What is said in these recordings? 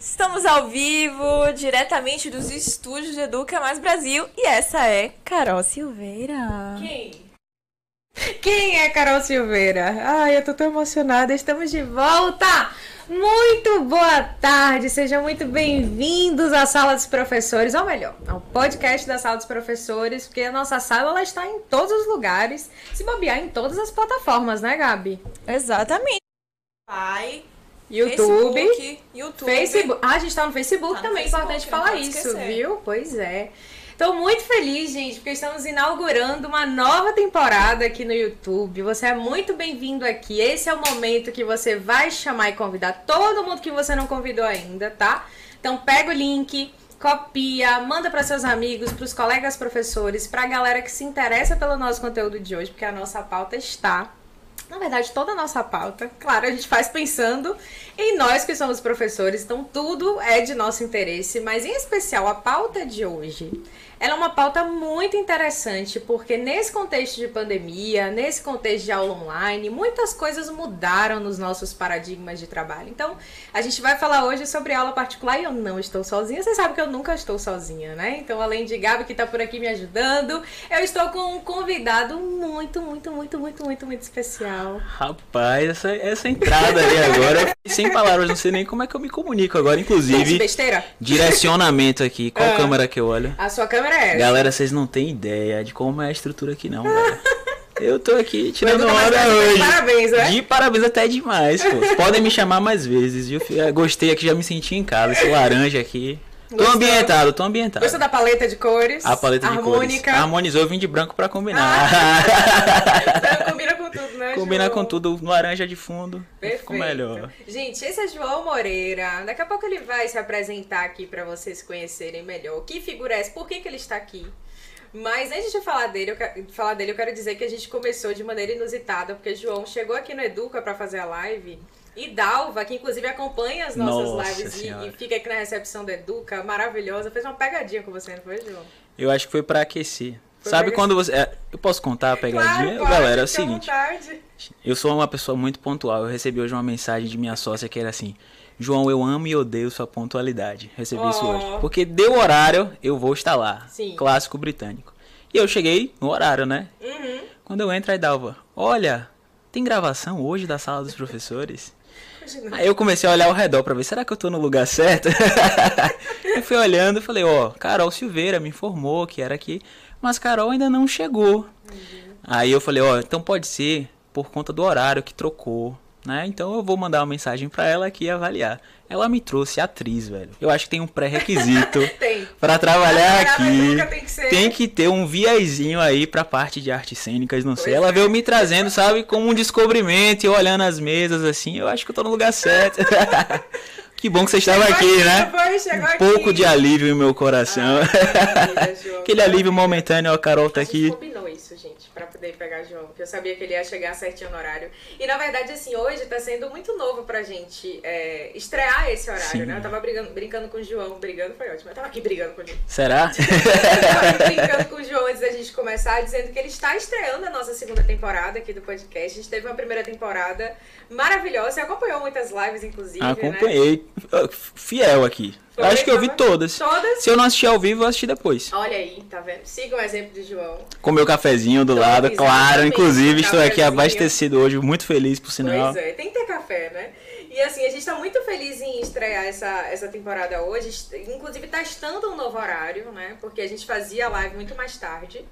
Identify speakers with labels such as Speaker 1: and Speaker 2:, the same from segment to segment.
Speaker 1: Estamos ao vivo, diretamente dos estúdios de Educa Mais Brasil, e essa é Carol Silveira.
Speaker 2: Quem? Quem é Carol Silveira? Ai, eu tô tão emocionada, estamos de volta! Muito boa tarde, sejam muito bem-vindos à Sala dos Professores, ou melhor, ao podcast da Sala dos Professores, porque a nossa sala ela está em todos os lugares, se bobear em todas as plataformas, né, Gabi?
Speaker 1: Exatamente. Pai,
Speaker 2: YouTube,
Speaker 1: Facebook, YouTube.
Speaker 2: Facebook. Ah, a gente tá no Facebook
Speaker 1: Tá no
Speaker 2: também,
Speaker 1: Facebook,
Speaker 2: importante falar isso,
Speaker 1: esquecer.
Speaker 2: viu? Pois é. Tô muito feliz, gente, porque estamos inaugurando uma nova temporada aqui no YouTube. Você é muito bem-vindo aqui. Esse é o momento que você vai chamar e convidar todo mundo que você não convidou ainda, tá? Então pega o link, copia, manda para seus amigos, para os colegas professores, para a galera que se interessa pelo nosso conteúdo de hoje, porque a nossa pauta está na verdade, toda a nossa pauta, claro, a gente faz pensando em nós que somos professores, então tudo é de nosso interesse, mas em especial a pauta de hoje. Ela é uma pauta muito interessante, porque nesse contexto de pandemia, nesse contexto de aula online, muitas coisas mudaram nos nossos paradigmas de trabalho. Então, a gente vai falar hoje sobre aula particular e eu não estou sozinha. Você sabe que eu nunca estou sozinha, né? Então, além de Gabi que está por aqui me ajudando, eu estou com um convidado muito, muito, muito, muito, muito, muito especial.
Speaker 3: Rapaz, essa, essa entrada aí agora, sem palavras, não sei nem como é que eu me comunico agora. Inclusive,
Speaker 2: besteira?
Speaker 3: direcionamento aqui. Qual
Speaker 2: Ah.
Speaker 3: câmera que eu olho?
Speaker 2: A sua câmera é essa.
Speaker 3: Galera, vocês não têm ideia de como é a estrutura aqui, não, velho. Eu tô aqui tirando
Speaker 2: tá velho,
Speaker 3: hoje.
Speaker 2: Parabéns, né?
Speaker 3: De parabéns até demais, pô. Podem me chamar mais vezes, viu? Gostei aqui, já me senti em casa. Esse laranja aqui. Tô ambientado, tô ambientado.
Speaker 2: Gostou da paleta de cores?
Speaker 3: A paleta de
Speaker 2: Harmônica.
Speaker 3: cores. Harmonizou, eu vim de branco pra combinar.
Speaker 2: Então, combina com tudo, né,
Speaker 3: Combina
Speaker 2: João?
Speaker 3: com tudo, laranja de fundo.
Speaker 2: Perfeito.
Speaker 3: Ficou melhor.
Speaker 2: Gente, esse é João Moreira. Daqui a pouco ele vai se apresentar aqui pra vocês conhecerem melhor. Que figura é essa? Por que, que ele está aqui? Mas antes de falar dele, eu quero, de falar dele, eu quero dizer que a gente começou de maneira inusitada, porque João chegou aqui no Educa pra fazer a live. E Dalva, que inclusive acompanha as nossas
Speaker 3: Nossa
Speaker 2: lives e, e fica aqui na recepção do Educa, maravilhosa, fez uma pegadinha com você, não foi, João?
Speaker 3: Eu acho que foi pra aquecer.
Speaker 2: Foi
Speaker 3: Sabe quando você. é, eu posso contar a pegadinha?
Speaker 2: Claro,
Speaker 3: Galera, é o seguinte. Eu sou uma pessoa muito pontual. Eu recebi hoje uma mensagem de minha sócia que era assim: João, eu amo e odeio sua pontualidade. Recebi isso
Speaker 2: Oh.
Speaker 3: hoje. Porque deu horário, eu vou estar lá.
Speaker 2: Sim.
Speaker 3: Clássico britânico. E eu cheguei no horário, né?
Speaker 2: Uhum.
Speaker 3: Quando eu entro, aí Dalva: Olha, tem gravação hoje da sala dos professores? Aí eu comecei a olhar ao redor pra ver, será que eu tô no lugar certo? eu fui olhando e falei, ó, Carol Silveira me informou que era aqui, mas Carol ainda não chegou. Aí eu falei, ó, então pode ser por conta do horário que trocou, né? Então eu vou mandar uma mensagem pra ela aqui avaliar. Ela me trouxe atriz, velho. Eu acho que tem um pré-requisito
Speaker 2: Tem.
Speaker 3: pra trabalhar aqui.
Speaker 2: Tem que ser-
Speaker 3: Tem que ter um viazinho aí pra parte de artes cênicas, não sei.
Speaker 2: Pois
Speaker 3: Ela
Speaker 2: é.
Speaker 3: veio me trazendo, sabe, como um descobrimento e olhando as mesas assim. Eu acho que eu tô no lugar certo. que bom que você estava
Speaker 2: Chegou
Speaker 3: aqui, né?
Speaker 2: Foi,
Speaker 3: Um
Speaker 2: aqui.
Speaker 3: pouco de alívio em meu coração.
Speaker 2: Maravilha, João.
Speaker 3: Aquele alívio momentâneo, ó, a Carol tá
Speaker 2: A gente
Speaker 3: aqui.
Speaker 2: combinou poder pegar João, porque eu sabia que ele ia chegar certinho no horário. E na verdade, assim, hoje tá sendo muito novo pra gente é, estrear esse horário,
Speaker 3: Sim.
Speaker 2: né? Eu tava brigando, brincando com o João, brigando foi ótimo. Eu tava aqui brigando com o João.
Speaker 3: Será?
Speaker 2: Eu tava aqui brincando com o João antes da gente começar, dizendo que ele está estreando a nossa segunda temporada aqui do podcast. A gente teve uma primeira temporada maravilhosa. Você acompanhou muitas lives, inclusive, né?
Speaker 3: Acompanhei. Fiel aqui.
Speaker 2: Foi,
Speaker 3: Acho que eu vi todas.
Speaker 2: Todas?
Speaker 3: Se eu não assistir ao vivo, eu assisti depois.
Speaker 2: Olha aí, tá vendo? Siga o exemplo de João.
Speaker 3: Com meu cafezinho do
Speaker 2: Então,
Speaker 3: lado, claro. Inclusive, estou aqui abastecido hoje, muito feliz por sinal.
Speaker 2: Pois é, tem que ter café, né? E assim, a gente tá muito feliz em estrear essa, essa temporada hoje, inclusive testando um novo horário, né? Porque a gente fazia a live muito mais tarde.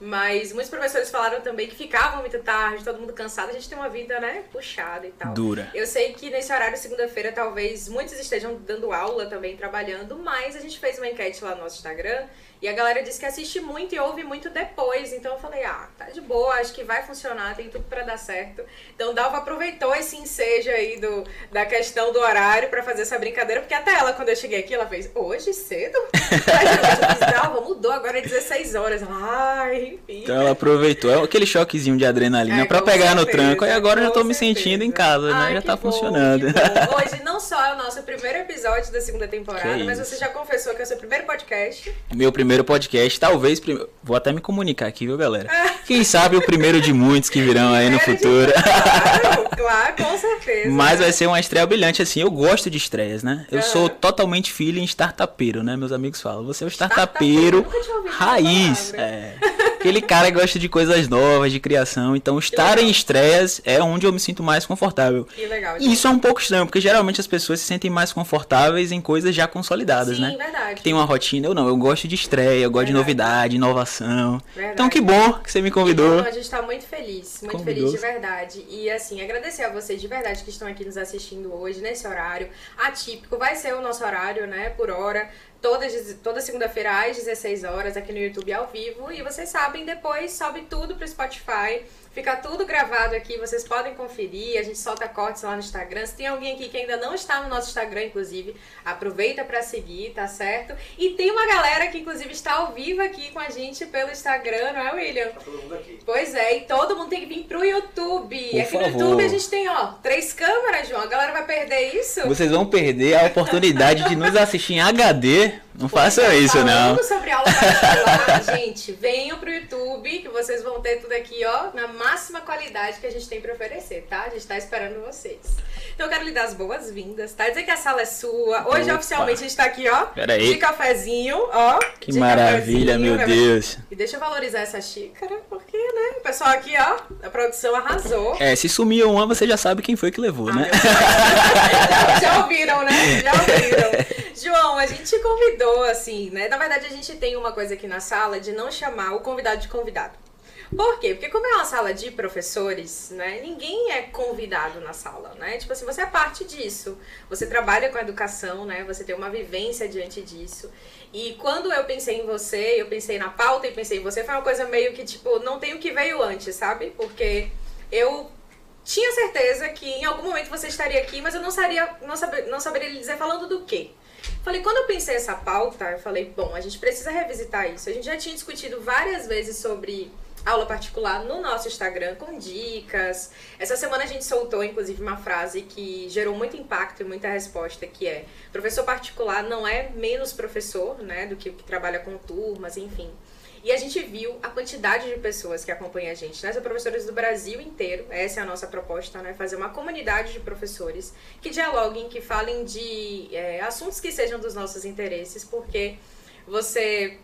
Speaker 2: Mas muitos professores falaram também que ficavam muito tarde, todo mundo cansado, a gente tem uma vida, né, puxada e tal.
Speaker 3: Dura.
Speaker 2: Eu sei que nesse horário, segunda-feira, talvez muitos estejam dando aula também, trabalhando, mas a gente fez uma enquete lá no nosso Instagram e a galera disse que assiste muito e ouve muito depois. Então eu falei, ah, tá de boa, acho que vai funcionar, tem tudo pra dar certo. Então Dalva aproveitou esse ensejo aí do, da questão do horário pra fazer essa brincadeira, porque até ela, quando eu cheguei aqui, ela fez, hoje cedo? Aí Dalva, mudou, agora é 16 horas. Ai, enfim.
Speaker 3: Então ela aproveitou é aquele choquezinho de adrenalina
Speaker 2: É,
Speaker 3: pra
Speaker 2: com
Speaker 3: pegar no
Speaker 2: certeza,
Speaker 3: tranco. E agora eu já tô me
Speaker 2: certeza.
Speaker 3: sentindo em casa, né?
Speaker 2: Ai,
Speaker 3: já
Speaker 2: que
Speaker 3: tá
Speaker 2: bom,
Speaker 3: funcionando.
Speaker 2: Hoje não só é o nosso primeiro episódio da segunda temporada, mas você já confessou que é o seu primeiro podcast.
Speaker 3: Meu primeiro podcast, talvez. prim- Vou até me comunicar aqui, viu, galera? Quem sabe o primeiro de muitos que virão aí no
Speaker 2: Primeiro
Speaker 3: futuro.
Speaker 2: Claro, claro, com certeza.
Speaker 3: Mas vai ser uma estreia brilhante, assim. Eu gosto de estreias, né? Eu sou totalmente filho em startupeiro, né? Meus amigos falam. Você é o
Speaker 2: Startupeiro,
Speaker 3: raiz. É. Aquele cara que gosta de coisas novas, de criação. Então, estar em estreias é onde eu me sinto mais confortável.
Speaker 2: Que legal.
Speaker 3: E isso é um pouco estranho, porque geralmente as pessoas se sentem mais confortáveis em coisas já consolidadas,
Speaker 2: Sim,
Speaker 3: né?
Speaker 2: verdade.
Speaker 3: Que tem uma rotina. Eu não, eu gosto de estreia, eu gosto de novidade, inovação.
Speaker 2: Verdade.
Speaker 3: Então, que bom que você me convidou.
Speaker 2: Então, a gente tá muito feliz, muito
Speaker 3: Convidou.
Speaker 2: feliz de verdade. E assim, agradecer a vocês de verdade que estão aqui nos assistindo hoje, nesse horário atípico. Vai ser o nosso horário, né, por hora. Toda, toda segunda-feira às 16 horas aqui no YouTube ao vivo. E vocês sabem, depois sobe tudo pro Spotify. Fica tudo gravado aqui, vocês podem conferir. A gente solta cortes lá no Instagram. Se tem alguém aqui que ainda não está no nosso Instagram, inclusive, aproveita pra seguir, tá certo? E tem uma galera que, inclusive, está ao vivo aqui com a gente pelo Instagram, não é, William?
Speaker 4: Todo mundo aqui.
Speaker 2: Pois é, e todo mundo tem que vir pro YouTube.
Speaker 3: Por
Speaker 2: Aqui no
Speaker 3: favor.
Speaker 2: YouTube a gente tem, ó, três câmeras, João. A galera vai perder isso?
Speaker 3: Vocês vão perder a oportunidade de nos assistir em HD. Não façam
Speaker 2: é,
Speaker 3: isso, não.
Speaker 2: Sobre aula particular, gente, venham pro YouTube que vocês vão ter tudo aqui, ó, na máxima qualidade que a gente tem pra oferecer, tá? A gente tá esperando vocês. Então eu quero lhe dar as boas-vindas, tá? Dizer que a sala é sua. Hoje,
Speaker 3: Opa.
Speaker 2: oficialmente, a gente tá aqui, ó, de cafezinho, ó.
Speaker 3: Que maravilha, meu
Speaker 2: né?
Speaker 3: Deus.
Speaker 2: E deixa eu valorizar essa xícara, porque, né? O pessoal aqui, ó, a produção arrasou.
Speaker 3: É, se sumir uma, você já sabe quem foi que levou,
Speaker 2: Ah,
Speaker 3: né?
Speaker 2: Já ouviram, né? Já ouviram. João, a gente te assim, né? Na verdade, a gente tem uma coisa aqui na sala de não chamar o convidado de convidado. Por quê? Porque como é uma sala de professores, né? Ninguém é convidado na sala, né? Tipo assim, você é parte disso. Você trabalha com educação, né? Você tem uma vivência diante disso. E quando eu pensei em você, eu pensei na pauta e pensei em você, foi uma coisa meio que, tipo, não tem o que veio antes, sabe? Porque eu tinha certeza que em algum momento você estaria aqui, mas eu não, saberia, não, saber, não saberia lhe dizer falando do quê. Falei, quando eu pensei essa pauta, eu falei, bom, a gente precisa revisitar isso. A gente já tinha discutido várias vezes sobre aula particular no nosso Instagram com dicas. Essa semana a gente soltou, inclusive, uma frase que gerou muito impacto e muita resposta, que é professor particular não é menos professor, né, do que o que trabalha com turmas, enfim. E a gente viu a quantidade de pessoas que acompanham a gente, né? São professores do Brasil inteiro. Essa é a nossa proposta, né? Fazer uma comunidade de professores que dialoguem, que falem de é, assuntos que sejam dos nossos interesses, porque você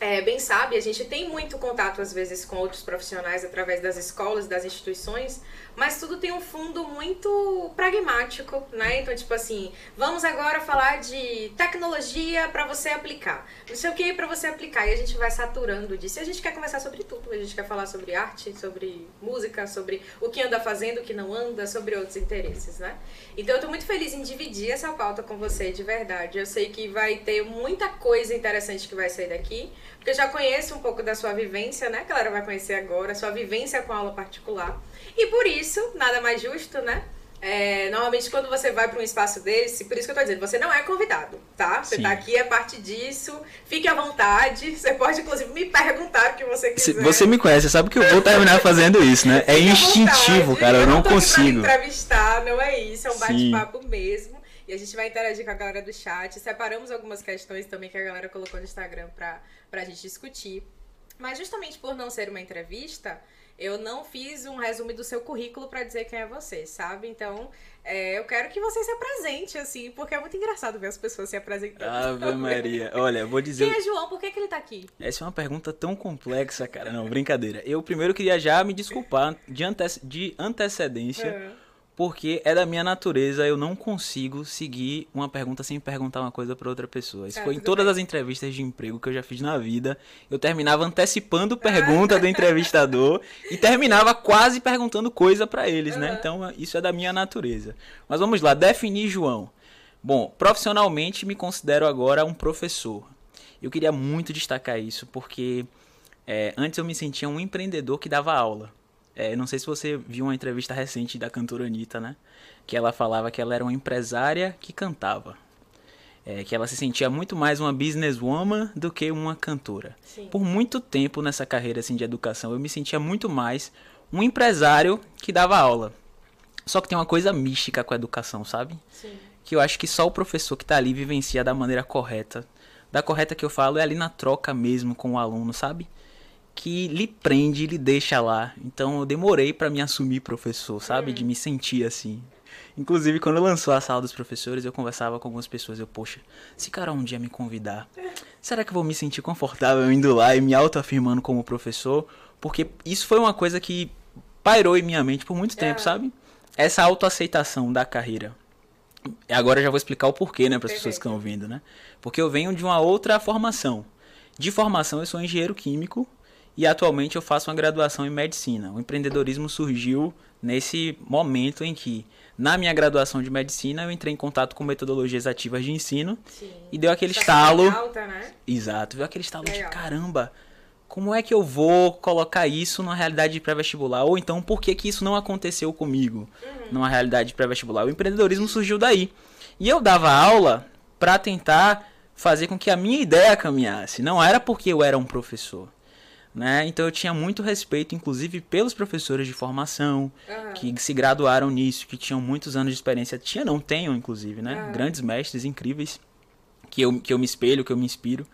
Speaker 2: é, bem sabe, a gente tem muito contato às vezes com outros profissionais através das escolas, das instituições, mas tudo tem um fundo muito pragmático, né? Então, tipo assim, vamos agora falar de tecnologia para você aplicar. Não sei o que para você aplicar. E a gente vai saturando disso. E a gente quer conversar sobre tudo. A gente quer falar sobre arte, sobre música, sobre o que anda fazendo, o que não anda, sobre outros interesses, né? Então, eu tô muito feliz em dividir essa pauta com você, de verdade. Eu sei que vai ter muita coisa interessante que vai sair daqui, porque eu já conheço um pouco da sua vivência, né? Que a galera vai conhecer agora, sua vivência com aula particular. E por isso, nada mais justo, né? É, normalmente quando você vai para um espaço desse, por isso que eu tô dizendo, você não é convidado, tá? Você
Speaker 3: Sim.
Speaker 2: tá aqui, é parte disso, fique à vontade, você pode inclusive me perguntar o que você
Speaker 3: Se-
Speaker 2: quiser.
Speaker 3: Você me conhece, sabe que eu vou terminar fazendo isso, né? É instintivo,
Speaker 2: vontade.
Speaker 3: cara, eu não
Speaker 2: tô aqui
Speaker 3: consigo.
Speaker 2: Entrevistar, não é isso, é um bate-papo mesmo. E a gente vai interagir com a galera do chat. Separamos algumas questões também que a galera colocou no Instagram pra, pra gente discutir. Mas justamente por não ser uma entrevista, eu não fiz um resumo do seu currículo pra dizer quem é você, sabe? Então, é, eu quero que você se apresente, assim, porque é muito engraçado ver as pessoas se apresentando.
Speaker 3: Ave Maria. Olha, vou dizer.
Speaker 2: Quem é João? Por que, que ele tá aqui?
Speaker 3: Essa é uma pergunta tão complexa, cara. Não, brincadeira. Eu primeiro queria já me desculpar de, ante- de antecedência,
Speaker 2: É.
Speaker 3: porque é da minha natureza, eu não consigo seguir uma pergunta sem perguntar uma coisa pra outra pessoa. Isso
Speaker 2: Ah,
Speaker 3: foi em todas
Speaker 2: bem.
Speaker 3: as entrevistas de emprego que eu já fiz na vida. Eu terminava antecipando pergunta do entrevistador e terminava quase perguntando coisa pra eles, né?
Speaker 2: Aham.
Speaker 3: Então, isso é da minha natureza. Mas vamos lá, definir João. Bom, profissionalmente me considero agora um professor. Eu queria muito destacar isso porque é, antes eu me sentia um empreendedor que dava aula. É, não sei se você viu uma entrevista recente da cantora Anitta, né? Que ela falava que ela era uma empresária que cantava. é, que ela se sentia muito mais uma businesswoman do que uma cantora.
Speaker 2: Sim.
Speaker 3: Por muito tempo nessa carreira assim, de educação, eu me sentia muito mais um empresário que dava aula. Só que tem uma coisa mística com a educação, sabe?
Speaker 2: Sim.
Speaker 3: Que eu acho que só o professor que tá ali vivencia da maneira correta. Da correta que eu falo é ali na troca mesmo com o aluno, sabe? Que lhe prende, lhe deixa lá. Então eu demorei para me assumir professor, sabe? De me sentir assim. Inclusive, quando lançou a sala dos professores, eu conversava com algumas pessoas. Eu, poxa, se cara um dia me convidar, será que eu vou me sentir confortável indo lá e me autoafirmando como professor? Porque isso foi uma coisa que pairou em minha mente por muito tempo,
Speaker 2: É.
Speaker 3: sabe? Essa autoaceitação da carreira. Agora eu já vou explicar o porquê, né, para as pessoas que estão ouvindo, né? Porque eu venho de uma outra formação. De formação, eu sou engenheiro químico e atualmente eu faço uma graduação em medicina. O empreendedorismo surgiu nesse momento em que, na minha graduação de medicina, eu entrei em contato com metodologias ativas de ensino
Speaker 2: Sim.
Speaker 3: e deu aquele
Speaker 2: Tá
Speaker 3: estalo.
Speaker 2: alta, né?
Speaker 3: Exato, viu aquele estalo
Speaker 2: Legal.
Speaker 3: de caramba. Como é que eu vou colocar isso numa realidade de pré-vestibular? Ou então, por que, que isso não aconteceu comigo numa realidade de pré-vestibular? O empreendedorismo surgiu daí. E eu dava aula para tentar fazer com que a minha ideia caminhasse. Não era porque eu era um professor. Né? Então eu tinha muito respeito, inclusive, pelos professores de formação,
Speaker 2: Aham.
Speaker 3: que se graduaram nisso, que tinham muitos anos de experiência. Tinha, não tenho, inclusive, né?
Speaker 2: Aham.
Speaker 3: Grandes mestres incríveis que eu, que eu me espelho, que eu me inspiro.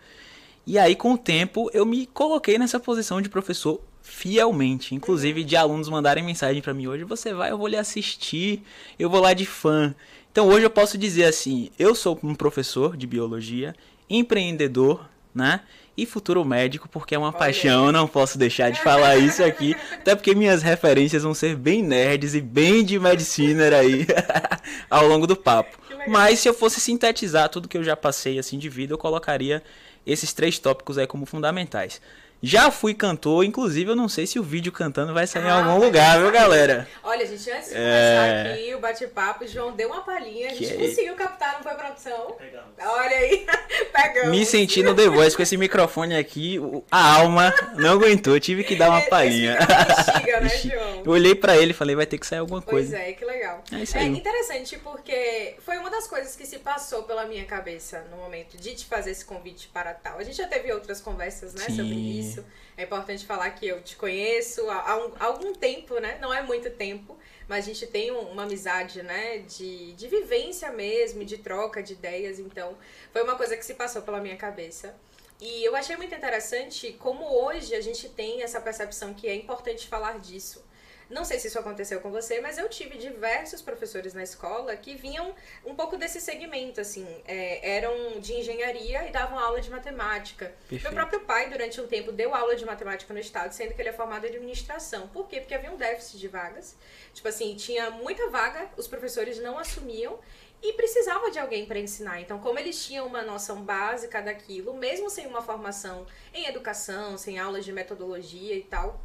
Speaker 3: E aí, com o tempo, eu me coloquei nessa posição de professor fielmente. Inclusive, de alunos mandarem mensagem pra mim hoje: você vai, eu vou lhe assistir, eu vou lá de fã. Então, hoje eu posso dizer assim: eu sou um professor de biologia, empreendedor, né? E futuro médico, porque é uma
Speaker 2: Olha
Speaker 3: paixão, não posso deixar de falar isso aqui. Até porque minhas referências vão ser bem nerds e bem de medicina aí ao longo do papo. Mas se eu fosse sintetizar tudo que eu já passei assim de vida, eu colocaria esses três tópicos aí como fundamentais. Já fui cantor, inclusive eu não sei se o vídeo cantando vai sair em
Speaker 2: Ah,
Speaker 3: algum
Speaker 2: vai
Speaker 3: lugar, viu, galera?
Speaker 2: Olha, gente, antes de
Speaker 3: É.
Speaker 2: começar aqui o bate-papo, o João deu uma palhinha, a
Speaker 3: Que
Speaker 2: gente
Speaker 3: é
Speaker 2: conseguiu captar, não foi produção? Olha aí, pegamos.
Speaker 3: Me senti no The Voice com esse microfone aqui, a alma não aguentou, tive que dar uma
Speaker 2: Esse
Speaker 3: palhinha.
Speaker 2: Instiga, né, João?
Speaker 3: Eu olhei pra ele e falei, vai ter que sair alguma
Speaker 2: Pois
Speaker 3: coisa.
Speaker 2: é, que legal.
Speaker 3: É isso
Speaker 2: É
Speaker 3: aí.
Speaker 2: interessante porque foi uma das coisas que se passou pela minha cabeça no momento de te fazer esse convite para tal. A gente já teve outras conversas, né,
Speaker 3: Sim.
Speaker 2: sobre isso. É importante falar que eu te conheço há, um- há algum tempo, né? Não é muito tempo, mas a gente tem um- uma amizade, né, de, de vivência mesmo, de troca de ideias. Então, foi uma coisa que se passou pela minha cabeça. E eu achei muito interessante como hoje a gente tem essa percepção que é importante falar disso. Não sei se isso aconteceu com você, mas eu tive diversos professores na escola que vinham um pouco desse segmento, assim, é, eram de engenharia e davam aula de matemática.
Speaker 3: Perfeito.
Speaker 2: Meu próprio pai, durante um tempo, deu aula de matemática no estado, sendo que ele é formado em administração. Por quê? Porque havia um déficit de vagas. Tipo assim, tinha muita vaga, os professores não assumiam e precisava de alguém para ensinar. Então, como eles tinham uma noção básica daquilo, mesmo sem uma formação em educação, sem aulas de metodologia e tal,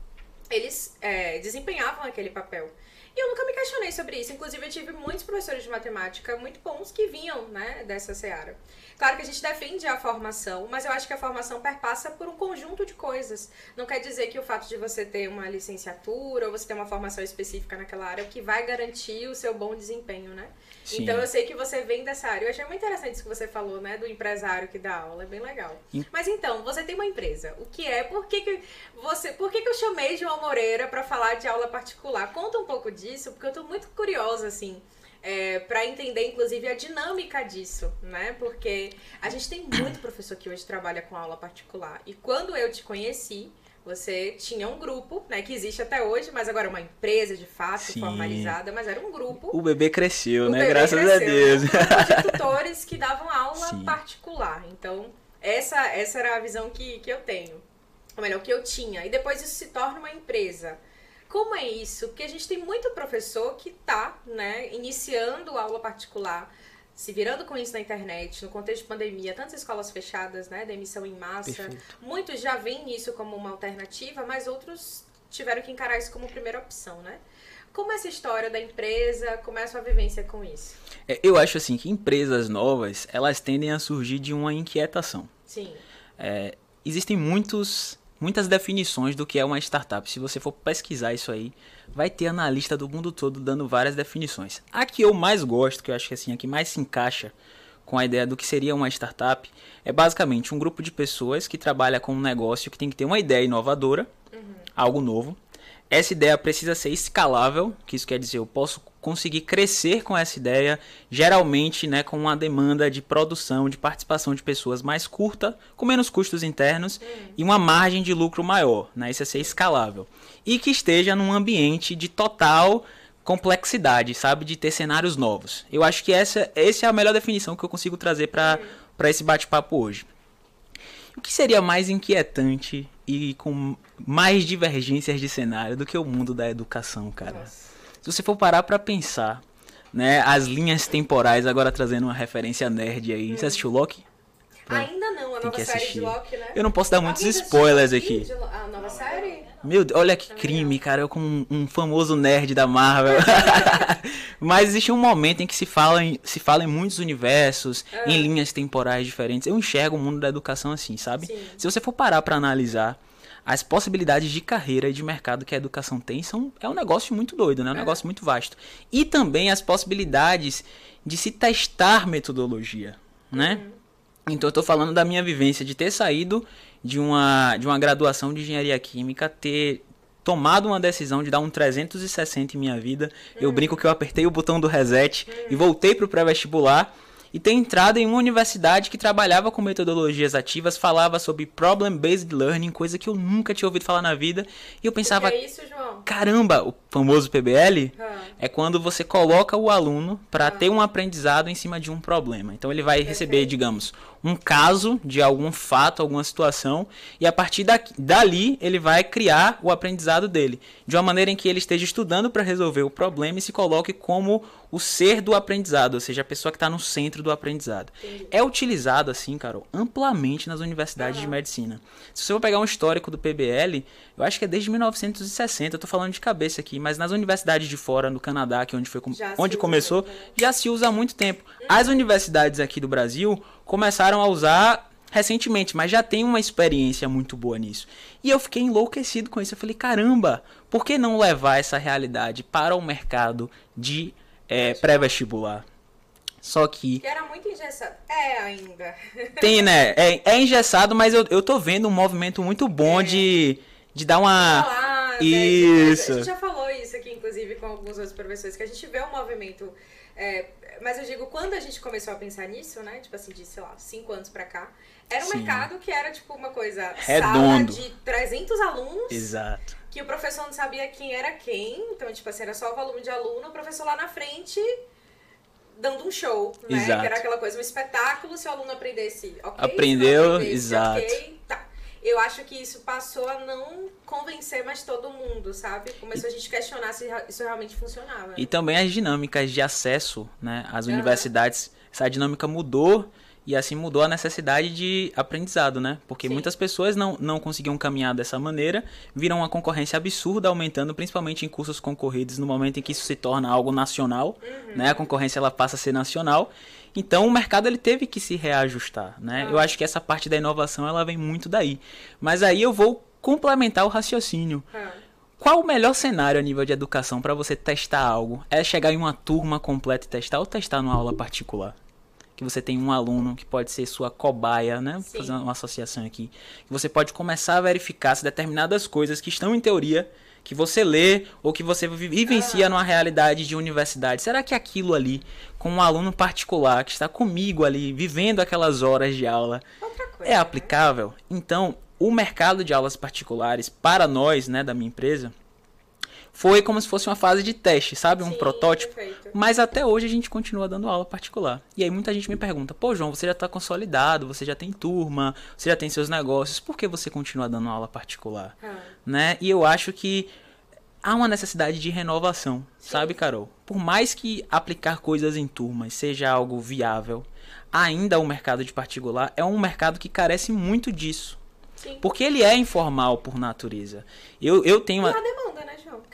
Speaker 2: eles é, desempenhavam aquele papel. E eu nunca me questionei sobre isso. Inclusive, eu tive muitos professores de matemática muito bons que vinham né, dessa seara. Claro que a gente defende a formação, mas eu acho que a formação perpassa por um conjunto de coisas. Não quer dizer que o fato de você ter uma licenciatura ou você ter uma formação específica naquela área é o que vai garantir o seu bom desempenho, né?
Speaker 3: Sim.
Speaker 2: Então eu sei que você vem dessa área. Eu achei muito interessante isso que você falou, né? Do empresário que dá aula. É bem legal. Mas então, você tem uma empresa. O que é? Por que, que você. Por que, que eu chamei João Moreira para falar de aula particular? Conta um pouco disso, porque eu tô muito curiosa, assim. É, para entender, inclusive, a dinâmica disso, né? Porque a gente tem muito professor que hoje trabalha com aula particular. E quando eu te conheci, você tinha um grupo, né? Que existe até hoje, mas agora é uma empresa de fato,
Speaker 3: Sim.
Speaker 2: formalizada, mas era um grupo.
Speaker 3: O bebê cresceu,
Speaker 2: O
Speaker 3: né?
Speaker 2: bebê
Speaker 3: Graças a
Speaker 2: cresceu,
Speaker 3: Deus.
Speaker 2: Um grupo de tutores que davam aula
Speaker 3: Sim.
Speaker 2: particular. Então, essa, essa era a visão que, que eu tenho. Ou melhor, que eu tinha. E depois isso se torna uma empresa. Como é isso? Porque a gente tem muito professor que tá, né, iniciando aula particular, se virando com isso na internet, no contexto de pandemia, tantas escolas fechadas, né, demissão em massa.
Speaker 3: Perfeito.
Speaker 2: Muitos já veem isso como uma alternativa, mas outros tiveram que encarar isso como primeira opção, né? Como é essa história da empresa? Como é a sua vivência com isso?
Speaker 3: É, Eu acho assim que empresas novas, elas tendem a surgir de uma inquietação.
Speaker 2: Sim.
Speaker 3: É, existem muitos, muitas definições do que é uma startup. Se você for pesquisar isso aí, vai ter analista do mundo todo dando várias definições. A que eu mais gosto, que eu acho que assim, a que mais se encaixa com a ideia do que seria uma startup, é basicamente um grupo de pessoas que trabalha com um negócio que tem que ter uma ideia inovadora, uhum. algo novo. Essa ideia precisa ser escalável, que isso quer dizer eu posso conseguir crescer com essa ideia, geralmente né, com uma demanda de produção, de participação de pessoas mais curta, com menos custos internos uhum. e uma margem de lucro maior. Né, isso é ser escalável. E que esteja num ambiente de total complexidade, sabe? De ter cenários novos. Eu acho que essa, essa é a melhor definição que eu consigo trazer para esse bate-papo hoje. O que seria mais inquietante e com mais divergências de cenário do que o mundo da educação, cara? Nossa. Se você for parar para pensar, né, as linhas temporais, agora trazendo uma referência nerd aí. Hum. Você assistiu Loki?
Speaker 2: Ainda não, a nova série de Loki, né?
Speaker 3: Eu não posso dar muitos spoilers aqui.
Speaker 2: A nova série?
Speaker 3: Meu Deus, olha que crime, cara. Eu como um, um famoso nerd da Marvel. Mas existe um momento em que se fala em, se fala em muitos universos, é. em linhas temporais diferentes. Eu enxergo o mundo da educação assim, sabe? Sim. Se você for parar para analisar as possibilidades de carreira e de mercado que a educação tem são é um negócio muito doido, né? É um é. negócio muito vasto. E também as possibilidades de se testar metodologia, né? Uhum. Então eu tô falando da minha vivência de ter saído de uma, de uma graduação de engenharia química, ter tomado uma decisão de dar um 360 em minha vida. Eu brinco que eu apertei o botão do reset e voltei pro pré-vestibular e ter entrado em uma universidade que trabalhava com metodologias ativas, falava sobre problem-based learning, coisa que eu nunca tinha ouvido falar na vida. E eu pensava,
Speaker 2: é isso, João?
Speaker 3: caramba, o famoso PBL ah. é quando você coloca o aluno para ah. ter um aprendizado em cima de um problema. Então ele vai Perfeito. receber, digamos, um caso de algum fato, alguma situação, e a partir daqui, dali ele vai criar o aprendizado dele, de uma maneira em que ele esteja estudando para resolver o problema e se coloque como o ser do aprendizado, ou seja, a pessoa que está no centro do aprendizado. Entendi. É utilizado, assim, Carol, amplamente nas universidades de medicina. Se você for pegar um histórico do PBL, eu acho que é desde 1960, eu tô falando de cabeça aqui, mas nas universidades de fora, no Canadá, que é onde, foi, onde começou, né? já se usa há muito tempo. As universidades aqui do Brasil começaram a usar recentemente, mas já tem uma experiência muito boa nisso. E eu fiquei enlouquecido com isso. Eu falei, caramba, por que não levar essa realidade para o mercado de é, pré-vestibular? Só que.
Speaker 2: Que era muito engessado. É ainda.
Speaker 3: Tem, né? É, é engessado, mas eu, eu tô vendo um movimento muito bom é. de, de dar uma.
Speaker 2: Falar, isso. Né? A gente já falou isso aqui, inclusive, com alguns outros professores, que a gente vê um movimento. É, mas eu digo, quando a gente começou a pensar nisso, né? Tipo assim, de, sei lá, cinco anos pra cá, era um Sim. mercado que era, tipo, uma coisa...
Speaker 3: Redondo.
Speaker 2: Sala de 300 alunos.
Speaker 3: Exato.
Speaker 2: Que o professor não sabia quem era quem. Então, tipo assim, era só o volume de aluno. O professor lá na frente dando um show, né? Exato. Que era aquela coisa, um espetáculo. Se o aluno aprendesse, ok.
Speaker 3: Aprendeu, aprendesse, exato. Okay,
Speaker 2: eu acho que isso passou a não convencer mais todo mundo, sabe? Começou a gente questionar se isso realmente funcionava.
Speaker 3: E também as dinâmicas de acesso, né, às uhum. universidades, essa dinâmica mudou e assim mudou a necessidade de aprendizado, né? Porque Sim. muitas pessoas não, não conseguiam caminhar dessa maneira, viram uma concorrência absurda aumentando, principalmente em cursos concorridos, no momento em que isso se torna algo nacional, uhum. né? A concorrência ela passa a ser nacional então o mercado ele teve que se reajustar, né? Ah. Eu acho que essa parte da inovação ela vem muito daí. Mas aí eu vou complementar o raciocínio. Ah. Qual o melhor cenário a nível de educação para você testar algo? É chegar em uma turma completa e testar ou testar numa aula particular? Que você tem um aluno que pode ser sua cobaia, né? Vou fazer uma associação aqui. Que você pode começar a verificar se determinadas coisas que estão em teoria que você lê ou que você vivencia numa realidade de universidade. Será que aquilo ali, com um aluno particular que está comigo ali, vivendo aquelas horas de aula, coisa, é aplicável? Né? Então, o mercado de aulas particulares, para nós, né, da minha empresa, foi como se fosse uma fase de teste, sabe? Um Sim, protótipo. Perfeito. Mas até hoje a gente continua dando aula particular. E aí muita gente me pergunta: pô, João, você já está consolidado, você já tem turma, você já tem seus negócios, por que você continua dando aula particular? Ah. Né? E eu acho que há uma necessidade de renovação, Sim. sabe, Carol? Por mais que aplicar coisas em turmas seja algo viável, ainda o mercado de particular é um mercado que carece muito disso. Sim. Porque ele é informal por natureza. Eu, eu tenho
Speaker 2: uma. E a demanda?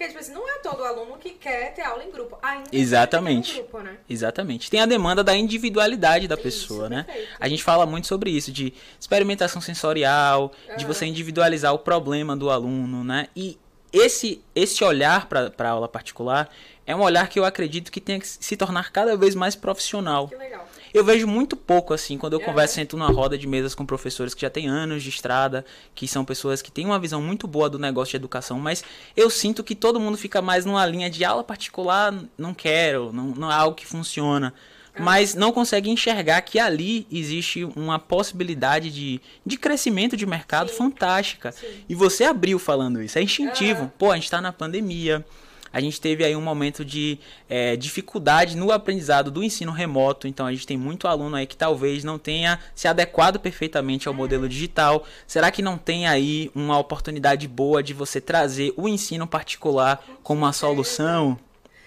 Speaker 2: Porque, tipo assim, não é todo aluno que quer ter aula em grupo. Ainda
Speaker 3: Exatamente.
Speaker 2: Grupo, né?
Speaker 3: Exatamente. Tem a demanda da individualidade da pessoa, né? Perfeito. A gente fala muito sobre isso, de experimentação sensorial, uhum. de você individualizar o problema do aluno, né? E esse, esse olhar para a aula particular é um olhar que eu acredito que tem que se tornar cada vez mais profissional.
Speaker 2: Que legal.
Speaker 3: Eu vejo muito pouco, assim, quando eu é. converso, sento numa roda de mesas com professores que já têm anos de estrada, que são pessoas que têm uma visão muito boa do negócio de educação, mas eu sinto que todo mundo fica mais numa linha de aula particular, não quero, não, não é algo que funciona mas não consegue enxergar que ali existe uma possibilidade de, de crescimento de mercado Sim. fantástica. Sim. E você abriu falando isso, é instintivo. Uhum. Pô, a gente está na pandemia, a gente teve aí um momento de é, dificuldade no aprendizado do ensino remoto, então a gente tem muito aluno aí que talvez não tenha se adequado perfeitamente ao modelo digital. Será que não tem aí uma oportunidade boa de você trazer o ensino particular como uma solução?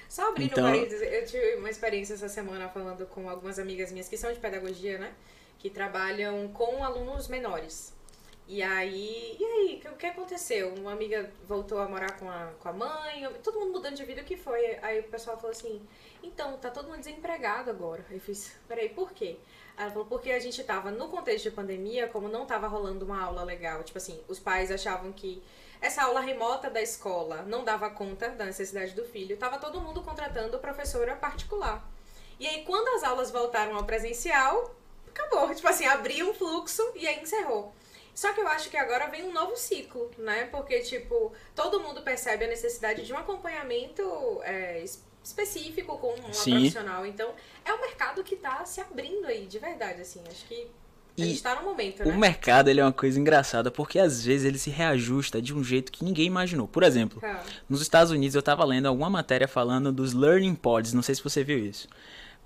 Speaker 2: Só abrindo então... parênteses, eu tive uma experiência essa semana falando com algumas amigas minhas que são de pedagogia, né? Que trabalham com alunos menores. E aí, e aí, o que aconteceu? Uma amiga voltou a morar com a, com a mãe, todo mundo mudando de vida, o que foi? Aí o pessoal falou assim, então, tá todo mundo desempregado agora. Eu fiz, peraí, por quê? Ela falou, porque a gente tava no contexto de pandemia, como não tava rolando uma aula legal, tipo assim, os pais achavam que essa aula remota da escola não dava conta da necessidade do filho, tava todo mundo contratando professora particular. E aí, quando as aulas voltaram ao presencial, acabou. Tipo assim, abriu um fluxo e aí encerrou. Só que eu acho que agora vem um novo ciclo, né? Porque, tipo, todo mundo percebe a necessidade de um acompanhamento é, específico com uma Sim. profissional. Então, é um mercado que tá se abrindo aí, de verdade, assim. Acho que a gente tá no momento, né?
Speaker 3: O mercado ele é uma coisa engraçada porque às vezes ele se reajusta de um jeito que ninguém imaginou. Por exemplo, ah. nos Estados Unidos eu estava lendo alguma matéria falando dos learning pods, não sei se você viu isso.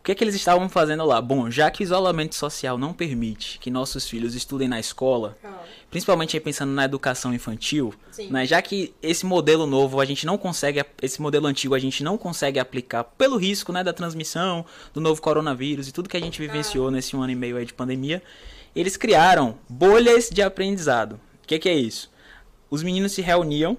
Speaker 3: O que é que eles estavam fazendo lá? Bom, já que o isolamento social não permite que nossos filhos estudem na escola, ah. principalmente aí pensando na educação infantil, né, já que esse modelo novo a gente não consegue, esse modelo antigo a gente não consegue aplicar pelo risco né, da transmissão do novo coronavírus e tudo que a gente vivenciou ah. nesse um ano e meio de pandemia, eles criaram bolhas de aprendizado. O que, que é isso? Os meninos se reuniam,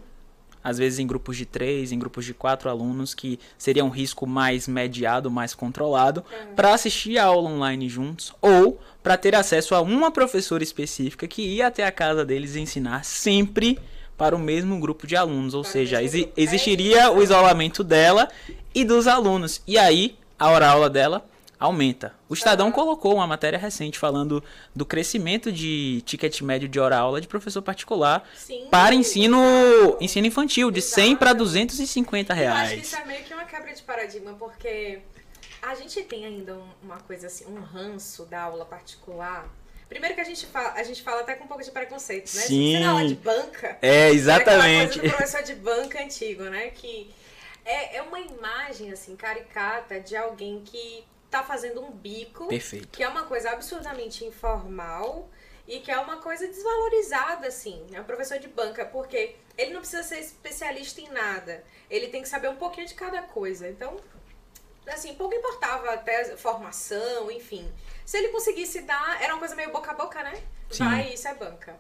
Speaker 3: às vezes em grupos de três, em grupos de quatro alunos, que seria um risco mais mediado, mais controlado, uhum. para assistir a aula online juntos ou para ter acesso a uma professora específica que ia até a casa deles ensinar sempre para o mesmo grupo de alunos, ou para seja, exi existiria o isolamento dela e dos alunos. E aí, a hora aula dela aumenta. O Estadão uhum. colocou uma matéria recente falando do crescimento de ticket médio de hora-aula de professor particular Sim. para ensino, ensino infantil, de Exato. 100 para 250 reais. Eu acho
Speaker 2: que isso é meio que uma quebra de paradigma, porque a gente tem ainda uma coisa assim, um ranço da aula particular. Primeiro que a gente fala, a gente fala até com um pouco de preconceito, né?
Speaker 3: Sim. Você
Speaker 2: aula de banca.
Speaker 3: É, exatamente.
Speaker 2: É coisa do professor de banca antigo, né? Que é, é uma imagem, assim, caricata de alguém que tá fazendo um bico.
Speaker 3: Perfeito.
Speaker 2: Que é uma coisa absurdamente informal e que é uma coisa desvalorizada, assim. É um professor de banca, porque ele não precisa ser especialista em nada. Ele tem que saber um pouquinho de cada coisa. Então, assim, pouco importava até formação, enfim. Se ele conseguisse dar, era uma coisa meio boca a boca, né? Sim. Vai, isso é banca.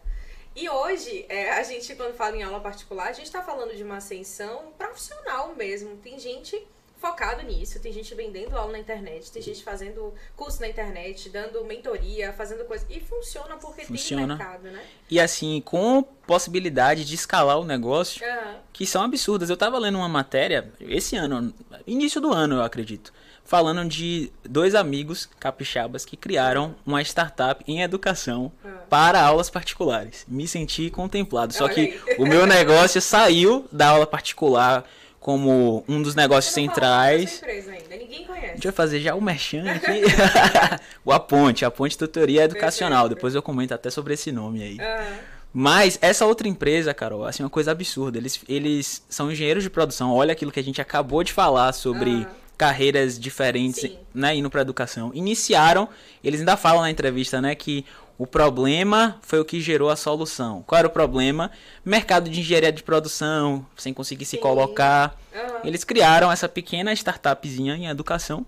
Speaker 2: E hoje, é, a gente, quando fala em aula particular, a gente está falando de uma ascensão profissional mesmo. Tem gente focado nisso. Tem gente vendendo aula na internet, tem gente fazendo curso na internet, dando mentoria, fazendo coisa. E funciona porque funciona. tem mercado, né?
Speaker 3: E assim, com possibilidade de escalar o negócio, uhum. que são absurdas. Eu tava lendo uma matéria, esse ano, início do ano, eu acredito, falando de dois amigos capixabas que criaram uma startup em educação uhum. para aulas particulares. Me senti contemplado. Só que o meu negócio saiu da aula particular como um dos negócios centrais.
Speaker 2: Ainda, ninguém conhece. A
Speaker 3: gente vai fazer já o merchan aqui. o Aponte, a Ponte Tutoria Educacional. Perfeito. Depois eu comento até sobre esse nome aí. Uhum. Mas essa outra empresa, Carol, assim, uma coisa absurda. Eles, eles são engenheiros de produção. Olha aquilo que a gente acabou de falar sobre uhum. carreiras diferentes, Sim. né, indo para educação. Iniciaram, eles ainda falam na entrevista, né, que o problema foi o que gerou a solução. Qual era o problema? Mercado de engenharia de produção, sem conseguir se Sim. colocar. Uhum. Eles criaram essa pequena startupzinha em educação.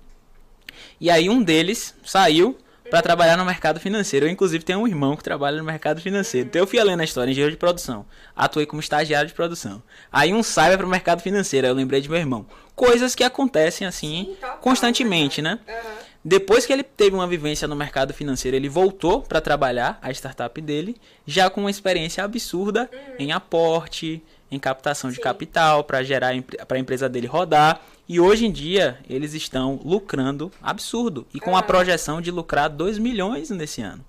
Speaker 3: E aí um deles saiu para uhum. trabalhar no mercado financeiro. Eu, inclusive, tenho um irmão que trabalha no mercado financeiro. Então, eu fui além na história, engenheiro de produção. Atuei como estagiário de produção. Aí um sai para o mercado financeiro. Aí eu lembrei de meu irmão. Coisas que acontecem assim Sim, constantemente, né? Uhum. Depois que ele teve uma vivência no mercado financeiro, ele voltou para trabalhar a startup dele, já com uma experiência absurda uhum. em aporte, em captação Sim. de capital para gerar para a empresa dele rodar E hoje em dia, eles estão lucrando absurdo. E com a projeção de lucrar 2 milhões nesse ano.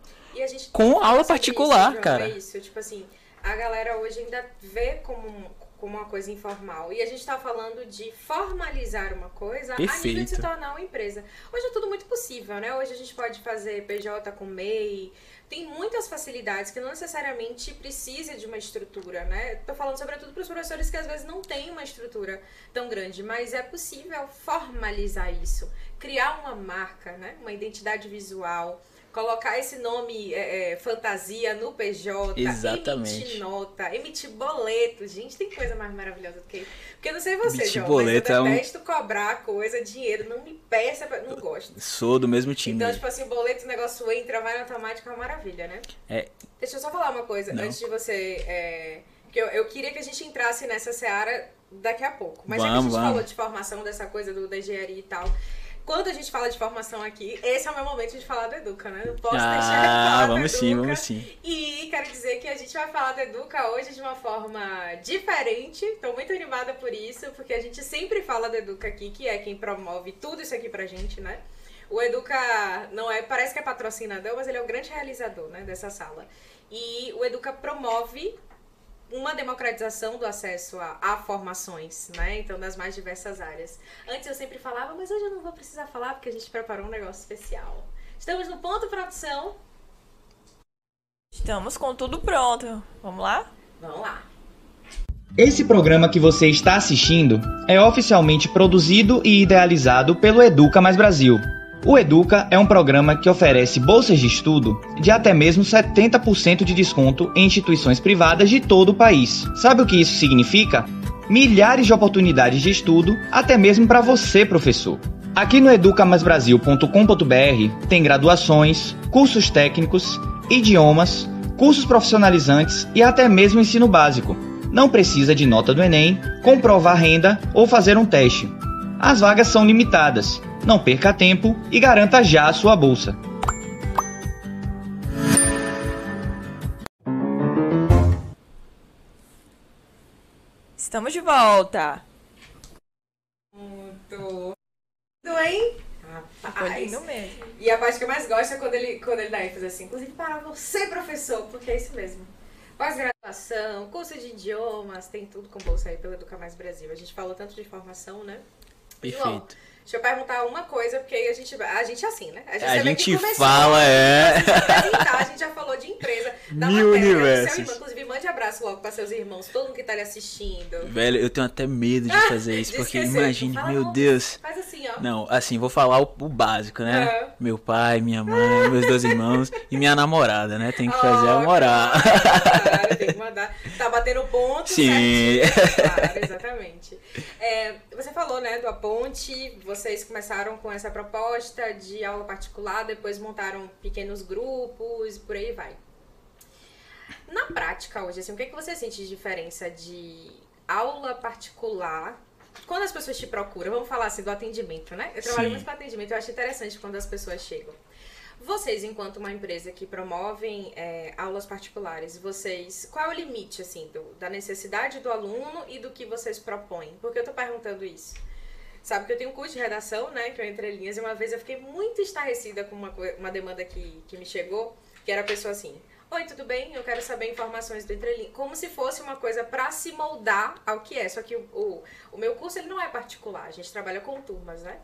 Speaker 3: com aula particular,
Speaker 2: isso,
Speaker 3: cara.
Speaker 2: É isso, tipo assim, a galera hoje ainda vê como, como uma coisa informal. E a gente tá falando de formalizar uma coisa
Speaker 3: Perfeito.
Speaker 2: a nível de se tornar uma empresa. Hoje é tudo muito possível, né? Hoje a gente pode fazer PJ com MEI, tem muitas facilidades que não necessariamente precisa de uma estrutura, né? Tô falando sobretudo para os professores que às vezes não têm uma estrutura tão grande, mas é possível formalizar isso, criar uma marca, né? Uma identidade visual, colocar esse nome é, é, fantasia no PJ,
Speaker 3: Exatamente.
Speaker 2: emitir nota, emitir boleto. Gente, tem coisa mais maravilhosa do que isso. Porque eu não sei você,
Speaker 3: Emitir
Speaker 2: João,
Speaker 3: boleto
Speaker 2: mas
Speaker 3: é
Speaker 2: eu
Speaker 3: um-
Speaker 2: detesto cobrar coisa, dinheiro. Não me peça, pra- não gosto.
Speaker 3: Sou do mesmo time.
Speaker 2: Então, tipo assim, o boleto, o negócio entra, vai no automático, é uma maravilha, né?
Speaker 3: É.
Speaker 2: Deixa eu só falar uma coisa,
Speaker 3: Não.
Speaker 2: antes de você... É... Que eu, eu queria que a gente entrasse nessa seara daqui a pouco. Mas já que a
Speaker 3: Vamos,
Speaker 2: gente
Speaker 3: vamos.
Speaker 2: falou de formação, dessa coisa do, da engenharia e tal... Quando a gente fala de formação aqui, esse é o meu momento de falar do Educa, né? Não posso deixar de
Speaker 3: Ah,
Speaker 2: falar do
Speaker 3: vamos sim,
Speaker 2: Educa.
Speaker 3: vamos sim.
Speaker 2: E quero dizer que a gente vai falar do Educa hoje de uma forma diferente. Estou muito animada por isso, porque a gente sempre fala do Educa aqui, que é quem promove tudo isso aqui pra gente, né? O Educa não é, parece que é patrocinador, mas ele é o grande realizador, né, dessa sala. E o Educa promove uma democratização do acesso a, a formações, né? Então, das mais diversas áreas. Antes eu sempre falava, mas hoje eu não vou precisar falar porque a gente preparou um negócio especial. Estamos no ponto produção.
Speaker 1: Estamos com tudo pronto. Vamos lá?
Speaker 2: Vamos lá.
Speaker 4: Esse programa que você está assistindo é oficialmente produzido e idealizado pelo Educa Mais Brasil. O Educa é um programa que oferece bolsas de estudo de até mesmo 70% de desconto em instituições privadas de todo o país. Sabe o que isso significa? Milhares de oportunidades de estudo, até mesmo para você, professor. Aqui no educamaisbrasil.com.br tem graduações, cursos técnicos, idiomas, cursos profissionalizantes e até mesmo ensino básico. Não precisa de nota do Enem, comprovar renda ou fazer um teste. As vagas são limitadas. Não perca tempo e garanta já a sua bolsa.
Speaker 1: Estamos de volta.
Speaker 2: Muito. Tudo, hein?
Speaker 1: Ficou
Speaker 2: Rapaz.
Speaker 1: mesmo.
Speaker 2: E a parte que eu mais gosto é quando ele, quando ele dá ênfase assim, inclusive para você, professor, porque é isso mesmo. Pós-graduação, curso de idiomas, tem tudo com bolsa aí pelo Educa Mais Brasil. A gente falou tanto de formação, né? João,
Speaker 3: Perfeito.
Speaker 2: Deixa eu perguntar uma coisa, porque aí a gente, a gente é assim, né?
Speaker 3: A
Speaker 2: você vê que
Speaker 3: gente
Speaker 2: começou,
Speaker 3: fala, é.
Speaker 2: a gente já falou de empresa, da
Speaker 3: Mil
Speaker 2: matéria, do seu
Speaker 3: universos.
Speaker 2: irmão. Inclusive, mande abraço logo para seus irmãos, todo mundo que tá ali assistindo.
Speaker 3: Velho, eu tenho até medo de fazer isso,
Speaker 2: de
Speaker 3: porque imagine,
Speaker 2: Fala
Speaker 3: meu. Deus.
Speaker 2: Faz assim, ó.
Speaker 3: Não, assim, vou falar o, o básico, né?
Speaker 2: É.
Speaker 3: Meu pai, minha mãe, meus dois irmãos e minha namorada, né? Tem que fazer a moral.
Speaker 2: Claro, tem que mandar. Tá batendo ponto
Speaker 3: Sim.
Speaker 2: certinho. Claro, exatamente. É, você falou, né, do Aponte, vocês começaram com essa proposta de aula particular, depois montaram pequenos grupos, por aí vai. Na prática hoje, assim, o que, é que você sente de diferença de aula particular quando as pessoas te procuram? Vamos falar assim do atendimento, né? Eu trabalho
Speaker 3: Sim.
Speaker 2: muito com atendimento, eu acho interessante quando as pessoas chegam. Vocês, enquanto uma empresa que promovem é, aulas particulares, vocês. Qual é o limite, assim, do- da necessidade do aluno e do que vocês propõem? Por que eu tô perguntando isso? Sabe que eu tenho um curso de redação, né? Que o Entre Linhas, e uma vez eu fiquei muito estarrecida com uma, uma demanda que, que me chegou, que era a pessoa assim. Oi, tudo bem? Eu quero saber informações do Entre Linhas. Como se fosse uma coisa pra se moldar ao que é. Só que o, o, o meu curso ele não é particular, a gente trabalha com turmas, né?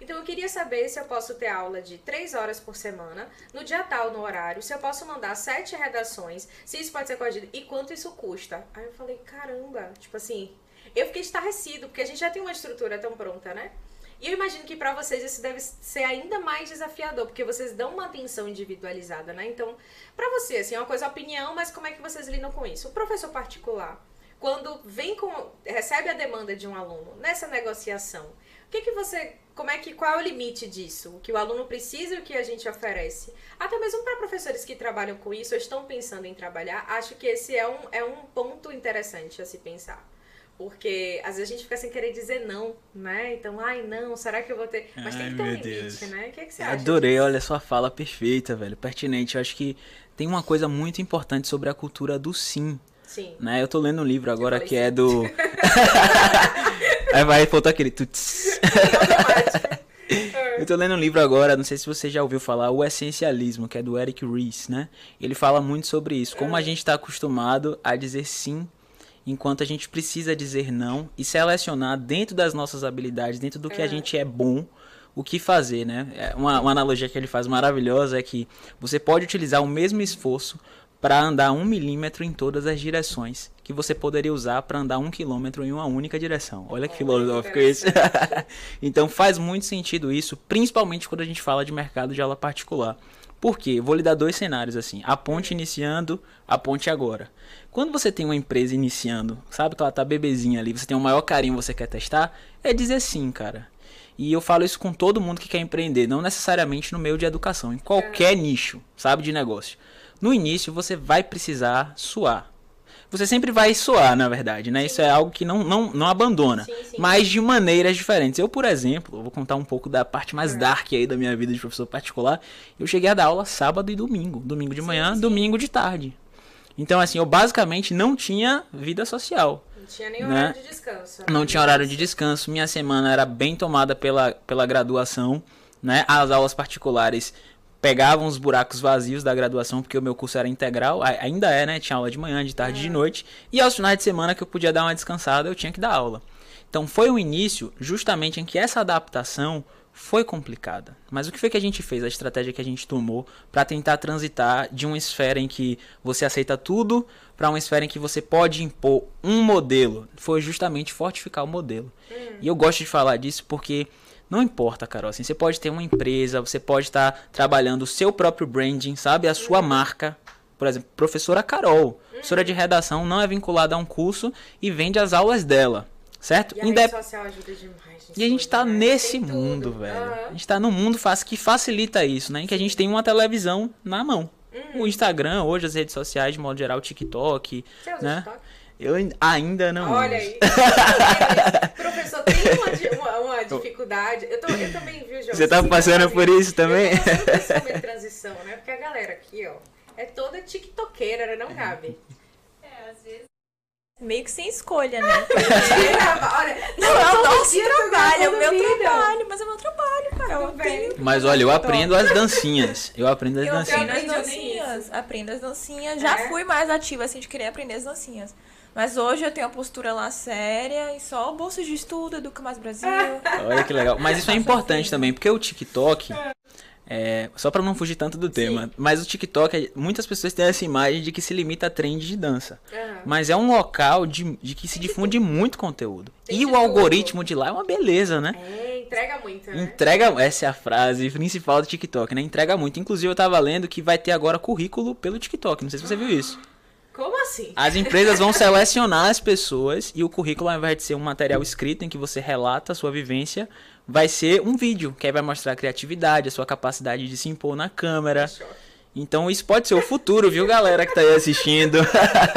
Speaker 2: Então eu queria saber se eu posso ter aula de três horas por semana, no dia tal, no horário, se eu posso mandar sete redações, se isso pode ser corrigido e quanto isso custa. Aí eu falei, caramba, tipo assim, eu fiquei estarrecido, porque a gente já tem uma estrutura tão pronta, né? E eu imagino que pra vocês isso deve ser ainda mais desafiador, porque vocês dão uma atenção individualizada, né? Então, pra você, assim, é uma coisa opinião, mas como é que vocês lidam com isso? O professor particular, quando vem com recebe a demanda de um aluno nessa negociação, o que que você, como é que qual é o limite disso? O que o aluno precisa e o que a gente oferece? Até mesmo para professores que trabalham com isso, ou estão pensando em trabalhar, acho que esse é um é um ponto interessante a se pensar. Porque às vezes a gente fica sem querer dizer não, né? Então, ai não, será que eu vou ter. Mas tem
Speaker 3: Ai,
Speaker 2: que ter um limite,
Speaker 3: Deus.
Speaker 2: né? O que, é que você acha?
Speaker 3: Adorei,
Speaker 2: disso?
Speaker 3: olha sua fala perfeita, velho, pertinente. Eu acho que tem uma coisa muito importante sobre a cultura do sim,
Speaker 2: Sim.
Speaker 3: né? Eu tô lendo um livro agora que é do Aí vai faltar aquele tuts. Eu tô lendo um livro agora, não sei se você já ouviu falar, O Essencialismo, que é do Eric Ries, né? Ele fala muito sobre isso, como a gente tá acostumado a dizer sim enquanto a gente precisa dizer não e selecionar dentro das nossas habilidades, dentro do que a gente é bom, o que fazer, né? É Uma, uma analogia que ele faz maravilhosa é que você pode utilizar o mesmo esforço para andar um milímetro em todas as direções que você poderia usar para andar um quilômetro em uma única direção. Olha que filosófico isso. então faz muito sentido isso, principalmente quando a gente fala de mercado de aula particular. Por quê? Vou lhe dar dois cenários assim: a ponte iniciando, a ponte agora. Quando você tem uma empresa iniciando, sabe que ela tá bebezinha ali, você tem o maior carinho, você quer testar, é dizer sim, cara. E eu falo isso com todo mundo que quer empreender, não necessariamente no meio de educação, em qualquer nicho, sabe, de negócio. No início você vai precisar suar. Você sempre vai suar, na verdade, né? Isso é algo que não, não, não abandona.
Speaker 2: Sim, sim.
Speaker 3: Mas de maneiras diferentes. Eu, por exemplo, eu vou contar um pouco da parte mais dark aí da minha vida de professor particular. Eu cheguei a dar aula sábado e domingo. Domingo de manhã, domingo de tarde. Então, assim, eu basicamente não tinha vida social.
Speaker 2: Não tinha nem
Speaker 3: Né?
Speaker 2: horário de descanso.
Speaker 3: Não tinha horário de descanso. Minha semana era bem tomada pela, pela graduação, né? As aulas particulares pegavam os buracos vazios da graduação, porque o meu curso era integral, ainda é, né? Tinha aula de manhã, de tarde, de noite. E aos finais de semana que eu podia dar uma descansada, eu tinha que dar aula. Então foi um início justamente em que essa adaptação foi complicada. Mas o que foi que a gente fez? A estratégia que a gente tomou para tentar transitar de uma esfera em que você aceita tudo para uma esfera em que você pode impor um modelo. Foi justamente fortificar o modelo. E eu gosto de falar disso porque não importa, Carol. Assim, você pode ter uma empresa, você pode estar trabalhando o seu próprio branding, sabe? A sua marca. Por exemplo, professora Carol, professora de redação, não é vinculada a um curso e vende as aulas dela. Certo?
Speaker 2: E a
Speaker 3: Indep-
Speaker 2: rede social ajuda demais.
Speaker 3: e a gente tá
Speaker 2: né?
Speaker 3: nesse
Speaker 2: Tem tudo.
Speaker 3: mundo, velho.
Speaker 2: Aham.
Speaker 3: A gente tá num mundo fácil que facilita isso, né? Em que a gente tem uma televisão na mão.
Speaker 2: Uhum.
Speaker 3: O Instagram, hoje as redes sociais, de modo geral, o TikTok,
Speaker 2: Você usa
Speaker 3: né?
Speaker 2: TikTok?
Speaker 3: Eu ain- ainda não
Speaker 2: Olha
Speaker 3: uso.
Speaker 2: aí. Professor, tem uma, uma, uma dificuldade. Eu, tô- eu também, viu, João?
Speaker 3: Você tá passando por isso também?
Speaker 2: Eu tô de transição, né? Porque a galera aqui, ó, é toda tiktokeira, né? não cabe.
Speaker 1: Meio que sem escolha, né?
Speaker 2: Olha,
Speaker 1: Não, é o
Speaker 2: todo
Speaker 1: nosso trabalho, é o meu
Speaker 2: vídeo.
Speaker 1: trabalho, mas é o meu trabalho, cara. Eu aprendo,
Speaker 3: Mas olha, eu aprendo as dancinhas. Eu aprendo as
Speaker 1: eu aprendo
Speaker 3: dancinhas.
Speaker 1: as
Speaker 2: aprendeu
Speaker 1: dancinhas. Aprendo as dancinhas. Já
Speaker 2: É?
Speaker 1: fui mais ativa, assim, de querer aprender as dancinhas. Mas hoje eu tenho a postura lá séria e só bolsa de estudo, Educa Mais Brasil.
Speaker 3: Olha que legal. Mas isso é importante também, porque o TikTok. É, só pra não fugir tanto do tema, mas o TikTok, muitas pessoas têm essa imagem de que se limita a trend de dança.
Speaker 2: Aham.
Speaker 3: Mas é um local de, de que se difunde muito conteúdo.
Speaker 2: Tem
Speaker 3: E o
Speaker 2: tudo.
Speaker 3: algoritmo de lá é uma beleza, né?
Speaker 2: É, entrega muito, né?
Speaker 3: Entrega, essa é a frase principal do TikTok, né? Entrega muito. Inclusive eu tava lendo que vai ter agora currículo pelo TikTok. Não sei se você viu isso.
Speaker 2: Assim?
Speaker 3: As empresas vão selecionar as pessoas e o currículo, ao invés de ser um material escrito em que você relata a sua vivência, vai ser um vídeo, que aí vai mostrar a criatividade, a sua capacidade de se impor na câmera. Então isso pode ser o futuro, viu, galera que tá aí assistindo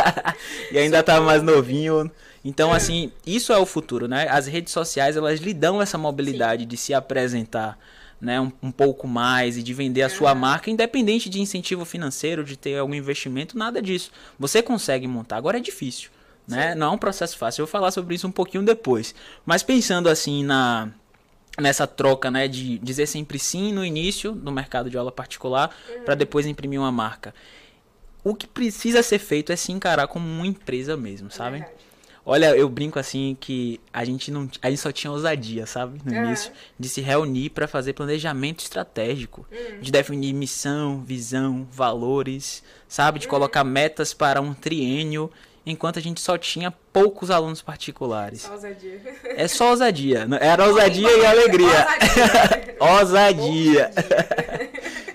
Speaker 3: e ainda tá mais novinho. Então, assim, isso é o futuro, né? As redes sociais, elas lhe dão essa mobilidade de se apresentar, né, um, um pouco mais e de vender a sua marca, independente de incentivo financeiro, de ter algum investimento, nada disso. Você consegue montar. Agora é difícil, né? Não é um processo fácil. Eu vou falar sobre isso um pouquinho depois. Mas pensando assim na nessa troca, né, de dizer sempre sim no início do mercado de aula particular para depois imprimir uma marca. O que precisa ser feito é se encarar como uma empresa mesmo, sabe?
Speaker 2: Verdade.
Speaker 3: Olha, eu brinco assim que a gente não, a gente só tinha ousadia, sabe, no
Speaker 2: Aham.
Speaker 3: início, de se reunir para fazer planejamento estratégico, de definir missão, visão, valores, sabe, de colocar metas para um triênio, enquanto a gente só tinha poucos alunos particulares.
Speaker 2: Só ousadia.
Speaker 3: É só ousadia. Era ousadia e alegria.
Speaker 2: Ousadia.
Speaker 3: Ousadia.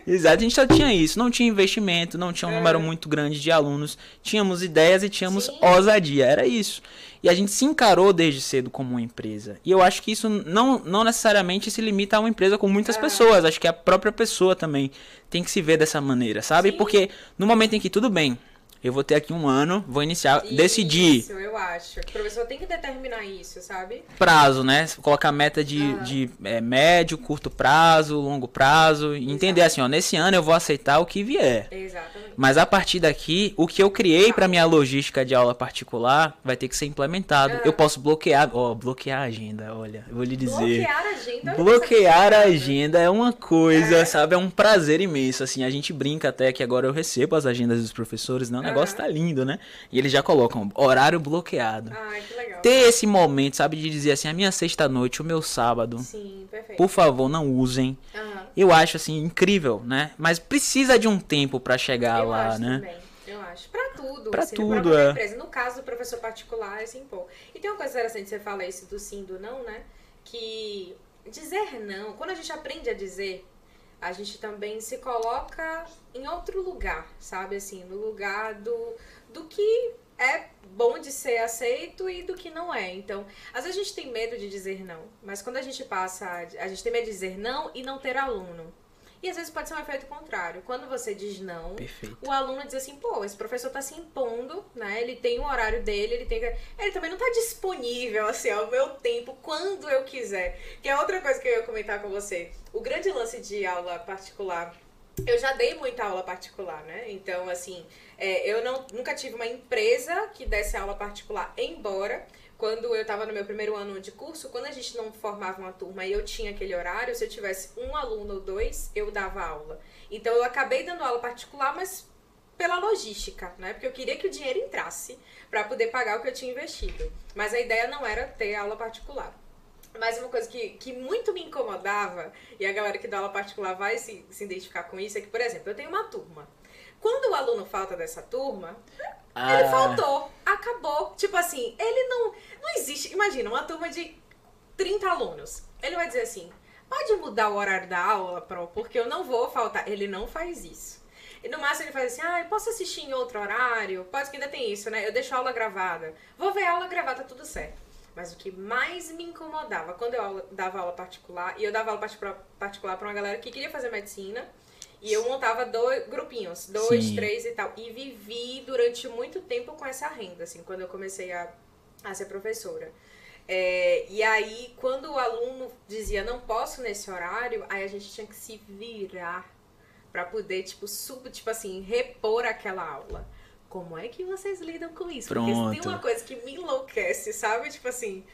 Speaker 3: Exato, a gente só tinha isso. Não tinha investimento, não tinha um número muito grande de alunos. Tínhamos ideias e tínhamos
Speaker 2: Sim.
Speaker 3: ousadia. Era isso. E a gente se encarou desde cedo como uma empresa. E eu acho que isso não, não necessariamente se limita a uma empresa com muitas pessoas. Acho que a própria pessoa também tem que se ver dessa maneira, sabe?
Speaker 2: Sim.
Speaker 3: Porque no momento em que tudo bem, eu vou ter aqui um ano, vou iniciar, isso, decidir.
Speaker 2: Isso, eu acho. O professor tem que determinar isso, sabe?
Speaker 3: Prazo, né? Colocar meta de, uhum. de é, médio, curto prazo, longo prazo. Exato. Entender assim, ó, nesse ano eu vou aceitar o que vier.
Speaker 2: Exatamente.
Speaker 3: Mas a partir daqui, o que eu criei para minha logística de aula particular vai ter que ser implementado. Uhum. Eu posso bloquear, ó, bloquear a agenda, olha, eu vou lhe dizer.
Speaker 2: Bloquear a agenda.
Speaker 3: Bloquear a agenda é uma coisa, é. sabe? É um prazer imenso, assim. A gente brinca até que agora eu recebo as agendas dos professores, não? Negócio tá lindo, né? E eles já colocam horário bloqueado.
Speaker 2: Ai, que legal.
Speaker 3: Ter esse momento, sabe, de dizer assim, a minha sexta-noite, o meu sábado.
Speaker 2: Sim, perfeito.
Speaker 3: Por favor, não usem. Uhum. Eu acho, assim, incrível, né? Mas precisa de um tempo para chegar
Speaker 2: eu
Speaker 3: lá, né?
Speaker 2: Também. Eu acho. Pra tudo.
Speaker 3: Pra
Speaker 2: assim,
Speaker 3: tudo,
Speaker 2: pra
Speaker 3: é.
Speaker 2: Empresa. No caso do professor particular, é assim, pô. E tem uma coisa interessante, você fala isso do sim, do não, né? Que dizer não, quando a gente aprende a dizer a gente também se coloca em outro lugar, sabe? Assim, no lugar do, do que é bom de ser aceito e do que não é. Então, às vezes a gente tem medo de dizer não, mas quando a gente passa, a gente tem medo de dizer não e não ter aluno. E às vezes pode ser um efeito contrário. Quando você diz não,
Speaker 3: Perfeito.
Speaker 2: o aluno diz assim, pô, esse professor tá se impondo, né? Ele tem um horário dele, ele tem Ele também não tá disponível, assim, ao meu tempo, quando eu quiser. Que é outra coisa que eu ia comentar com você. O grande lance de aula particular eu já dei muita aula particular, né? Então, assim, é, eu não, nunca tive uma empresa que desse aula particular, embora quando eu estava no meu primeiro ano de curso, quando a gente não formava uma turma e eu tinha aquele horário, se eu tivesse um aluno ou dois, eu dava aula. Então eu acabei dando aula particular, mas pela logística, né? Porque eu queria que o dinheiro entrasse para poder pagar o que eu tinha investido. Mas a ideia não era ter aula particular. Mas uma coisa que, que muito me incomodava, e a galera que dá aula particular vai se, se identificar com isso, é que, por exemplo, eu tenho uma turma. Quando o aluno falta dessa turma, ah. ele faltou, acabou. Tipo assim, ele não. Não existe. Imagina, uma turma de 30 alunos. Ele vai dizer assim: pode mudar o horário da aula, Pro, porque eu não vou faltar. Ele não faz isso. E no máximo ele faz assim: ah, eu posso assistir em outro horário? Pode que ainda tem isso, né? Eu deixo a aula gravada. Vou ver a aula gravada, tudo certo. Mas o que mais me incomodava quando eu dava aula particular, e eu dava aula particular para uma galera que queria fazer medicina e eu montava dois grupinhos, dois, Sim. três e tal. E vivi durante muito tempo com essa renda, assim, quando eu comecei a, a ser professora. É, e aí, quando o aluno dizia não posso nesse horário, aí a gente tinha que se virar para poder, tipo, sub, tipo assim, repor aquela aula. Como é que vocês lidam com isso?
Speaker 3: Pronto.
Speaker 2: Porque tem uma coisa que me enlouquece, sabe? Tipo assim,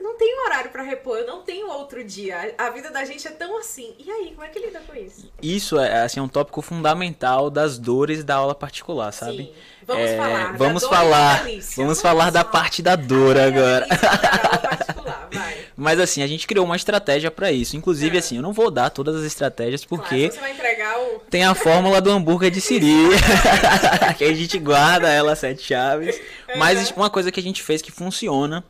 Speaker 2: não tenho horário para repor, eu não tenho outro dia. A vida da gente é tão assim. E aí, como é que lida com isso?
Speaker 3: Isso é assim um tópico fundamental das dores da aula particular, sabe?
Speaker 2: Sim. Vamos é,
Speaker 3: falar. Vamos falar. Vamos, vamos falar da parte da dor agora. Mas assim, a gente criou uma estratégia para isso. Inclusive, é. assim, eu não vou dar todas as estratégias porque
Speaker 2: claro, você vai entregar o...
Speaker 3: tem a fórmula do hambúrguer de Siri, que a gente guarda ela sete chaves. Mas uma coisa que a gente fez que funciona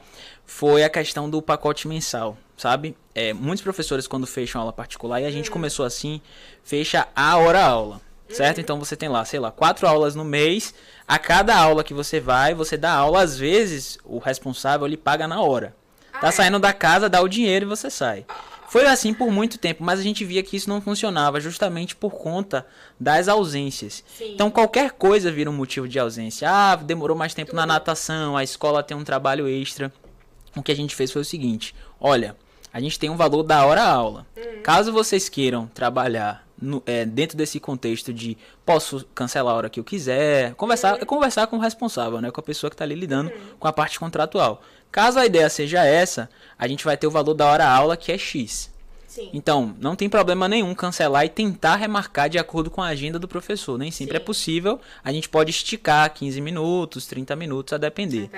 Speaker 3: foi a questão do pacote mensal, sabe? É, muitos professores, quando fecham aula particular, e a gente uhum. começou assim, fecha a hora-aula, certo? Uhum. Então você tem lá, sei lá, quatro aulas no mês. A cada aula que você vai, você dá aula. Às vezes, o responsável ele paga na hora. Tá ah, é? saindo da casa, dá o dinheiro e você sai. Foi assim por muito tempo, mas a gente via que isso não funcionava justamente por conta das ausências.
Speaker 2: Sim.
Speaker 3: Então qualquer coisa vira um motivo de ausência. Ah, demorou mais tempo Tudo. na natação, a escola tem um trabalho extra o que a gente fez foi o seguinte: olha, a gente tem um valor da hora aula. Uhum. Caso vocês queiram trabalhar no, é, dentro desse contexto de posso cancelar a hora que eu quiser, conversar, uhum. conversar com o responsável, né, com a pessoa que está ali lidando uhum. com a parte contratual. Caso a ideia seja essa, a gente vai ter o valor da hora aula que é X.
Speaker 2: Sim.
Speaker 3: Então, não tem problema nenhum cancelar e tentar remarcar de acordo com a agenda do professor. Nem sempre é Sim. é possível. A gente pode esticar 15 minutos, 30 minutos, a depender.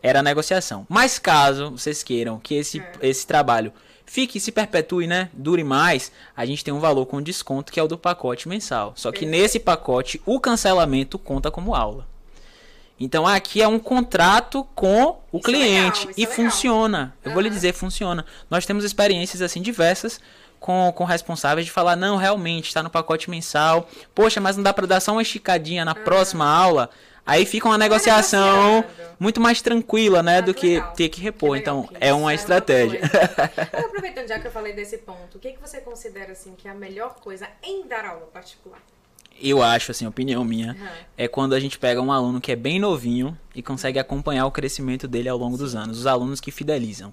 Speaker 3: Era a negociação. Mas caso vocês queiram que esse, é. esse trabalho fique, se perpetue, né? Dure mais, a gente tem um valor com desconto que é o do pacote mensal. Só que nesse pacote, o cancelamento conta como aula. Então aqui é um contrato com o isso cliente é legal, e é funciona. Eu uhum. vou lhe dizer, funciona. Nós temos experiências assim diversas com, com responsáveis de falar, não, realmente, está no pacote mensal. Poxa, mas não dá para dar só uma esticadinha na uhum. próxima aula. Aí fica uma negociação muito mais tranquila, né, ah, do que legal. ter que repor. Que então, é uma é estratégia.
Speaker 2: Uma aproveitando já que eu falei desse ponto, o que, que você considera assim que é a melhor coisa em dar aula particular?
Speaker 3: Eu acho, assim, opinião minha, uhum. é quando a gente pega um aluno que é bem novinho e consegue acompanhar o crescimento dele ao longo dos anos. Os alunos que fidelizam.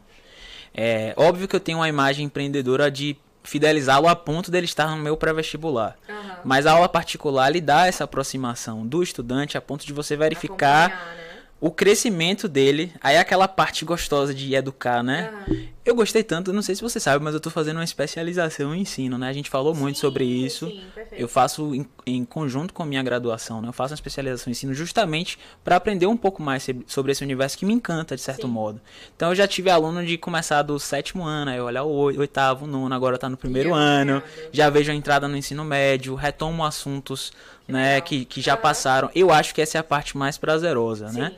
Speaker 3: É óbvio que eu tenho uma imagem empreendedora de fidelizá-lo a ponto dele estar no meu pré-vestibular. Uhum. Mas a aula particular lhe dá essa aproximação do estudante a ponto de você verificar né? o crescimento dele, aí é aquela parte gostosa de educar, né? Uhum. Eu gostei tanto, não sei se você sabe, mas eu tô fazendo uma especialização em ensino, né? A gente falou sim, muito sobre isso. Sim, eu faço em, em, conjunto com a minha graduação, né? Eu faço uma especialização em ensino justamente para aprender um pouco mais sobre esse universo que me encanta, de certo sim. modo. Então eu já tive aluno de começar do sétimo ano, aí olhar o oitavo, nono, agora tá no primeiro ano. Já vejo a entrada no ensino médio, retomo assuntos né, que, que já passaram. Eu acho que essa é a parte mais prazerosa, né?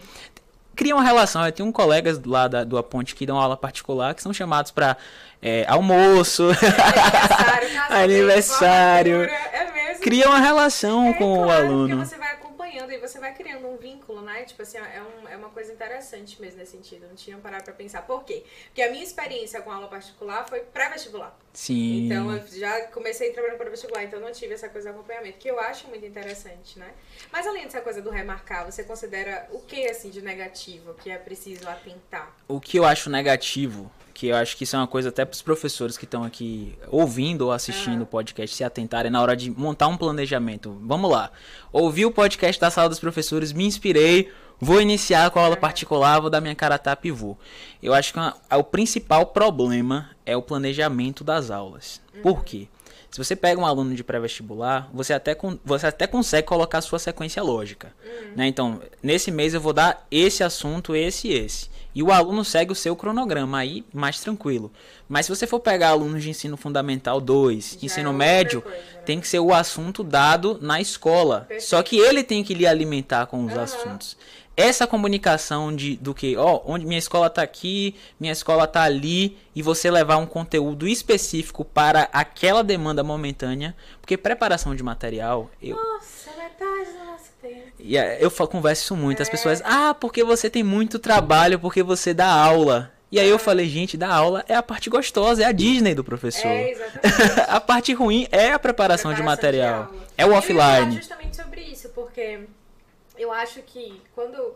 Speaker 3: Cria uma relação. Eu tenho um colegas lá da, do Aponte que dão aula particular que são chamados para é, almoço, aniversário, aniversário. É Cria uma relação é, com claro, o aluno.
Speaker 2: Você vai acompanhando e você vai criando um vínculo, né? Tipo assim, é, um, é uma coisa interessante mesmo nesse sentido. Não tinha parado pra pensar. Por quê? Porque a minha experiência com aula particular foi pré-vestibular.
Speaker 3: Sim.
Speaker 2: Então eu já comecei trabalhando para vestibular, então não tive essa coisa de acompanhamento, que eu acho muito interessante, né? Mas além dessa coisa do remarcar, você considera o que assim de negativo que é preciso atentar?
Speaker 3: O que eu acho negativo que eu acho que isso é uma coisa até para os professores que estão aqui ouvindo ou assistindo o podcast se atentarem na hora de montar um planejamento. Vamos lá. Ouvi o podcast da sala dos professores, me inspirei, vou iniciar com a aula particular, vou dar minha cara a tapa e vou. Eu acho que uma, o principal problema é o planejamento das aulas. Por quê? Se você pega um aluno de pré-vestibular, você até, você até consegue colocar a sua sequência lógica. Uhum. Né? Então, nesse mês eu vou dar esse assunto, esse e esse. E o aluno segue o seu cronograma aí mais tranquilo. Mas se você for pegar alunos de ensino fundamental 2, ensino é médio, coisa, né? tem que ser o assunto dado na escola. Perfeito. Só que ele tem que lhe alimentar com os uhum. assuntos. Essa comunicação de do que, ó, onde minha escola tá aqui, minha escola tá ali, e você levar um conteúdo específico para aquela demanda momentânea, porque preparação de material, eu
Speaker 2: Nossa, metade do nosso
Speaker 3: e eu converso isso muito. As é. pessoas, ah, porque você tem muito trabalho, porque você dá aula. E aí eu falei, gente, da aula é a parte gostosa, é a Disney do professor. É, exatamente. a parte ruim é a preparação, preparação de material. De é o offline. Eu
Speaker 2: ia justamente sobre isso, porque eu acho que quando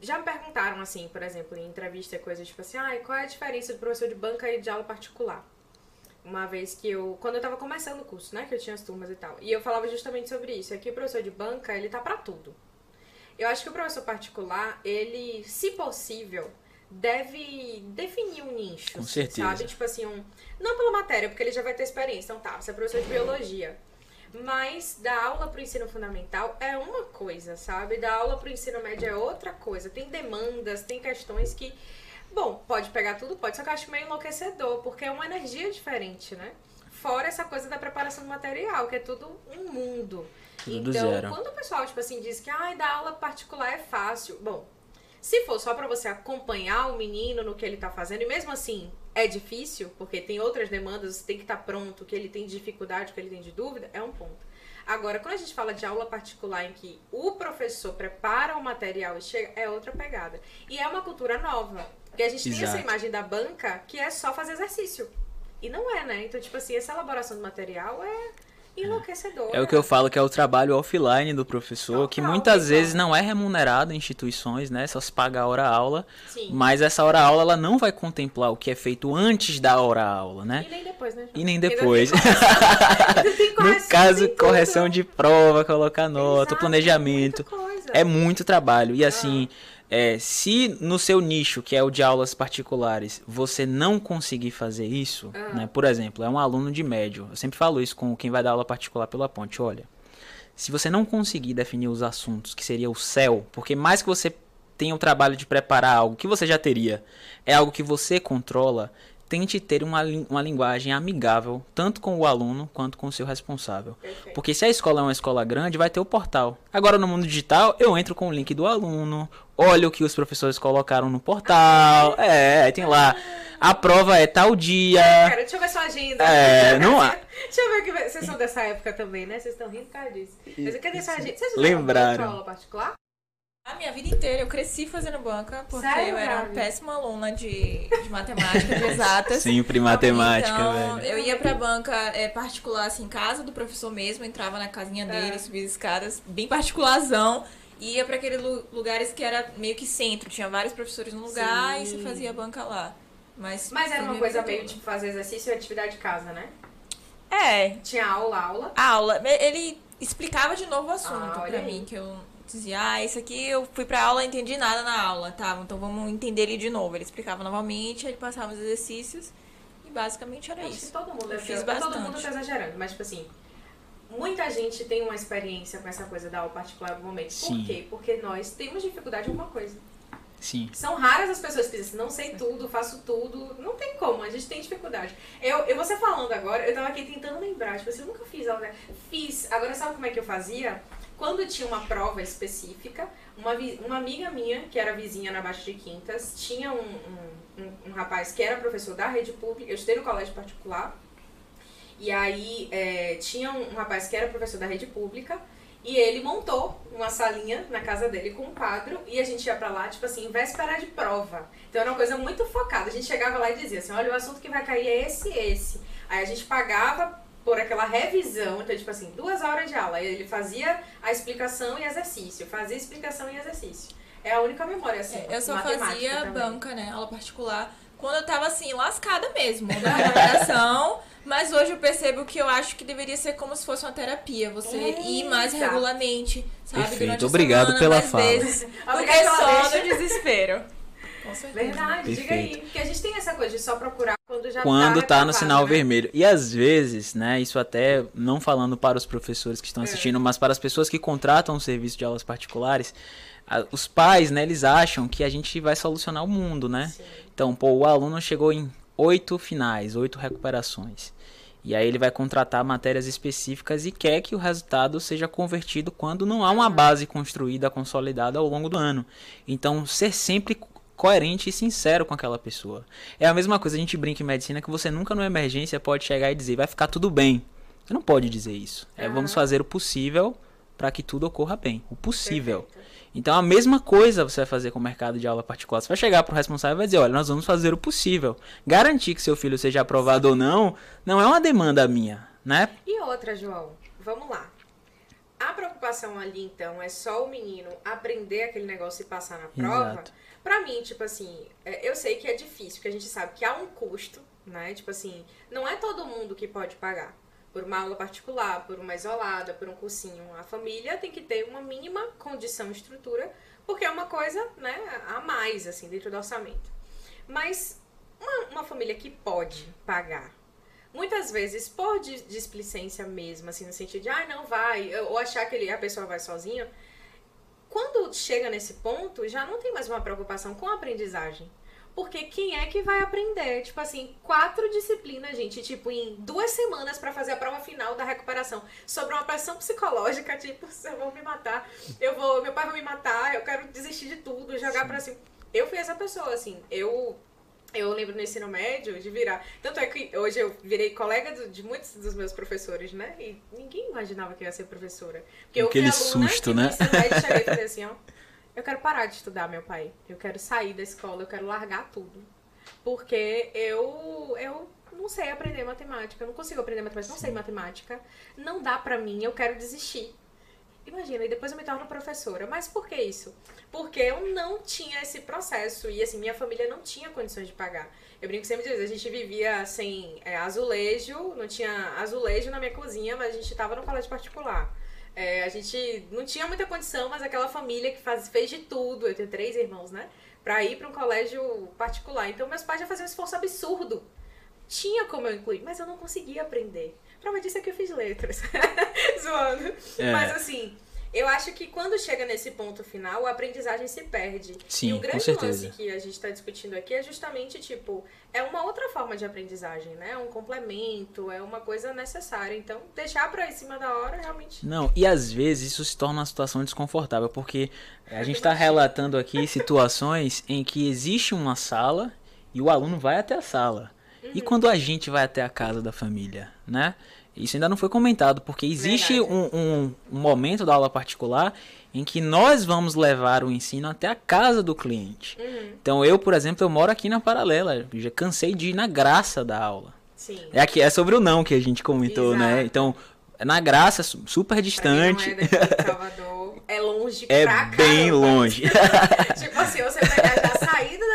Speaker 2: já me perguntaram assim, por exemplo, em entrevista, coisas tipo assim, ah, qual é a diferença do professor de banca e de aula particular? uma vez que eu. Quando eu tava começando o curso, né? Que eu tinha as turmas e tal. E eu falava justamente sobre isso. Aqui o professor de banca, ele tá para tudo. Eu acho que o professor particular, ele, se possível, deve definir um nicho.
Speaker 3: Com certeza.
Speaker 2: Sabe? Tipo assim, um. Não pela matéria, porque ele já vai ter experiência. Então tá, você é professor de biologia. Mas dar aula para o ensino fundamental é uma coisa, sabe? Dar aula para o ensino médio é outra coisa. Tem demandas, tem questões que Bom, pode pegar tudo, pode, só que eu acho meio enlouquecedor, porque é uma energia diferente, né? Fora essa coisa da preparação do material, que é tudo um mundo.
Speaker 3: Tudo
Speaker 2: então, quando o pessoal, tipo assim, diz que ah, dar aula particular é fácil, bom, se for só para você acompanhar o menino no que ele tá fazendo, e mesmo assim é difícil, porque tem outras demandas, você tem que estar tá pronto, que ele tem dificuldade, que ele tem de dúvida, é um ponto. Agora, quando a gente fala de aula particular em que o professor prepara o material e chega, é outra pegada. E é uma cultura nova. Porque a gente Exato. tem essa imagem da banca que é só fazer exercício. E não é, né? Então, tipo assim, essa elaboração do material é enlouquecedor.
Speaker 3: É o que eu falo que é o trabalho offline do professor, que muitas vezes não é remunerado em instituições, né? Só se paga a hora aula. Sim. Mas essa hora aula ela não vai contemplar o que é feito antes da hora aula, né?
Speaker 2: E nem depois, né?
Speaker 3: E nem depois. no caso, correção de prova, colocar nota, Exato, planejamento. É muito trabalho. E assim, ah é, se no seu nicho, que é o de aulas particulares, você não conseguir fazer isso, uhum. né? Por exemplo, é um aluno de médio. Eu sempre falo isso com quem vai dar aula particular pela ponte. Olha, se você não conseguir definir os assuntos, que seria o céu, porque mais que você tenha o trabalho de preparar algo que você já teria, é algo que você controla, tente ter uma, uma linguagem amigável, tanto com o aluno quanto com o seu responsável. Perfeito. Porque se a escola é uma escola grande, vai ter o portal. Agora, no mundo digital, eu entro com o link do aluno, olho o que os professores colocaram no portal. É, tem lá. A prova é tal dia.
Speaker 2: Cara, deixa eu ver sua agenda.
Speaker 3: É, não há.
Speaker 2: deixa eu ver o que. Vocês são dessa época também, né? Vocês estão rindo por causa disso. Mas sua agenda? Vocês
Speaker 3: Lembraram.
Speaker 2: aula particular?
Speaker 1: A minha vida inteira eu cresci fazendo banca, porque
Speaker 2: Sério,
Speaker 1: eu era uma péssima aluna de, de matemática, de exatas.
Speaker 3: Sempre matemática,
Speaker 1: então,
Speaker 3: velho.
Speaker 1: eu ia pra banca é, particular, assim, em casa do professor mesmo, entrava na casinha dele,
Speaker 2: É.
Speaker 1: subia as escadas, bem particularzão. E Ia pra aqueles lu- lugares que era meio que centro, tinha vários professores no lugar
Speaker 2: Sim.
Speaker 1: e você fazia banca lá. Mas,
Speaker 2: Mas era uma coisa meio tipo fazer exercício e atividade de casa, né?
Speaker 1: É,
Speaker 2: Tinha aula, aula.
Speaker 1: a aula. Ele explicava de novo o assunto
Speaker 2: Ah,
Speaker 1: pra
Speaker 2: aí.
Speaker 1: mim, que eu dizia, ah, isso aqui eu fui pra aula e entendi nada na aula, tá? Então vamos entender ele de novo. Ele explicava novamente, ele passava os exercícios e basicamente era
Speaker 2: Acho que
Speaker 1: isso.
Speaker 2: todo mundo
Speaker 1: Eu fiz
Speaker 2: ter- Todo
Speaker 1: bastante.
Speaker 2: mundo tá exagerando, mas tipo assim. Muita gente tem uma experiência com essa coisa da aula particular no momento. Por quê? Porque nós temos dificuldade em alguma coisa.
Speaker 3: Sim.
Speaker 2: São raras as pessoas que dizem assim, não sei tudo, faço tudo. Não tem como, a gente tem dificuldade. Eu, eu você falando agora, eu tava aqui tentando lembrar, tipo assim, eu nunca fiz aula. né? Fiz. Agora sabe como é que eu fazia? Quando tinha uma prova específica, uma, uma amiga minha, que era vizinha na Baixa de Quintas, tinha um, um, um- um rapaz que era professor da rede pública, eu estudei no colégio particular, e aí é, tinha um, rapaz que era professor da rede pública, e ele montou uma salinha na casa dele com um quadro e a gente ia pra lá, tipo assim, véspera de prova. Então era uma coisa muito focada. A gente chegava lá e dizia assim: olha, o assunto que vai cair é esse esse. Aí a gente pagava por aquela revisão, então, tipo assim, duas horas de aula. Ele fazia a explicação e exercício, fazia explicação e exercício. É a única memória, assim.
Speaker 1: É, eu só fazia
Speaker 2: também.
Speaker 1: banca, né? Aula particular. Quando eu tava assim, lascada mesmo da recuperação. Mas hoje eu percebo que eu acho que deveria ser como se fosse uma terapia. Você ir mais
Speaker 2: Exato.
Speaker 1: regularmente, sabe?
Speaker 3: Perfeito.
Speaker 1: Durante
Speaker 3: Obrigado
Speaker 1: semana,
Speaker 3: pela fala.
Speaker 1: vezes. Porque
Speaker 2: pela
Speaker 1: só no desespero. Com certeza.
Speaker 2: Verdade, diga aí.
Speaker 3: Perfeito.
Speaker 2: Porque a gente tem essa coisa de só procurar quando já
Speaker 3: Quando
Speaker 2: tá
Speaker 3: tá no
Speaker 2: reprovado,
Speaker 3: sinal
Speaker 2: né?
Speaker 3: vermelho. E às vezes, né, isso até não falando para os professores que
Speaker 2: É.
Speaker 3: estão assistindo, mas para as pessoas que contratam o serviço de aulas particulares, os pais, né, eles acham que a gente vai solucionar o mundo, né?
Speaker 2: Sim.
Speaker 3: Então, pô, o aluno chegou em oito finais, oito recuperações. E aí ele vai contratar matérias específicas e quer que o resultado seja convertido quando não há uma base construída, consolidada ao longo do ano. Então, ser sempre co- coerente e sincero com aquela pessoa. É a mesma coisa, a gente brinca em medicina que você nunca numa emergência pode chegar e dizer, vai ficar tudo bem. Você não pode dizer isso. É, vamos fazer o possível para que tudo ocorra bem. O possível.
Speaker 2: Perfeito.
Speaker 3: Então a mesma coisa você vai fazer com o mercado de aula particular. Você vai chegar pro responsável e vai dizer, olha, nós vamos fazer o possível. Garantir que seu filho seja aprovado ou não, não é uma demanda minha, né?
Speaker 2: E outra, João, vamos lá. A preocupação ali, então, é só o menino aprender aquele negócio e passar na prova.
Speaker 3: Exato.
Speaker 2: Pra mim, tipo assim, é, eu sei que é difícil, porque a gente sabe que há um custo, né? Tipo assim, não é todo mundo que pode pagar. Por uma aula particular, por uma isolada, por um cursinho. A família tem que ter uma mínima condição estrutura, porque é uma coisa, né, a mais, assim, dentro do orçamento. Mas uma, uma família que pode pagar, muitas vezes por dis- displicência mesmo, assim, no sentido de, ai, não vai, ou achar que ele, a pessoa vai sozinha, quando chega nesse ponto, já não tem mais uma preocupação com a aprendizagem. Porque quem é que vai aprender? Tipo assim, quatro disciplinas, gente, tipo, em duas semanas pra fazer a prova final da recuperação. Sobre uma pressão psicológica, tipo, eu vou me matar, eu vou, meu pai vai me matar, eu quero desistir de tudo, jogar pra cima. Eu fui essa pessoa, assim, eu eu lembro no ensino médio de virar. Tanto é que hoje eu virei colega do- de muitos dos meus professores, né? E ninguém imaginava que eu ia ser professora. Porque
Speaker 3: Aquele
Speaker 2: eu fui aluna
Speaker 3: susto,
Speaker 2: que
Speaker 3: né?
Speaker 2: no ensino médio cheguei e falei assim, ó. Eu quero parar de estudar, meu pai. Eu quero sair da escola, eu quero largar tudo. Porque eu, eu não sei aprender matemática, eu não consigo aprender matemática, não sei matemática. Não dá pra mim, eu quero desistir. Imagina, e depois eu me torno professora. Mas por que isso? Porque eu não tinha esse processo e assim, minha família não tinha condições de pagar. Eu brinco sempre diz, a gente vivia sem é, azulejo, não tinha azulejo na minha cozinha, mas a gente tava no colégio particular. É, a gente não tinha muita condição, mas aquela família que faz, fez de tudo, eu tenho três irmãos, né? Pra ir pra um colégio particular. Então meus pais já faziam um esforço absurdo. Tinha como eu incluir, mas eu não conseguia aprender. Prova disso é que eu fiz letras. Zoando.
Speaker 3: É.
Speaker 2: Mas assim, eu acho que quando chega nesse ponto final, a aprendizagem se perde.
Speaker 3: Sim,
Speaker 2: e o
Speaker 3: com
Speaker 2: grande lance que a gente está discutindo aqui é justamente, tipo, é uma outra forma de aprendizagem, né? É um complemento, é uma coisa necessária. Então, deixar pra em cima da hora, realmente.
Speaker 3: Não, e às vezes isso se torna uma situação desconfortável, porque a gente está relatando aqui situações em que existe uma sala e o aluno vai até a sala. E quando a gente vai até a casa da família, né? Isso ainda não foi comentado, porque existe um, um, um, momento da aula particular em que nós vamos levar o ensino até a casa do cliente. Uhum. Então eu, por exemplo, eu moro aqui na paralela, já cansei de ir na graça da aula.
Speaker 2: Sim.
Speaker 3: É aqui é sobre o não que a gente comentou, né? Exato. né? Então, é na graça, super distante.
Speaker 2: Pra quem não é Salvador, é longe
Speaker 3: é
Speaker 2: pra
Speaker 3: bem
Speaker 2: caramba.
Speaker 3: longe.
Speaker 2: tipo assim, você pegar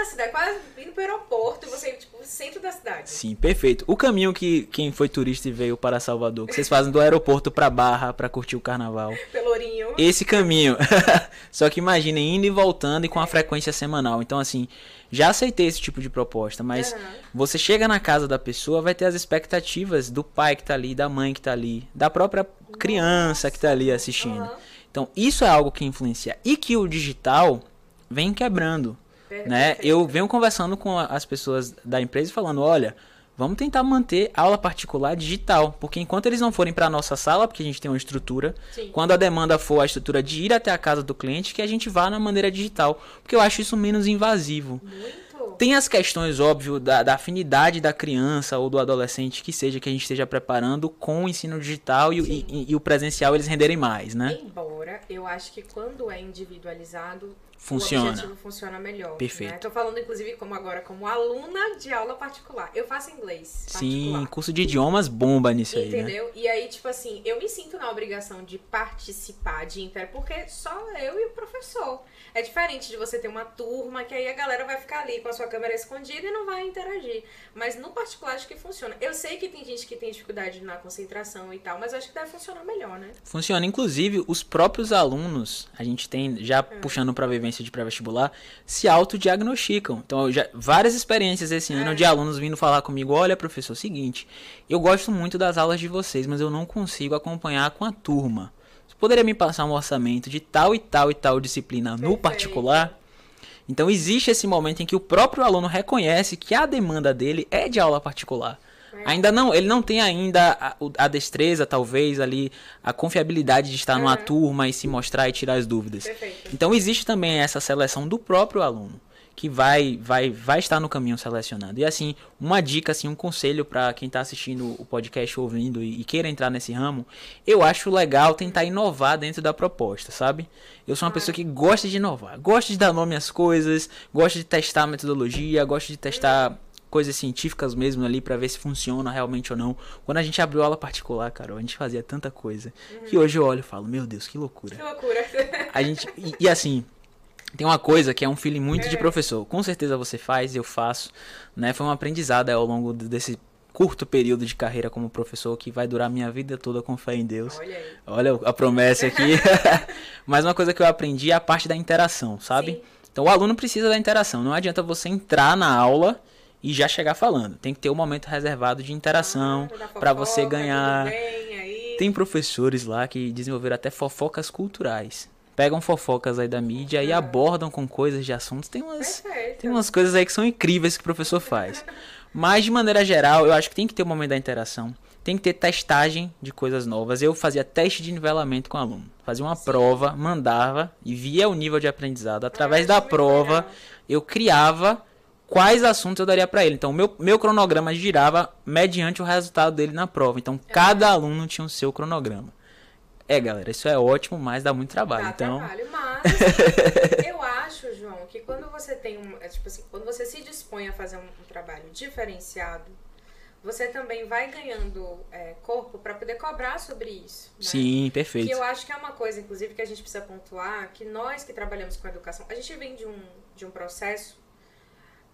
Speaker 2: cidade, quase indo pro aeroporto você, tipo, centro da cidade.
Speaker 3: Sim, perfeito. O caminho que quem foi turista e veio para Salvador, que vocês fazem do aeroporto pra Barra pra curtir o carnaval.
Speaker 2: Pelourinho.
Speaker 3: Esse caminho. Só que imaginem indo e voltando e com a frequência semanal. Então, assim, já aceitei esse tipo de proposta, mas uhum. você chega na casa da pessoa, vai ter as expectativas do pai que tá ali, da mãe que tá ali, da própria criança que tá ali assistindo. Uhum. Então, isso é algo que influencia. E que o digital vem quebrando. Né? Eu venho conversando com as pessoas da empresa falando, olha, vamos tentar manter aula particular digital, porque enquanto eles não forem para nossa sala, porque a gente tem uma estrutura, Sim. quando a demanda for a estrutura de ir até a casa do cliente, que a gente vá na maneira digital, porque eu acho isso menos invasivo.
Speaker 2: Muito.
Speaker 3: Tem as questões, óbvio, da, da, afinidade da criança ou do adolescente, que seja que a gente esteja preparando com o ensino digital e, e, e, e o presencial eles renderem mais, né?
Speaker 2: Embora eu acho que quando é individualizado,
Speaker 3: funciona.
Speaker 2: O objetivo funciona melhor. Né?
Speaker 3: Perfeito.
Speaker 2: Né? Tô falando, inclusive, como agora, como aluna de aula particular. Eu faço inglês.
Speaker 3: Sim, curso de idiomas bomba nisso
Speaker 2: Entendeu?
Speaker 3: aí.
Speaker 2: Entendeu?
Speaker 3: Né?
Speaker 2: E aí, tipo assim, eu me sinto na obrigação de participar de inter, porque só eu e o professor. É diferente de você ter uma turma que aí a galera vai ficar ali com a sua câmera escondida e não vai interagir. Mas no particular acho que funciona. Eu sei que tem gente que tem dificuldade na concentração e tal, mas acho que deve funcionar melhor, né?
Speaker 3: Funciona. Inclusive, os próprios alunos, a gente tem, já é. puxando para a vivência de pré-vestibular, se autodiagnosticam. Então, já, várias experiências esse ano é. de alunos vindo falar comigo: olha, professor, é seguinte, eu gosto muito das aulas de vocês, mas eu não consigo acompanhar com a turma poderia me passar um orçamento de tal e tal e tal disciplina Perfeito. no particular? Então existe esse momento em que o próprio aluno reconhece que a demanda dele é de aula particular. Ainda não, ele não tem ainda a, a, destreza, talvez, ali, a confiabilidade de estar uhum. numa turma e se mostrar e tirar as dúvidas.
Speaker 2: Perfeito.
Speaker 3: Então existe também essa seleção do próprio aluno que vai vai vai estar no caminho selecionando. E assim, uma dica assim, um conselho para quem está assistindo o podcast ouvindo e, e, queira entrar nesse ramo, eu acho legal tentar inovar dentro da proposta, sabe? Eu sou uma pessoa que gosta de inovar, gosta de dar nome às coisas, gosta de testar metodologia, gosta de testar coisas científicas mesmo ali para ver se funciona realmente ou não. Quando a gente abriu aula particular, cara, a gente fazia tanta coisa uhum. que hoje eu olho e falo, meu Deus, que loucura.
Speaker 2: Que loucura.
Speaker 3: A gente e, e assim, tem uma coisa que é um feeling muito é. de professor. Com certeza você faz, eu faço, né? Foi um aprendizado ao longo desse curto período de carreira como professor que vai durar minha vida toda com fé em Deus.
Speaker 2: Olha, aí.
Speaker 3: Olha a promessa aqui. Mas uma coisa que eu aprendi é a parte da interação, sabe? Sim. Então o aluno precisa da interação. Não adianta você entrar na aula e já chegar falando. Tem que ter um momento reservado de interação ah, para você ganhar. Tem professores lá que desenvolveram até fofocas culturais pegam fofocas aí da mídia e abordam com coisas de assuntos. Tem umas, tem umas coisas aí que são incríveis que o professor faz. Mas, de maneira geral, eu acho que tem que ter o um momento da interação. Tem que ter testagem de coisas novas. Eu fazia teste de nivelamento com o aluno. Fazia uma Sim. prova, mandava e via o nível de aprendizado. Através da prova, legal. eu criava quais assuntos eu daria para ele. Então, meu, meu cronograma girava mediante o resultado dele na prova. Então, cada aluno tinha o seu cronograma. É, galera, isso é ótimo, mas dá muito trabalho.
Speaker 2: Dá
Speaker 3: então...
Speaker 2: trabalho, mas eu acho, João, que quando você tem um. É, tipo assim, quando você se dispõe a fazer um, um trabalho diferenciado, você também vai ganhando é, corpo para poder cobrar sobre isso. Né?
Speaker 3: Sim, perfeito.
Speaker 2: Que eu acho que é uma coisa, inclusive, que a gente precisa pontuar, que nós que trabalhamos com educação, a gente vem de um, de um processo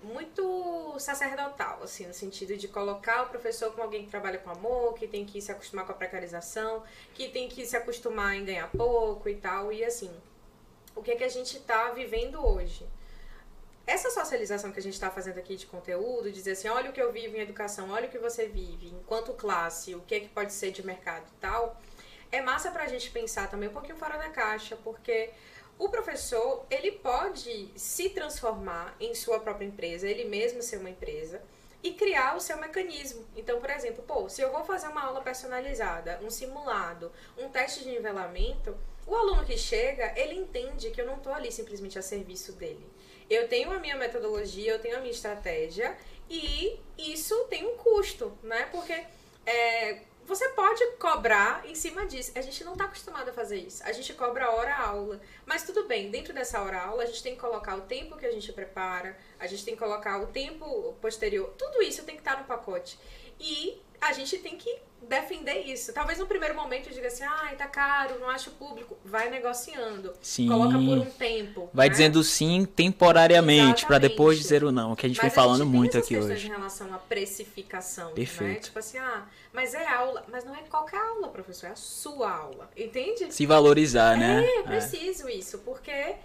Speaker 2: muito sacerdotal, assim, no sentido de colocar o professor como alguém que trabalha com amor, que tem que se acostumar com a precarização, que tem que se acostumar em ganhar pouco e tal, e assim, o que é que a gente está vivendo hoje? Essa socialização que a gente está fazendo aqui de conteúdo, dizer assim, olha o que eu vivo em educação, olha o que você vive, enquanto classe, o que é que pode ser de mercado e tal, é massa para a gente pensar também um pouquinho fora da caixa, porque o professor, ele pode se transformar em sua própria empresa, ele mesmo ser uma empresa e criar o seu mecanismo. Então, por exemplo, pô, se eu vou fazer uma aula personalizada, um simulado, um teste de nivelamento, o aluno que chega, ele entende que eu não estou ali simplesmente a serviço dele. Eu tenho a minha metodologia, eu tenho a minha estratégia e isso tem um custo, né? Porque é, você pode cobrar em cima disso. A gente não está acostumado a fazer isso. A gente cobra hora-aula. Mas tudo bem, dentro dessa hora-aula, a gente tem que colocar o tempo que a gente prepara, a gente tem que colocar o tempo posterior. Tudo isso tem que estar no pacote. E a gente tem que defender isso. Talvez no primeiro momento diga assim, ai, ah, tá caro, não acho público. Vai negociando.
Speaker 3: Sim.
Speaker 2: Coloca por um tempo.
Speaker 3: Vai né? dizendo sim temporariamente, para depois dizer o não, que a gente mas vem falando muito aqui hoje.
Speaker 2: em relação à precificação. Né?
Speaker 3: Perfeito.
Speaker 2: Né? Tipo assim, ah, mas é aula. Mas não é qualquer aula, professor, é a sua aula. Entende?
Speaker 3: Se valorizar, né?
Speaker 2: É, preciso é. isso, porque é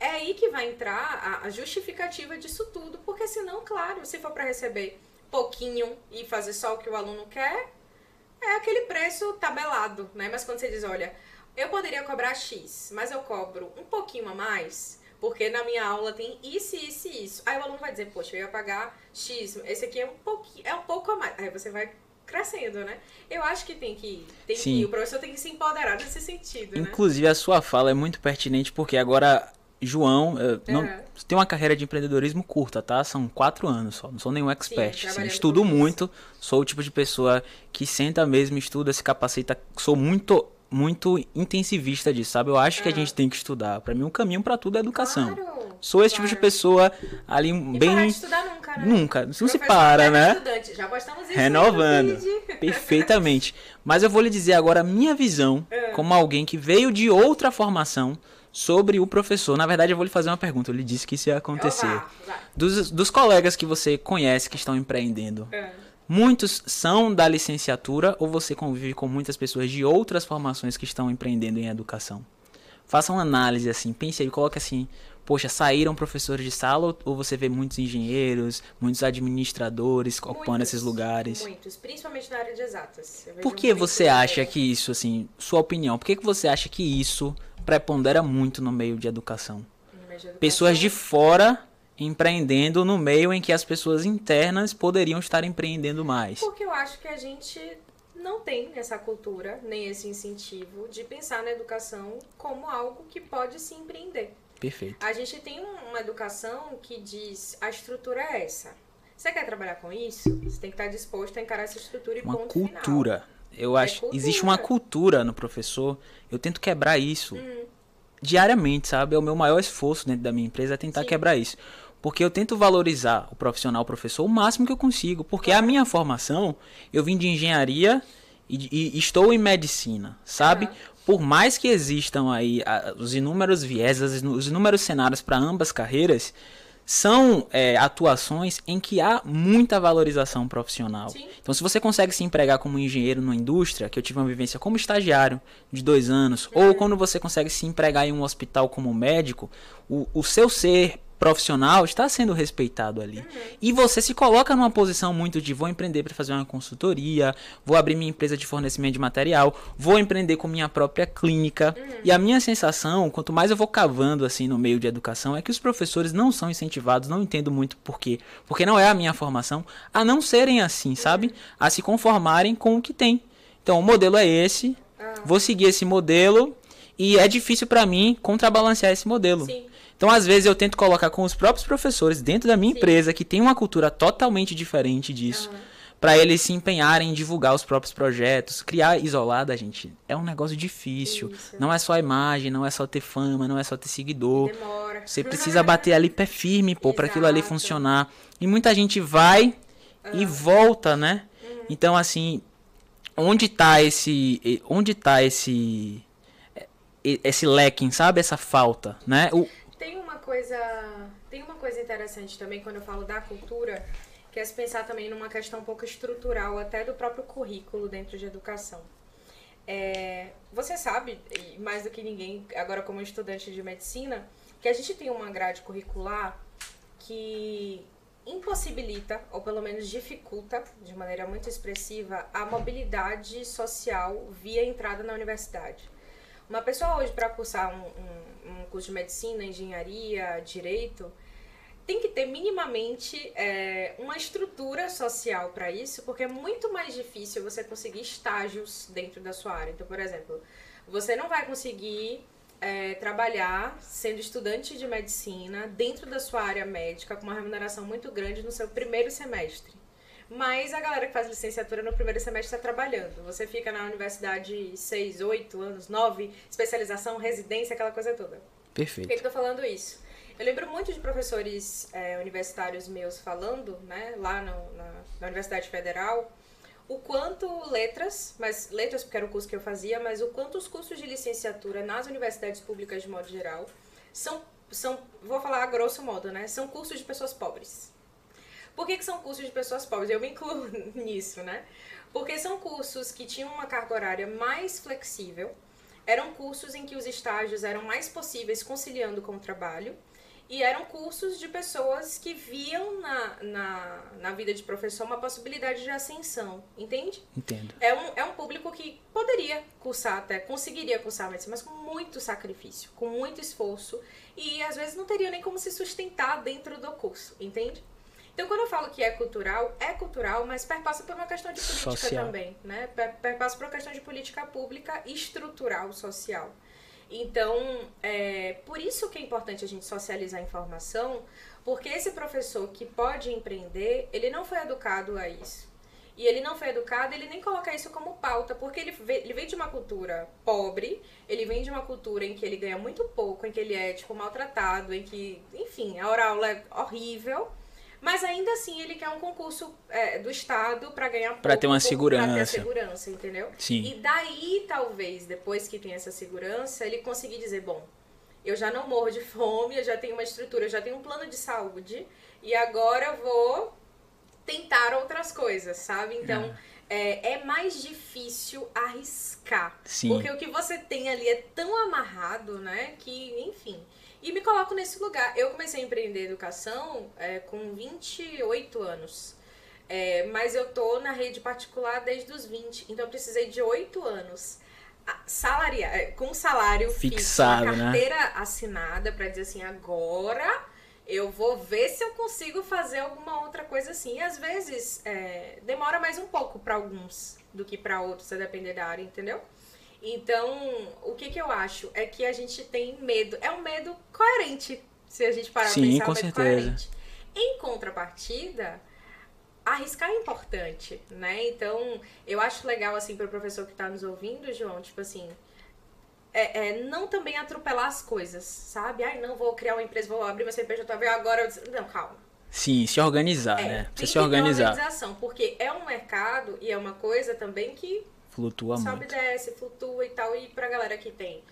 Speaker 2: aí que vai entrar a justificativa disso tudo, porque senão, claro, se for para receber pouquinho e fazer só o que o aluno quer, é aquele preço tabelado, né? Mas quando você diz, olha, eu poderia cobrar X, mas eu cobro um pouquinho a mais, porque na minha aula tem isso, isso e isso. Aí o aluno vai dizer, poxa, eu ia pagar X, esse aqui é um pouquinho, é um pouco a mais. Aí você vai crescendo, né? Eu acho que tem que, tem Sim. que o professor tem que se empoderar nesse sentido,
Speaker 3: né? Inclusive né? a sua fala é muito pertinente porque agora João, não, uhum. tem uma carreira de empreendedorismo curta, tá? São quatro anos só, não sou nenhum expert. Sim, assim, estudo muito, sou o tipo de pessoa que senta mesmo, estuda, se capacita. Sou muito, muito intensivista disso, sabe? Eu acho uhum. que a gente tem que estudar. Para mim, um caminho para tudo é educação. Claro, sou esse claro. tipo de pessoa ali
Speaker 2: e
Speaker 3: bem.
Speaker 2: Parar de estudar nunca, né?
Speaker 3: Nunca, não se para, né?
Speaker 2: Estudante. Já postamos isso
Speaker 3: Renovando. Perfeitamente. Mas eu vou lhe dizer agora a minha visão, uhum. como alguém que veio de outra formação sobre o professor. Na verdade, eu vou lhe fazer uma pergunta. Ele disse que isso ia acontecer. Dos, dos colegas que você conhece que estão empreendendo, é. muitos são da licenciatura ou você convive com muitas pessoas de outras formações que estão empreendendo em educação? Faça uma análise assim, pense aí, coloque assim, poxa, saíram professores de sala ou você vê muitos engenheiros, muitos administradores ocupando muitos, esses lugares?
Speaker 2: Muitos, principalmente na área de exatas.
Speaker 3: Por que você acha que isso, assim, sua opinião, por que, que você acha que isso prepondera muito no meio de educação. Meio de educação. Pessoas de fora empreendendo no meio em que as pessoas internas poderiam estar empreendendo mais.
Speaker 2: Porque eu acho que a gente não tem essa cultura, nem esse incentivo de pensar na educação como algo que pode se empreender.
Speaker 3: Perfeito.
Speaker 2: A gente tem uma educação que diz a estrutura é essa. Você quer trabalhar com isso? Você tem que estar disposto a encarar essa estrutura e
Speaker 3: uma
Speaker 2: ponto
Speaker 3: cultura.
Speaker 2: Final.
Speaker 3: Eu é acho cultura. existe uma cultura no professor. Eu tento quebrar isso hum. diariamente, sabe? É o meu maior esforço dentro da minha empresa é tentar Sim. quebrar isso. Porque eu tento valorizar o profissional, o professor, o máximo que eu consigo. Porque a minha formação, eu vim de engenharia e, e estou em medicina, sabe? Uhum. Por mais que existam aí os inúmeros vieses, os inúmeros cenários para ambas carreiras, são é, atuações em que há muita valorização profissional. Sim. Então, se você consegue se empregar como engenheiro numa indústria, que eu tive uma vivência como estagiário de dois anos, uhum. ou quando você consegue se empregar em um hospital como médico, o, o seu ser profissional está sendo respeitado ali. Uhum. E você se coloca numa posição muito de vou empreender para fazer uma consultoria, vou abrir minha empresa de fornecimento de material, vou empreender com minha própria clínica. Uhum. E a minha sensação, quanto mais eu vou cavando assim no meio de educação, é que os professores não são incentivados, não entendo muito por quê, porque não é a minha formação, a não serem assim, uhum. sabe? A se conformarem com o que tem. Então, o modelo é esse, ah. vou seguir esse modelo e é difícil para mim contrabalancear esse modelo. Sim. Então, às vezes, eu tento colocar com os próprios professores dentro da minha Sim. empresa, que tem uma cultura totalmente diferente disso, uhum. para eles se empenharem em divulgar os próprios projetos. Criar isolada, gente, é um negócio difícil. Isso. Não é só a imagem, não é só ter fama, não é só ter seguidor.
Speaker 2: Demora.
Speaker 3: Você precisa bater ali pé firme, pô, para aquilo ali funcionar. E muita gente vai uhum. e volta, né? Uhum. Então, assim, onde tá esse. Onde tá esse esse lacking, sabe? Essa falta, né? O,
Speaker 2: coisa, tem uma coisa interessante também quando eu falo da cultura, que é se pensar também numa questão um pouco estrutural, até do próprio currículo dentro de educação. É, você sabe, mais do que ninguém, agora como estudante de medicina, que a gente tem uma grade curricular que impossibilita, ou pelo menos dificulta, de maneira muito expressiva, a mobilidade social via entrada na universidade. Uma pessoa hoje, para cursar um, um, um, curso de medicina, engenharia, direito, tem que ter minimamente é, uma estrutura social para isso, porque é muito mais difícil você conseguir estágios dentro da sua área. Então, por exemplo, você não vai conseguir é, trabalhar sendo estudante de medicina dentro da sua área médica com uma remuneração muito grande no seu primeiro semestre. Mas a galera que faz licenciatura no primeiro semestre está trabalhando. Você fica na universidade seis, oito anos, nove, especialização, residência, aquela coisa toda.
Speaker 3: Perfeito.
Speaker 2: Por que, que eu tô falando isso? Eu lembro muito de professores é, universitários meus falando, né, lá no, na, na Universidade Federal, o quanto letras, mas letras porque era o curso que eu fazia, mas o quanto os cursos de licenciatura nas universidades públicas de modo geral são, são vou falar a grosso modo, né, são cursos de pessoas pobres. Por que, que são cursos de pessoas pobres? Eu me incluo nisso, né? Porque são cursos que tinham uma carga horária mais flexível, eram cursos em que os estágios eram mais possíveis conciliando com o trabalho, e eram cursos de pessoas que viam na, na, na vida de professor uma possibilidade de ascensão, entende?
Speaker 3: Entendo.
Speaker 2: É um, é um público que poderia cursar até, conseguiria cursar medicina, mas com muito sacrifício, com muito esforço, e às vezes não teria nem como se sustentar dentro do curso, entende? Então, quando eu falo que é cultural, é cultural, mas perpassa por uma questão de política
Speaker 3: Social.
Speaker 2: também, né? Per- Perpassa por uma questão de política pública estrutural, social. Então, é por isso que é importante a gente socializar a informação, porque esse professor que pode empreender, ele não foi educado a isso. E ele não foi educado, ele nem coloca isso como pauta, porque ele, vê- ele vem de uma cultura pobre, ele vem de uma cultura em que ele ganha muito pouco, em que ele é, tipo, maltratado, em que, enfim, a hora aula é horrível. Mas ainda assim ele quer um concurso é, do Estado para ganhar pouco.
Speaker 3: Pra ter uma
Speaker 2: Pra ter a
Speaker 3: segurança.
Speaker 2: segurança, entendeu?
Speaker 3: Sim.
Speaker 2: E daí, talvez, depois que tem essa segurança, ele conseguir dizer, bom, eu já não morro de fome, eu já tenho uma estrutura, eu já tenho um plano de saúde, e agora eu vou tentar outras coisas, sabe? Então, é, é mais difícil arriscar.
Speaker 3: Sim.
Speaker 2: Porque o que você tem ali é tão amarrado, né? Que, enfim. E me coloco nesse lugar. Eu comecei a empreender educação é, com 28 anos. É, mas eu tô na rede particular desde os 20. Então eu precisei de 8 anos. Salaria, é, com salário
Speaker 3: Fixado,
Speaker 2: fixo,
Speaker 3: né?
Speaker 2: carteira assinada pra dizer assim, agora eu vou ver se eu consigo fazer alguma outra coisa assim. E às vezes é, demora mais um pouco pra alguns do que pra outros, a depender da área, entendeu? Então, o que, que eu acho é que a gente tem medo. É um medo coerente, se a gente parar
Speaker 3: Sim,
Speaker 2: pra pensar,
Speaker 3: com
Speaker 2: é um medo
Speaker 3: certeza.
Speaker 2: coerente. Em contrapartida, arriscar é importante, né? Então, eu acho legal, assim, pro professor que tá nos ouvindo, João, tipo assim, é, é não também atropelar as coisas, sabe? Ai, não, vou criar uma empresa, vou abrir meu CNPJ, agora... Não, calma.
Speaker 3: Sim, se organizar,
Speaker 2: É,
Speaker 3: né? Precisa se
Speaker 2: uma
Speaker 3: organizar.
Speaker 2: organização, porque é um mercado e é uma coisa também que
Speaker 3: Flutua
Speaker 2: sobe
Speaker 3: muito.
Speaker 2: desce, flutua e tal. E pra galera que tem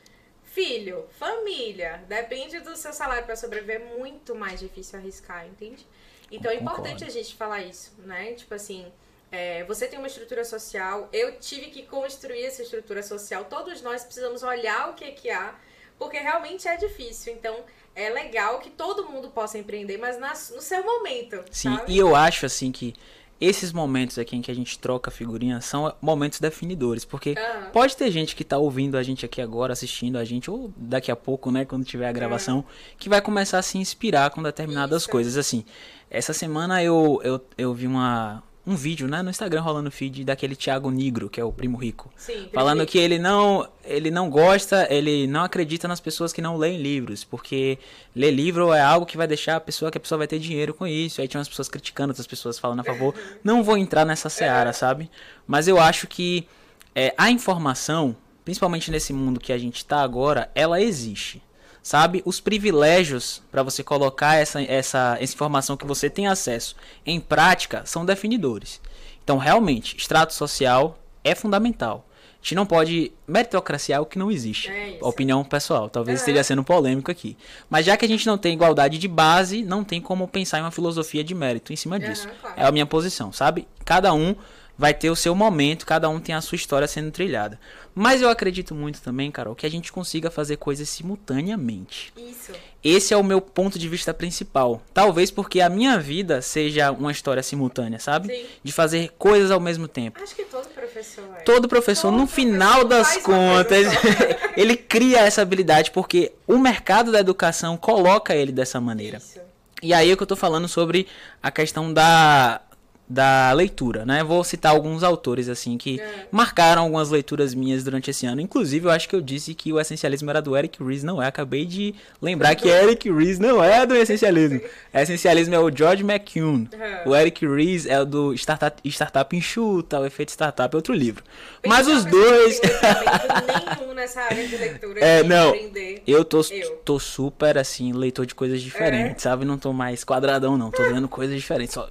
Speaker 2: filho, família, depende do seu salário pra sobreviver, é muito mais difícil arriscar, entende? Então é importante a gente falar isso, né? Tipo assim, é, você tem uma estrutura social, eu tive que construir essa estrutura social, todos nós precisamos olhar o que que há, porque realmente é difícil. Então é legal que todo mundo possa empreender, mas na- no seu momento,
Speaker 3: Sim,
Speaker 2: sabe?
Speaker 3: e eu acho assim que esses momentos aqui em que a gente troca figurinha são momentos definidores, porque
Speaker 2: Aham.
Speaker 3: pode ter gente que tá ouvindo a gente aqui agora, assistindo a gente, ou daqui a pouco, né, quando tiver a gravação, que vai começar a se inspirar com determinadas
Speaker 2: Isso.
Speaker 3: coisas. Assim, essa semana eu, eu, eu vi uma, um vídeo, né, no Instagram rolando feed daquele Thiago Negro, que é o primo rico.
Speaker 2: Sim,
Speaker 3: Falando que ele não, ele não gosta, ele não acredita nas pessoas que não leem livros, porque ler livro é algo que vai deixar a pessoa que a pessoa vai ter dinheiro com isso. Aí tinha umas pessoas criticando, outras pessoas falando a favor. Não vou entrar nessa seara, sabe? Mas eu acho que é, a informação, principalmente nesse mundo que a gente tá agora, ela existe. Sabe? Os privilégios para você colocar essa, essa, essa informação que você tem acesso em prática são definidores. Então, realmente, extrato social é fundamental. A gente não pode. Meritocracia é algo que não existe.
Speaker 2: É.
Speaker 3: Opinião pessoal. Talvez
Speaker 2: É.
Speaker 3: esteja sendo polêmico aqui. Mas já que a gente não tem igualdade de base, não tem como pensar em uma filosofia de mérito em cima disso.
Speaker 2: Aham, claro.
Speaker 3: É a minha posição, sabe? Cada um vai ter o seu momento, cada um tem a sua história sendo trilhada. Mas eu acredito muito também, Carol, que a gente consiga fazer coisas simultaneamente.
Speaker 2: Isso.
Speaker 3: Esse é o meu ponto de vista principal. Talvez porque a minha vida seja uma história simultânea, sabe?
Speaker 2: Sim.
Speaker 3: De fazer coisas ao mesmo tempo.
Speaker 2: Acho que todo professor é.
Speaker 3: Todo professor,
Speaker 2: Todo
Speaker 3: no
Speaker 2: professor
Speaker 3: final das contas, ele cria essa habilidade porque o mercado da educação coloca ele dessa maneira.
Speaker 2: Isso.
Speaker 3: E aí é que eu tô falando sobre a questão da da leitura, né? Vou citar alguns autores assim que
Speaker 2: É.
Speaker 3: marcaram algumas leituras minhas durante esse ano. Inclusive, eu acho que eu disse que o essencialismo era do Eric Ries, não é? Acabei de lembrar que Eric Ries não é do essencialismo. Essencialismo é o George McCune.
Speaker 2: É.
Speaker 3: O Eric Ries é o do Startup, Startup Enxuta, o Efeito Startup é outro livro. Mas os dois...
Speaker 2: nenhum nessa área de leitura.
Speaker 3: É, não.
Speaker 2: aprender.
Speaker 3: Eu tô,
Speaker 2: Eu.
Speaker 3: tô super, assim, leitor de coisas diferentes, sabe? Não tô mais quadradão, não. Tô lendo coisas diferentes. Só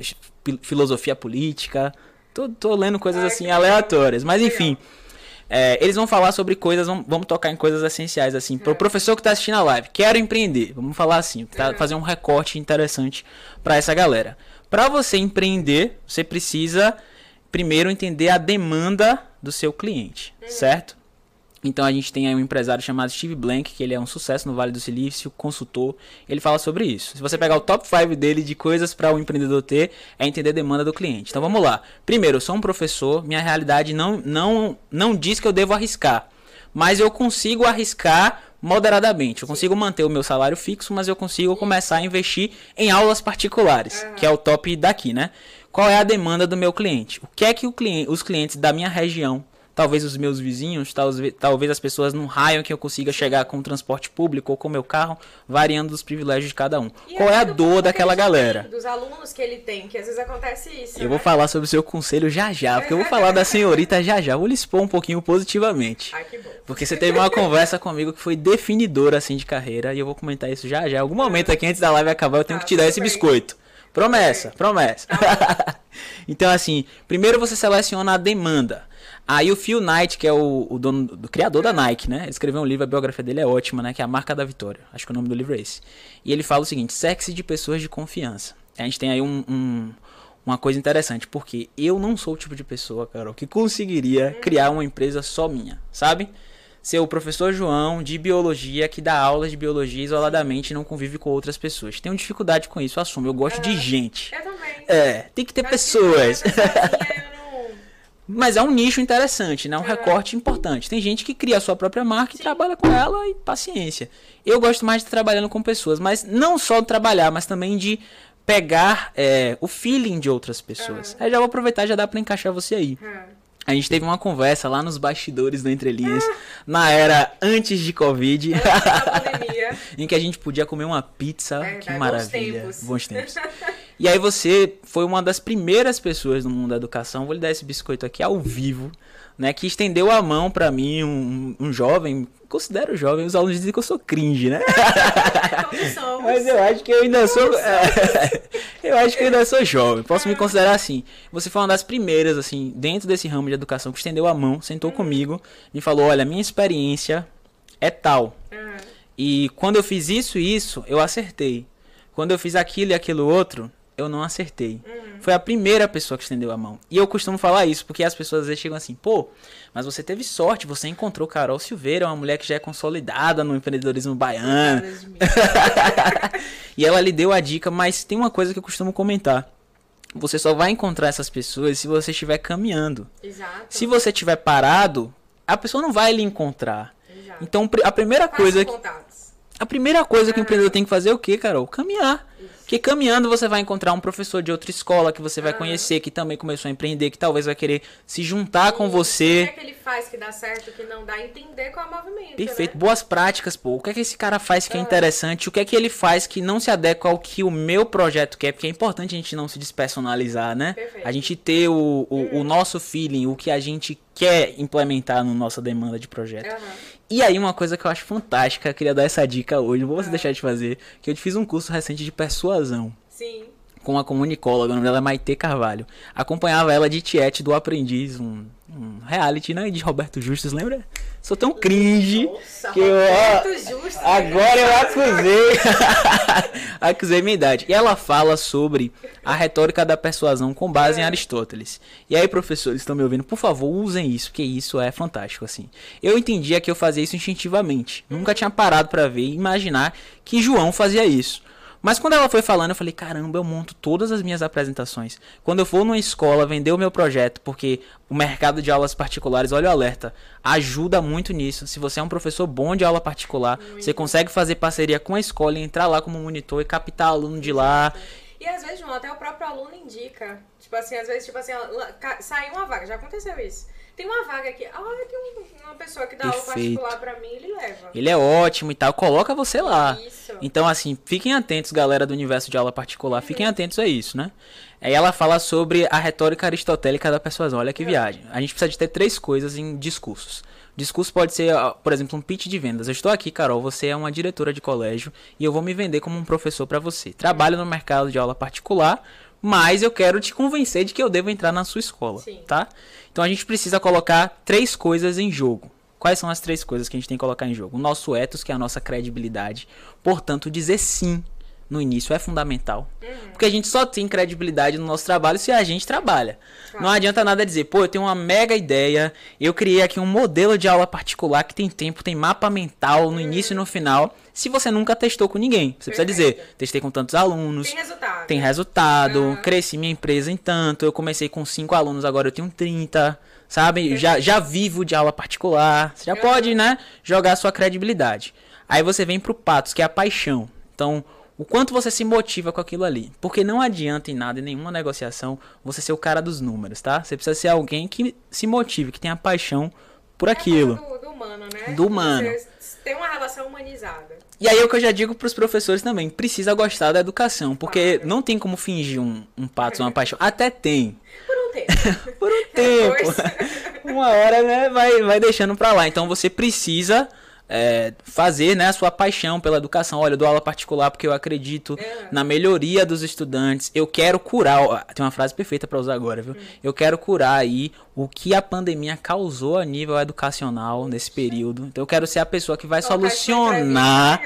Speaker 3: filosofia política. Tô, tô lendo coisas,
Speaker 2: Ai,
Speaker 3: assim, aleatórias. Mas, enfim. é, eles vão falar sobre coisas, vamos, vamos tocar em coisas essenciais, assim.
Speaker 2: É.
Speaker 3: Pro professor que tá assistindo a live, quero empreender. Vamos falar assim, tá, fazer um recorte interessante pra essa galera. Pra você empreender, você precisa primeiro entender a demanda do seu cliente,
Speaker 2: Uhum.
Speaker 3: certo? Então a gente tem aí um empresário chamado Steve Blank, que ele é um sucesso no Vale do Silício, consultor. Ele fala sobre isso. Se você pegar o top 5 dele de coisas para o empreendedor ter, é entender a demanda do cliente. Então vamos lá. Primeiro, eu sou um professor, minha realidade não, não, não diz que eu devo arriscar. Mas eu consigo arriscar moderadamente. Eu consigo manter o meu salário fixo, mas eu consigo começar a investir em aulas particulares, que é o top daqui, né? Qual é a demanda do meu cliente? O que é que o cliente, os clientes da minha região talvez os meus vizinhos, talvez, talvez as pessoas num raio que eu consiga chegar com transporte público ou com meu carro, variando dos privilégios de cada um.
Speaker 2: E
Speaker 3: Qual é a dor daquela galera?
Speaker 2: tem, Dos alunos que ele tem, que às vezes acontece isso.
Speaker 3: Eu
Speaker 2: né?
Speaker 3: vou falar sobre o seu conselho já já, porque eu vou falar da senhorita já já. Vou lhe expor um pouquinho positivamente.
Speaker 2: Ai, que bom.
Speaker 3: Porque você teve uma conversa comigo que foi definidora assim de carreira e eu vou comentar isso já já. Algum momento aqui antes da live acabar eu tenho
Speaker 2: Tá,
Speaker 3: que te dar esse
Speaker 2: bem.
Speaker 3: biscoito. Promessa, promessa. então assim, primeiro você seleciona a demanda. Aí o Phil Knight, que é o, o dono, do criador da Nike, né? Ele escreveu um livro, a biografia dele é ótima, né? Que é a marca da vitória. Acho que o nome do livro é esse. E ele fala o seguinte: sexy de pessoas de confiança. A gente tem aí um- um, uma coisa interessante, porque eu não sou o tipo de pessoa, Carol, que conseguiria criar uma empresa só minha, sabe? Ser o professor João de biologia que dá aulas de biologia isoladamente e não convive com outras pessoas. Tenho dificuldade com isso, assumo. Eu gosto de gente.
Speaker 2: Eu também.
Speaker 3: É, tem que ter
Speaker 2: Eu acho que
Speaker 3: Mas é um nicho interessante, né? Um
Speaker 2: É.
Speaker 3: recorte importante. Tem gente que cria a sua própria marca e trabalha com ela e paciência. Eu gosto mais de trabalhando com pessoas, mas não só de trabalhar, mas também de pegar é, o feeling de outras pessoas. Aí já vou aproveitar e já dá pra encaixar você aí.
Speaker 2: Ah,
Speaker 3: A gente teve uma conversa lá nos bastidores do Entre Linhas, na era antes de Covid,
Speaker 2: na pandemia.
Speaker 3: em que a gente podia comer uma pizza.
Speaker 2: Verdade,
Speaker 3: que
Speaker 2: bons
Speaker 3: maravilha.
Speaker 2: tempos.
Speaker 3: Bons tempos. E aí você foi uma das primeiras pessoas no mundo da educação, vou lhe dar esse biscoito aqui ao vivo, né, que estendeu a mão pra mim, um, um jovem, considero jovem, os alunos dizem que eu sou cringe, né? Mas eu acho que eu ainda sou. eu acho que eu ainda sou jovem. Posso me considerar assim. Você foi uma das primeiras, assim, dentro desse ramo de educação, que estendeu a mão, sentou comigo, me falou: olha, minha experiência é tal.
Speaker 2: Ah,
Speaker 3: E quando eu fiz isso e isso, eu acertei. Quando eu fiz aquilo e aquilo outro, eu não acertei. Foi a primeira pessoa que estendeu a mão. E eu costumo falar isso, porque as pessoas às vezes chegam assim, pô, mas você teve sorte, você encontrou Carol Silveira, uma mulher que já é consolidada no empreendedorismo baiano. E ela lhe deu a dica, mas tem uma coisa que eu costumo comentar. Você só vai encontrar essas pessoas se você estiver caminhando.
Speaker 2: Exato.
Speaker 3: Se você estiver parado, a pessoa não vai lhe encontrar.
Speaker 2: Exato.
Speaker 3: Então, a primeira
Speaker 2: Faça
Speaker 3: coisa que
Speaker 2: contatos.
Speaker 3: a primeira coisa que o empreendedor tem que fazer é o quê, Carol? Caminhar. Porque caminhando você vai encontrar um professor de outra escola que você vai conhecer, que também começou a empreender, que talvez vai querer se juntar com
Speaker 2: O que é
Speaker 3: você.
Speaker 2: que ele faz que dá certo, que não dá? Entender qual é o movimento,
Speaker 3: Perfeito.
Speaker 2: né?
Speaker 3: Boas práticas, pô. O que é que esse cara faz que é interessante? O que é que ele faz que não se adequa ao que o meu projeto quer? Porque é importante a gente não se despersonalizar, né?
Speaker 2: Perfeito.
Speaker 3: A gente ter o, o, o nosso feeling, o que a gente quer implementar na nossa demanda de projeto.
Speaker 2: Aham.
Speaker 3: E aí, uma coisa que eu acho fantástica, eu queria dar essa dica hoje, não vou deixar de fazer, que eu fiz um curso recente de persuasão
Speaker 2: Sim.
Speaker 3: com uma comunicóloga, o nome dela é Maite Carvalho. Acompanhava ela de Tiete do Aprendiz, um, um reality, né, de Roberto Justus, lembra? Sou tão cringe
Speaker 2: Nossa,
Speaker 3: que eu, ó,
Speaker 2: Roberto Justo.
Speaker 3: Agora eu acusei. acusei minha idade. E ela fala sobre a retórica da persuasão com base em Aristóteles. E aí, professores, estão me ouvindo? Por favor, usem isso, que isso é fantástico, assim. Eu entendia que eu fazia isso instintivamente. Nunca tinha parado pra ver e imaginar que João fazia isso. Mas quando ela foi falando, eu falei, caramba, eu monto todas as minhas apresentações. Quando eu for numa escola vender o meu projeto, porque o mercado de aulas particulares, olha o alerta, ajuda muito nisso. Se você é um professor bom de aula particular, você consegue fazer parceria com a escola e entrar lá como monitor e captar aluno de lá.
Speaker 2: E às vezes, João, até o próprio aluno indica. Tipo assim, às vezes, tipo assim, sai uma vaga, já aconteceu isso. Tem uma vaga aqui. Ah, tem uma pessoa que dá Perfeito. aula particular pra mim, ele leva.
Speaker 3: Ele é ótimo e tal, coloca você lá. Isso. Então, assim, fiquem atentos, galera do universo de aula particular, uhum. fiquem atentos a isso, né? Aí ela fala sobre a retórica aristotélica da persuasão. Olha que viagem. A gente precisa de ter três coisas em discursos. Discurso pode ser, por exemplo, um pitch de vendas. Eu estou aqui, Carol, você é uma diretora de colégio e eu vou me vender como um professor para você. Trabalho no mercado de aula particular, mas eu quero te convencer de que eu devo entrar na sua escola, Sim. tá? Então a gente precisa colocar três coisas em jogo. Quais são as três coisas que a gente tem que colocar em jogo? O nosso ethos, que é a nossa credibilidade. Portanto, dizer sim no início é fundamental. Uhum. Porque a gente só tem credibilidade no nosso trabalho se a gente trabalha. Claro. Não adianta nada dizer, pô, eu tenho uma mega ideia, eu criei aqui um modelo de aula particular que tem tempo, tem mapa mental no uhum. início e no final, se você nunca testou com ninguém. Você Perfeito. precisa dizer, testei com tantos alunos. Tem
Speaker 2: resultado.
Speaker 3: Tem resultado, uhum. cresci minha empresa em tanto, eu comecei com cinco alunos, agora eu tenho 30. Sabe? Já, já vivo de aula particular. Você já pode, né? Jogar sua credibilidade. Aí você vem pro patos, que é a paixão. Então, o quanto você se motiva com aquilo ali. Porque não adianta em nada, em nenhuma negociação, você ser o cara dos números, tá? Você precisa ser alguém que se motive, que tenha paixão por é aquilo.
Speaker 2: Do, do humano, né?
Speaker 3: Do humano.
Speaker 2: Tem uma relação humanizada.
Speaker 3: E aí é o que eu já digo para os professores também, precisa gostar da educação, porque claro. não tem como fingir um, um pato, uma paixão. Até tem.
Speaker 2: Por um tempo.
Speaker 3: Por um tempo. uma hora, né, vai, vai deixando para lá. Então você precisa é, fazer né, a sua paixão pela educação. Olha, eu dou aula particular porque eu acredito é. na melhoria dos estudantes. Eu quero curar. Tem uma frase perfeita para usar agora, viu? Hum. Eu quero curar aí o que a pandemia causou a nível educacional nesse período. Então eu quero ser a pessoa que vai solucionar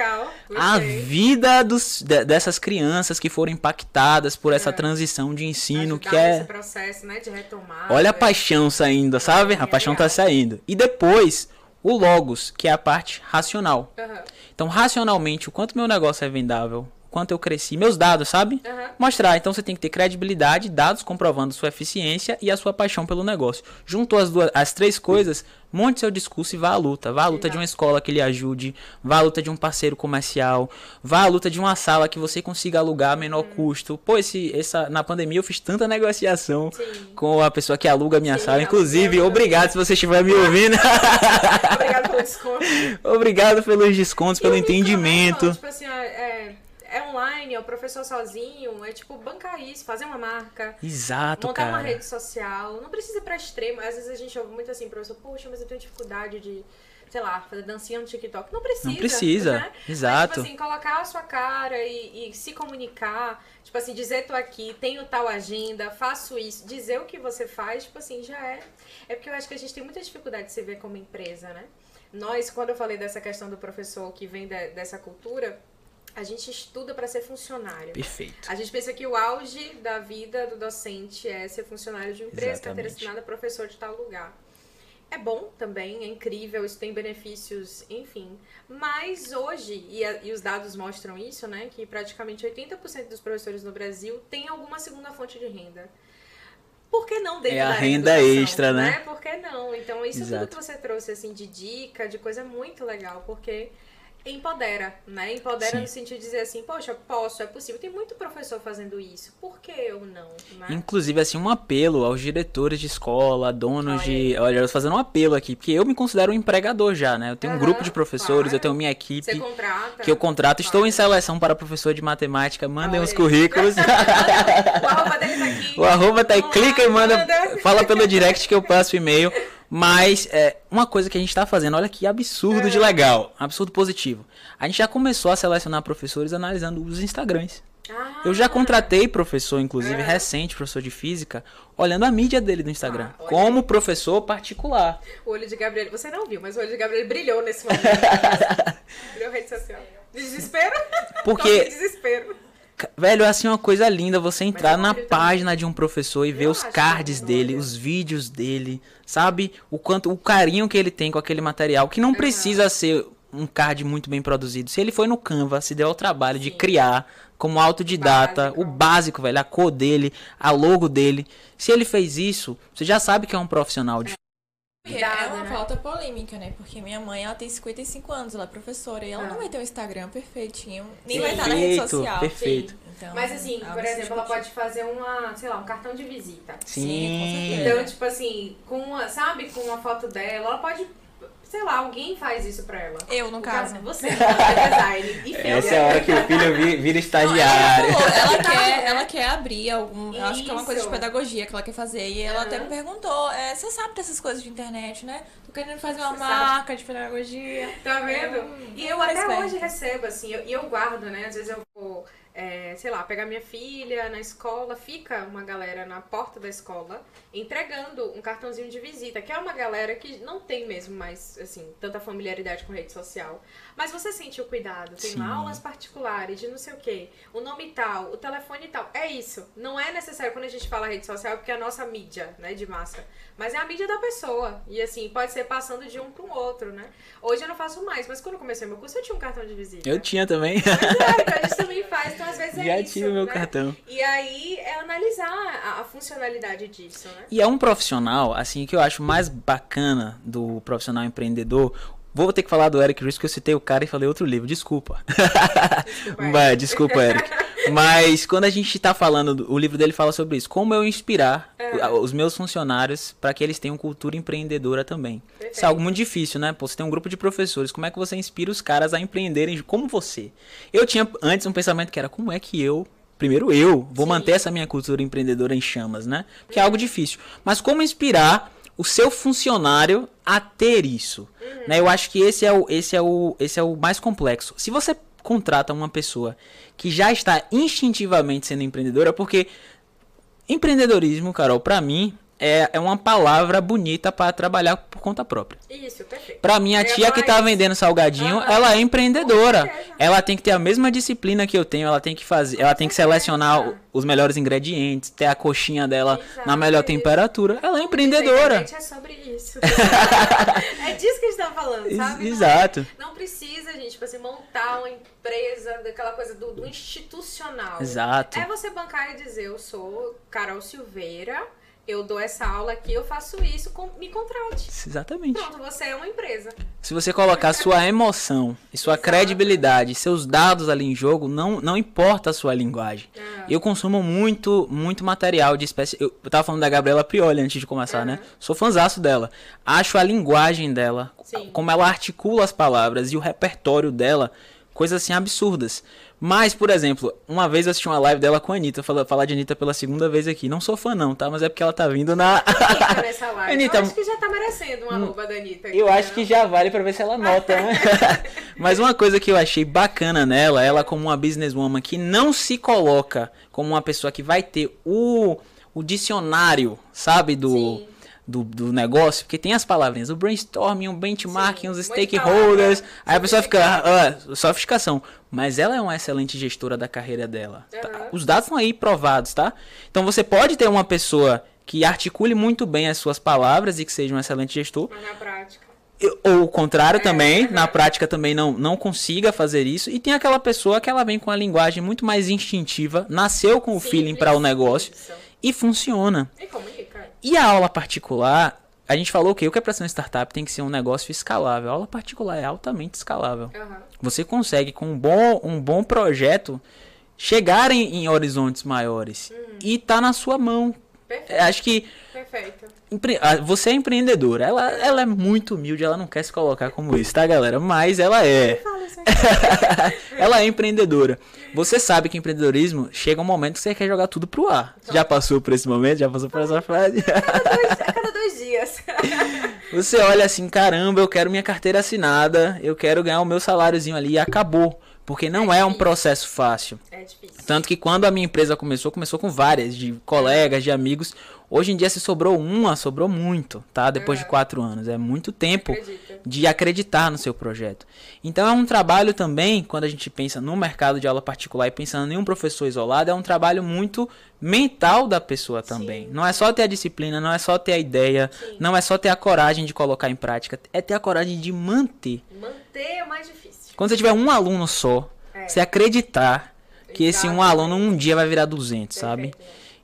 Speaker 3: a vida dos, de, dessas crianças que foram impactadas por essa é. transição de ensino
Speaker 2: Ajudar
Speaker 3: que é
Speaker 2: esse processo, né, de retomar.
Speaker 3: Olha a paixão saindo, sabe? A paixão tá saindo. E depois o logos, que é a parte racional. Uhum. Então, racionalmente, o quanto meu negócio é vendável, quanto eu cresci, meus dados, sabe? Uhum. Mostrar. Então você tem que ter credibilidade, dados comprovando sua eficiência e a sua paixão pelo negócio. Juntou as duas, as três coisas, monte seu discurso e vá à luta. Vá à luta de uma escola que lhe ajude, vá à luta de um parceiro comercial, vá à luta de uma sala que você consiga alugar a menor uhum. custo. Pô, esse, essa, na pandemia eu fiz tanta negociação Sim. com a pessoa que aluga a minha Sim, sala. Inclusive, obrigado se você estiver me ouvindo.
Speaker 2: obrigado pelo desconto.
Speaker 3: obrigado pelos descontos, pelo entendimento.
Speaker 2: tipo assim, é online, é o professor sozinho, é tipo bancar isso, fazer uma marca.
Speaker 3: Exato,
Speaker 2: montar
Speaker 3: cara.
Speaker 2: uma rede social. Não precisa ir pra extremo. Às vezes a gente ouve muito assim, professor, poxa, mas eu tenho dificuldade de, sei lá, fazer dancinha no TikTok. Não precisa.
Speaker 3: Não precisa. Né?
Speaker 2: Exato. Mas, tipo assim, colocar a sua cara e, e se comunicar. Tipo assim, dizer tô aqui, tenho tal agenda, faço isso, dizer o que você faz, tipo assim, já é. É porque eu acho que a gente tem muita dificuldade de se ver como empresa, né? Nós, quando eu falei dessa questão do professor que vem de, dessa cultura, a gente estuda para ser funcionário.
Speaker 3: Perfeito.
Speaker 2: A gente pensa que o auge da vida do docente é ser funcionário de empresa, carteira assinada, professor de tal lugar. É bom também, é incrível, isso tem benefícios, enfim. Mas hoje, e, a, e os dados mostram isso, né? Que praticamente 80% dos professores no Brasil têm alguma segunda fonte de renda. Por que não dentro
Speaker 3: é a renda
Speaker 2: educação,
Speaker 3: extra, né?
Speaker 2: né? Por que não? Então, isso Exato. tudo que você trouxe, assim, de dica, de coisa muito legal, porque empodera, né? Empodera Sim. no sentido de dizer assim, poxa, posso, é possível. Tem muito professor fazendo isso, por que eu não? Né?
Speaker 3: Inclusive, assim, um apelo aos diretores de escola, donos olha de... Olha, eu fazendo um apelo aqui, porque eu me considero um empregador já, né? Eu tenho uhum, um grupo de professores, claro. eu tenho minha equipe.
Speaker 2: Você contrata.
Speaker 3: Que eu contrato. Estou em seleção para professor de matemática, mandem olha. os currículos.
Speaker 2: o arroba dele tá aqui.
Speaker 3: O arroba tá aí, clica e manda, manda. Fala pelo direct que eu passo o e-mail. Mas é, uma coisa que a gente está fazendo, olha que absurdo de legal, absurdo positivo. A gente já começou a selecionar professores analisando os Instagrams. Ah, eu já contratei professor, inclusive, é. recente, professor de física, olhando a mídia dele no Instagram, ah, como professor particular.
Speaker 2: O olho de Gabriel, você não viu, mas o olho de Gabriel brilhou nesse momento. brilhou rede social. Desespero?
Speaker 3: Porque.
Speaker 2: Desespero.
Speaker 3: Velho, é assim uma coisa linda você entrar na página também. de um professor e ver os cards dele, os vídeos dele, sabe? O quanto o carinho que ele tem com aquele material, que não precisa ser um card muito bem produzido. Se ele foi no Canva, se deu ao trabalho Sim. de criar como autodidata, básico. o básico, velho, a cor dele, a logo dele. Se ele fez isso, você já sabe que é um profissional de
Speaker 1: Porque é uma né? polêmica, né? Porque minha mãe, ela tem 55 anos, ela é professora e ela ah. não vai ter um Instagram perfeitinho, nem Sim. vai estar na rede social.
Speaker 3: Perfeito.
Speaker 2: Então, Mas assim, por exemplo, ela pode fazer uma, sei lá, um cartão de visita.
Speaker 3: Sim, Sim
Speaker 2: Então, tipo assim, com uma, sabe, com uma foto dela, ela pode sei lá, alguém faz isso pra ela.
Speaker 1: Eu, no caso. caso
Speaker 2: você, é design. E.
Speaker 3: Essa é a hora que o filho vira estagiário.
Speaker 1: Não, ela, ela, quer, ela quer abrir algum. Eu acho que é uma coisa de pedagogia que ela quer fazer. E ela uhum. até me perguntou: é, você sabe dessas coisas de internet, né? Tô querendo fazer uma você marca sabe. de pedagogia.
Speaker 2: Tá vendo? Hum, e eu até hoje recebo, assim, e eu, eu guardo, né? Às vezes eu vou é, sei lá, pegar minha filha na escola, fica uma galera na porta da escola entregando um cartãozinho de visita, que é uma galera que não tem mesmo mais, assim, tanta familiaridade com rede social. Mas você sente o cuidado, tem lá aulas particulares de não sei o quê, o nome tal, o telefone tal. É isso. Não é necessário quando a gente fala rede social, porque é a nossa mídia, né, de massa. Mas é a mídia da pessoa. E assim, pode ser passando de um para o outro, né? Hoje eu não faço mais, mas quando eu comecei meu curso eu tinha um cartão de visita.
Speaker 3: Eu tinha também.
Speaker 2: Mas é, então a gente também faz, então às vezes é isso.
Speaker 3: Meu
Speaker 2: né?
Speaker 3: cartão.
Speaker 2: E aí é analisar a, a, funcionalidade disso, né?
Speaker 3: E é um profissional, assim, que eu acho mais bacana do profissional empreendedor. Vou ter que falar do Eric Ries, que eu citei o cara e falei outro livro. Desculpa. Desculpa, Desculpa Eric. Mas quando a gente está falando, o livro dele fala sobre isso. Como eu inspirar é. os meus funcionários para que eles tenham cultura empreendedora também. Perfeito. Isso é algo muito difícil, né? Pô, você tem um grupo de professores. Como é que você inspira os caras a empreenderem como você? Eu tinha antes um pensamento que era como é que eu primeiro eu vou Sim. manter essa minha cultura empreendedora em chamas, né? Que é algo difícil. Mas como inspirar o seu funcionário a ter isso? Uhum. Né? Eu acho que esse é, o, esse, é o, esse é o mais complexo. Se você contrata uma pessoa que já está instintivamente sendo empreendedora, porque empreendedorismo, Carol, para mim, é, é uma palavra bonita para trabalhar por conta própria.
Speaker 2: Isso, perfeito.
Speaker 3: Pra minha tia que tá vendendo salgadinho, ela é empreendedora. Ela tem que ter a mesma disciplina que eu tenho, ela tem que fazer, ela tem que selecionar os melhores ingredientes, ter a coxinha dela Exato. na melhor temperatura. Ela é empreendedora.
Speaker 2: é sobre isso. é disso que a gente tá falando, sabe?
Speaker 3: Exato.
Speaker 2: Não, não precisa, gente, tipo assim, montar uma empresa, daquela coisa do, do institucional.
Speaker 3: Exato.
Speaker 2: É você bancar e dizer, eu sou Carol Silveira, eu dou essa aula aqui, eu faço isso, me contrate.
Speaker 3: Exatamente.
Speaker 2: Pronto, você é uma empresa.
Speaker 3: Se você colocar sua emoção e sua Exato. credibilidade, seus dados ali em jogo, não, não importa a sua linguagem. É. Eu consumo muito, muito material de espécie. Eu, eu tava falando da Gabriela Prioli antes de começar, uhum. né? Sou fãzaço dela. Acho a linguagem dela, Sim. como ela articula as palavras e o repertório dela, coisas assim absurdas. Mas, por exemplo, uma vez eu assisti uma live dela com a Anitta, falar, falar de Anitta pela segunda vez aqui. Não sou fã, não, tá? Mas é porque ela tá vindo na.
Speaker 2: nessa live. Anitta, eu acho que já tá merecendo uma roupa da Anitta. Aqui,
Speaker 3: eu acho que já vale pra ver se ela nota, né? Mas uma coisa que eu achei bacana nela, ela como uma businesswoman que não se coloca como uma pessoa que vai ter o, o dicionário, sabe? Do. Sim do, do negócio, porque tem as palavrinhas, o brainstorming, o benchmarking, Sim, os stakeholders. Aí a pessoa fica, ah, sofisticação. Mas ela é uma excelente gestora da carreira dela. Uhum. Tá? Os dados estão aí provados, tá? Então você pode ter uma pessoa que articule muito bem as suas palavras e que seja um excelente gestor.
Speaker 2: Mas na prática.
Speaker 3: Ou o contrário é, também, é. na prática também não, não consiga fazer isso. E tem aquela pessoa que ela vem com a linguagem muito mais instintiva, nasceu com o Sim, feeling para o negócio e funciona.
Speaker 2: E comunica.
Speaker 3: E a aula particular, a gente falou que o que é para ser uma startup tem que ser um negócio escalável. A aula particular é altamente escalável. Uhum. Você consegue, com um bom, um bom projeto, chegar em, em horizontes maiores. Uhum. E tá na sua mão.
Speaker 2: Perfeito.
Speaker 3: Acho que.
Speaker 2: Perfeito.
Speaker 3: Você é empreendedora. Ela, ela é muito humilde, ela não quer se colocar como isso, tá, galera? Mas ela é. ela é empreendedora. Você sabe que empreendedorismo chega um momento que você quer jogar tudo pro ar. Já passou por esse momento? Já passou por essa fase?
Speaker 2: A cada dois, a cada dois dias.
Speaker 3: Você olha assim, caramba, eu quero minha carteira assinada, eu quero ganhar o meu saláriozinho ali e acabou. Porque não é, é um processo fácil.
Speaker 2: É difícil.
Speaker 3: Tanto que quando a minha empresa começou, começou com várias, de colegas, de amigos. Hoje em dia, se sobrou uma, sobrou muito, tá? Depois de quatro anos. É muito tempo de acreditar no seu projeto. Então é um trabalho também, quando a gente pensa no mercado de aula particular e pensando em um professor isolado, é um trabalho muito mental da pessoa também. Sim. Não é só ter a disciplina, não é só ter a ideia, Sim. não é só ter a coragem de colocar em prática, é ter a coragem de manter.
Speaker 2: Manter é o mais difícil.
Speaker 3: Quando você tiver um aluno só, é. você acreditar que esse um aluno um dia vai virar 200, sabe?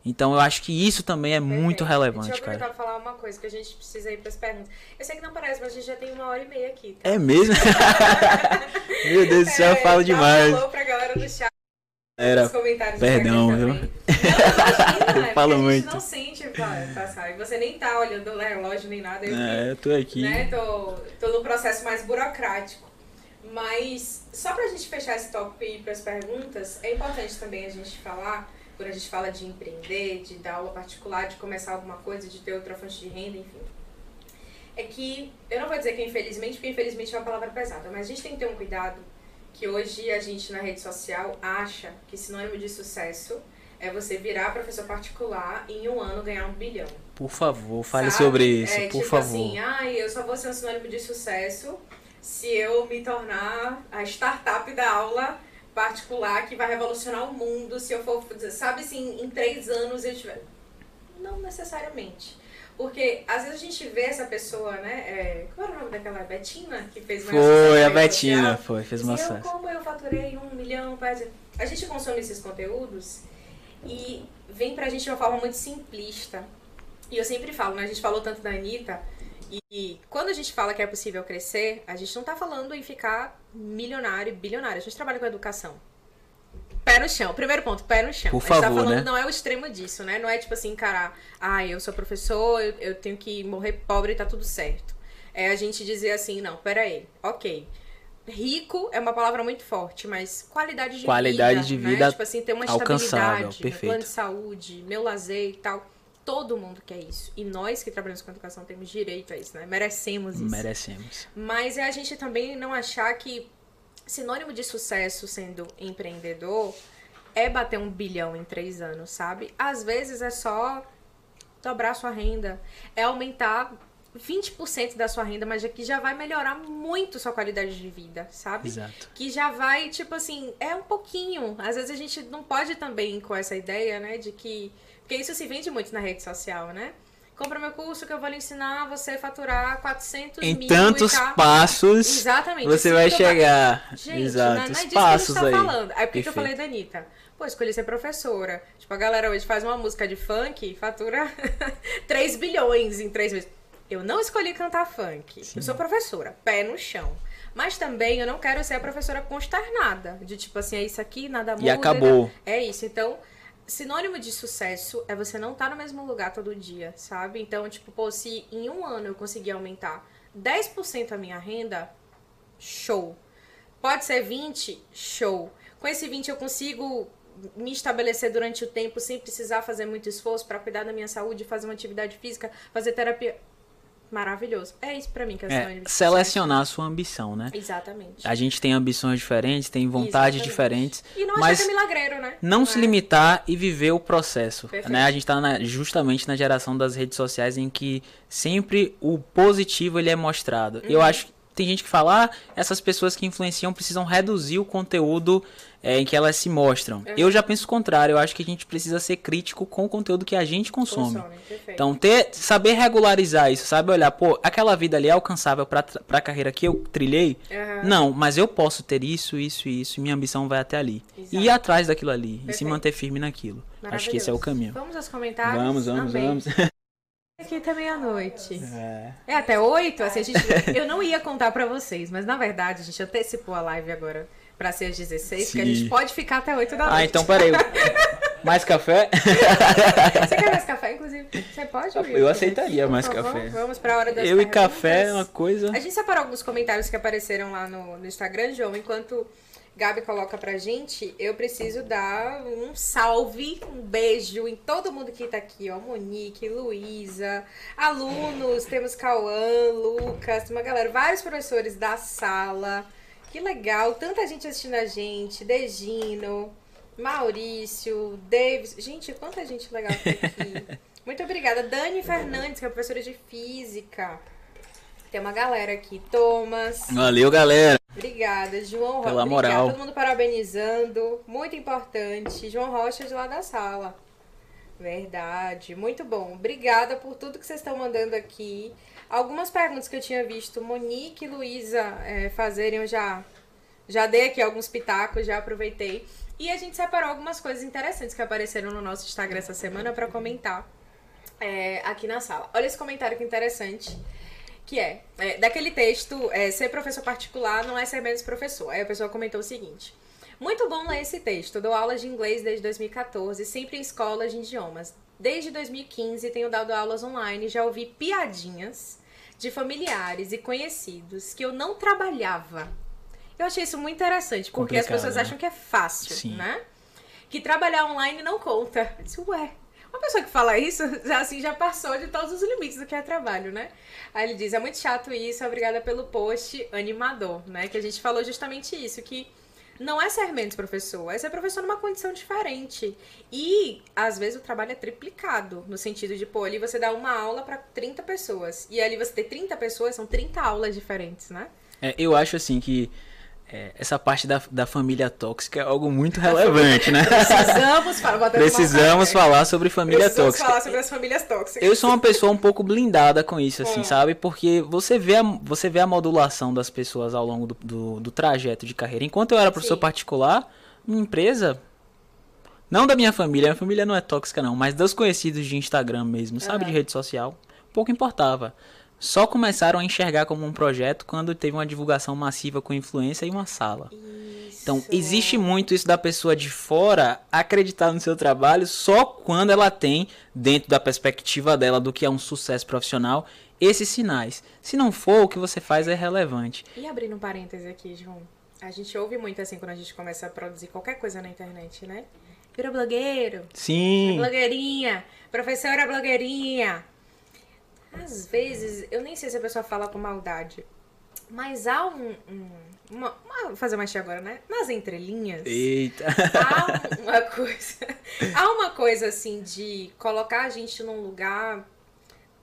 Speaker 3: Então eu acho que isso também é muito
Speaker 2: Perfeito.
Speaker 3: relevante,
Speaker 2: Deixa eu
Speaker 3: cara.
Speaker 2: pra falar uma coisa que a gente precisa ir pras perguntas. Eu sei que não parece, mas a gente já tem uma hora e meia aqui. Tá?
Speaker 3: É mesmo? Meu Deus do céu, eu falo
Speaker 2: dá
Speaker 3: demais.
Speaker 2: Alô pra galera do chat.
Speaker 3: Era, perdão, viu?
Speaker 2: também. Não, imagina, é
Speaker 3: falo
Speaker 2: porque a gente
Speaker 3: muito.
Speaker 2: não sente pa- passar. E você nem tá olhando o relógio nem nada. Eu
Speaker 3: É, eu tô aqui.
Speaker 2: né, tô, tô no processo mais burocrático. Mas só pra gente fechar esse tópico e ir pras perguntas, é importante também a gente falar, quando a gente fala de empreender, de dar aula particular, de começar alguma coisa, de ter outra fonte de renda, enfim. É que, eu não vou dizer que infelizmente, porque infelizmente é uma palavra pesada, mas a gente tem que ter um cuidado que hoje a gente na rede social acha que sinônimo de sucesso é você virar professor particular e em um ano ganhar um bilhão.
Speaker 3: Por favor, fale
Speaker 2: Sabe?
Speaker 3: sobre isso,
Speaker 2: é,
Speaker 3: por
Speaker 2: tipo
Speaker 3: favor.
Speaker 2: assim, ai, eu só vou ser um sinônimo de sucesso se eu me tornar a startup da aula particular que vai revolucionar o mundo, se eu for, sabe assim, em três anos eu tiver. Não necessariamente. Porque às vezes a gente vê essa pessoa, né? É, qual era o nome daquela Betina que fez uma
Speaker 3: Foi, a Betina, foi, fez uma
Speaker 2: eu, como eu faturei um milhão, quase. A gente consome esses conteúdos e vem pra gente de uma forma muito simplista. E eu sempre falo, né? A gente falou tanto da Anitta. E quando a gente fala que é possível crescer, a gente não tá falando em ficar milionário, bilionário. A gente trabalha com educação. Pé no chão. Primeiro ponto, pé no chão.
Speaker 3: Por
Speaker 2: a gente tá
Speaker 3: favor,
Speaker 2: falando,
Speaker 3: né?
Speaker 2: não é o extremo disso, né? Não é tipo assim, encarar, ah, eu sou professor, eu, eu tenho que morrer pobre e tá tudo certo. É a gente dizer assim, não, peraí, ok. Rico é uma palavra muito forte, mas qualidade de
Speaker 3: Qualidade
Speaker 2: vida.
Speaker 3: de
Speaker 2: né?
Speaker 3: vida
Speaker 2: Tipo assim, ter uma estabilidade, um
Speaker 3: perfeito.
Speaker 2: plano de saúde, meu lazer e tal. Todo mundo quer isso. E nós que trabalhamos com educação temos direito a isso, né? Merecemos isso.
Speaker 3: Merecemos.
Speaker 2: Mas é a gente também não achar que sinônimo de sucesso sendo empreendedor é bater um bilhão em três anos, sabe? Às vezes é só dobrar sua renda, é aumentar 20% da sua renda, mas que já vai melhorar muito sua qualidade de vida, sabe?
Speaker 3: Exato.
Speaker 2: que já vai, tipo assim, é um pouquinho. Às vezes a gente não pode também ir com essa ideia, né, de que. Porque isso se vende muito na rede social, né? Compra meu curso que eu vou lhe ensinar você a faturar 400
Speaker 3: Em
Speaker 2: mil
Speaker 3: tantos
Speaker 2: e tá...
Speaker 3: passos
Speaker 2: Exatamente.
Speaker 3: você vai chegar.
Speaker 2: Gente,
Speaker 3: Exato,
Speaker 2: não, não é disso
Speaker 3: passos
Speaker 2: que a gente
Speaker 3: aí.
Speaker 2: tá falando. Aí por que que eu falei da Anitta? Pô, escolhi ser professora. Tipo, a galera hoje faz uma música de funk e fatura 3 bilhões em 3 meses. Eu não escolhi cantar funk.
Speaker 3: Sim.
Speaker 2: Eu sou professora, pé no chão. Mas também eu não quero ser a professora consternada. De tipo assim, é isso aqui, nada muda.
Speaker 3: E acabou.
Speaker 2: É isso. Então, sinônimo de sucesso é você não estar no mesmo lugar todo dia, sabe? Então, tipo, pô, se em um ano eu conseguir aumentar 10% a minha renda, show. Pode ser 20, show. Com esse 20 eu consigo me estabelecer durante o tempo sem precisar fazer muito esforço para cuidar da minha saúde, fazer uma atividade física, fazer terapia. Maravilhoso. É isso pra mim que é,
Speaker 3: É, selecionar a sua ambição, né?
Speaker 2: Exatamente.
Speaker 3: A gente tem ambições diferentes, tem vontades
Speaker 2: Exatamente.
Speaker 3: diferentes.
Speaker 2: E não achar
Speaker 3: mas
Speaker 2: é milagreiro, né?
Speaker 3: Não se
Speaker 2: é.
Speaker 3: limitar e viver o processo.
Speaker 2: Perfeito.
Speaker 3: Né? A gente está justamente na geração das redes sociais em que sempre o positivo ele é mostrado. Eu
Speaker 2: Uhum.
Speaker 3: acho que tem gente que fala, ah, essas pessoas que influenciam precisam reduzir o conteúdo é, em que elas se mostram.
Speaker 2: Uhum.
Speaker 3: Eu já penso o contrário. Eu acho que a gente precisa ser crítico com o conteúdo que a gente consome.
Speaker 2: Consome, perfeito.
Speaker 3: Então, ter, saber regularizar isso, sabe? Olhar, pô, aquela vida ali é alcançável para a carreira que eu trilhei?
Speaker 2: Aham.
Speaker 3: Não, mas eu posso ter isso, isso e isso, e minha ambição vai até ali.
Speaker 2: Exato.
Speaker 3: E ir atrás daquilo ali, e se
Speaker 2: Perfeito.
Speaker 3: manter firme naquilo. Acho que esse é o caminho.
Speaker 2: Vamos aos comentários?
Speaker 3: Vamos, vamos,
Speaker 2: Amei.
Speaker 3: vamos.
Speaker 2: Aqui tá meia-noite.
Speaker 3: É.
Speaker 2: É até oito? Assim, a gente, eu não ia contar pra vocês, mas na verdade a gente antecipou a live agora pra ser às 16, porque a
Speaker 3: Sim.
Speaker 2: gente pode ficar até 8 da noite.
Speaker 3: Ah, então peraí. Mais café?
Speaker 2: Você quer mais café, inclusive? Você pode, Will?
Speaker 3: Eu aceitaria mais
Speaker 2: favor,
Speaker 3: café.
Speaker 2: Vamos pra hora das
Speaker 3: Eu e
Speaker 2: perguntas.
Speaker 3: café é uma coisa.
Speaker 2: A gente separou alguns comentários que apareceram lá no, no Instagram, João. Enquanto Gabi coloca pra gente, eu preciso dar um salve, um beijo em todo mundo que tá aqui, ó. Monique, Luísa, alunos, temos Cauã, Lucas, uma galera, vários professores da sala. Que legal, tanta gente assistindo a gente, Degino, Maurício, Davis. Gente, quanta gente legal tem aqui. Muito obrigada. Dani Fernandes, que é professora de física. Tem uma galera aqui. Thomas.
Speaker 3: Valeu, galera.
Speaker 2: Obrigada. João Rocha.
Speaker 3: Pela
Speaker 2: obrigada.
Speaker 3: moral.
Speaker 2: Todo mundo parabenizando. Muito importante. João Rocha de lá da sala. Verdade. Muito bom. Obrigada por tudo que vocês estão mandando aqui. Algumas perguntas que eu tinha visto Monique e Luísa eh, fazerem eu já Já dei aqui alguns pitacos, já aproveitei. E a gente separou algumas coisas interessantes que apareceram no nosso Instagram essa semana para comentar é, aqui na sala. Olha esse comentário que interessante. Que é, é daquele texto, é, ser professor particular não é ser menos professor. Aí a pessoa comentou o seguinte. Muito bom ler esse texto. Dou aulas de inglês desde 2014, sempre em escolas de idiomas. Desde 2015 tenho dado aulas online, já ouvi piadinhas de familiares e conhecidos que eu não trabalhava. Eu achei isso muito interessante, porque as pessoas né? acham que é fácil, Sim. né? Que trabalhar online não conta. Eu disse, ué, uma pessoa que fala isso, assim, já passou de todos os limites do que é trabalho, né? Aí ele diz, é muito chato isso, obrigada pelo post animador, né? Que a gente falou justamente isso, que não é ser menos professor, é ser professor numa condição diferente. E, às vezes, o trabalho é triplicado, no sentido de, pô, ali você dá uma aula para 30 pessoas. E ali você ter 30 pessoas, são 30 aulas diferentes, né?
Speaker 3: É, eu acho, assim, que é, essa parte da, da família tóxica é algo muito relevante, né?
Speaker 2: Precisamos, falar,
Speaker 3: Precisamos falar sobre família
Speaker 2: Precisamos
Speaker 3: tóxica.
Speaker 2: falar sobre as famílias tóxicas.
Speaker 3: Eu sou uma pessoa um pouco blindada com isso, assim, sabe? Porque você vê, a, você vê a modulação das pessoas ao longo do, do, do trajeto de carreira. Enquanto eu era professor Sim. particular, minha empresa, não da minha família, minha família não é tóxica não, mas dos conhecidos de Instagram mesmo, sabe? Uhum. De rede social, pouco importava só começaram a enxergar como um projeto quando teve uma divulgação massiva com influência e uma sala. Isso. Então, existe muito isso da pessoa de fora acreditar no seu trabalho só quando ela tem, dentro da perspectiva dela do que é um sucesso profissional, esses sinais. Se não for, o que você faz é relevante.
Speaker 2: E abrindo um parêntese aqui, João. A gente ouve muito assim quando a gente começa a produzir qualquer coisa na internet, né? Vira blogueiro.
Speaker 3: Sim.
Speaker 2: Blogueirinha. Professora blogueirinha. Às vezes, eu nem sei se a pessoa fala com maldade, mas há um. um uma, uma, vou fazer mais agora, né? Nas entrelinhas.
Speaker 3: Eita!
Speaker 2: Há uma coisa. há uma coisa assim de colocar a gente num lugar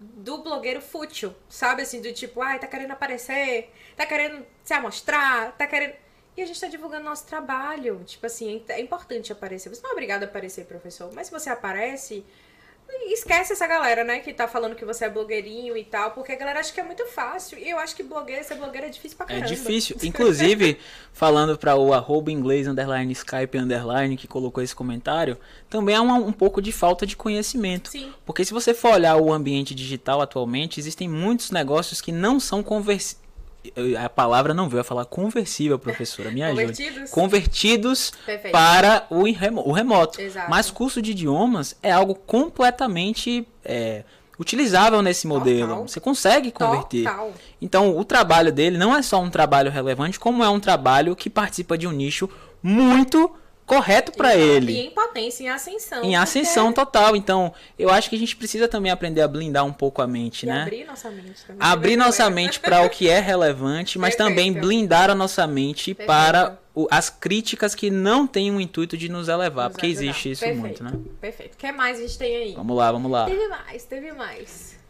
Speaker 2: do blogueiro fútil, sabe? Assim, do tipo, ai, tá querendo aparecer, tá querendo se amostrar, tá querendo. E a gente tá divulgando nosso trabalho. Tipo assim, é importante aparecer. Você não é obrigado a aparecer, professor, mas se você aparece, esquece essa galera, né, que tá falando que você é blogueirinho e tal, porque a galera acha que é muito fácil. E eu acho que blogueira, ser blogueira é difícil pra é
Speaker 3: caramba. É difícil. Inclusive, falando para o arroba inglês underline Skype underline que colocou esse comentário, também há um, um pouco de falta de conhecimento.
Speaker 2: Sim.
Speaker 3: Porque se você for olhar o ambiente digital atualmente, existem muitos negócios que não são conversíveis a palavra não veio a falar conversível, professora, me ajude. Convertidos, Convertidos para o, remo, o remoto.
Speaker 2: Exato.
Speaker 3: Mas curso de idiomas é algo completamente é, utilizável nesse modelo. Total. Você consegue converter.
Speaker 2: Total.
Speaker 3: Então, o trabalho dele não é só um trabalho relevante, como é um trabalho que participa de um nicho muito correto para ele.
Speaker 2: E em potência, em ascensão.
Speaker 3: Em ascensão porque... total. Então, eu acho que a gente precisa também aprender a blindar um pouco a mente,
Speaker 2: e
Speaker 3: né?
Speaker 2: Abrir nossa mente também.
Speaker 3: Abrir nossa mente para o que é relevante, mas Perfeito. também blindar a nossa mente Perfeito. para o, as críticas que não têm o intuito de nos elevar, nos porque ajudar. existe isso
Speaker 2: Perfeito.
Speaker 3: muito, né?
Speaker 2: Perfeito. O que mais a gente tem aí?
Speaker 3: Vamos lá, vamos lá.
Speaker 2: Teve mais, teve mais.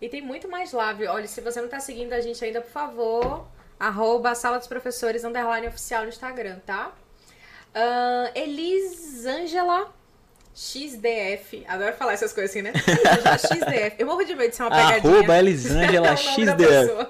Speaker 2: E tem muito mais lá, viu? Olha, se você não tá seguindo a gente ainda, por favor, arroba Sala dos Professores, underline oficial no Instagram, tá? Uh, Elisângela XDF. Adoro falar essas coisas assim, né? Elisângela XDF. Eu morro de medo de ser uma pegadinha.
Speaker 3: Arroba Elisângela XDF.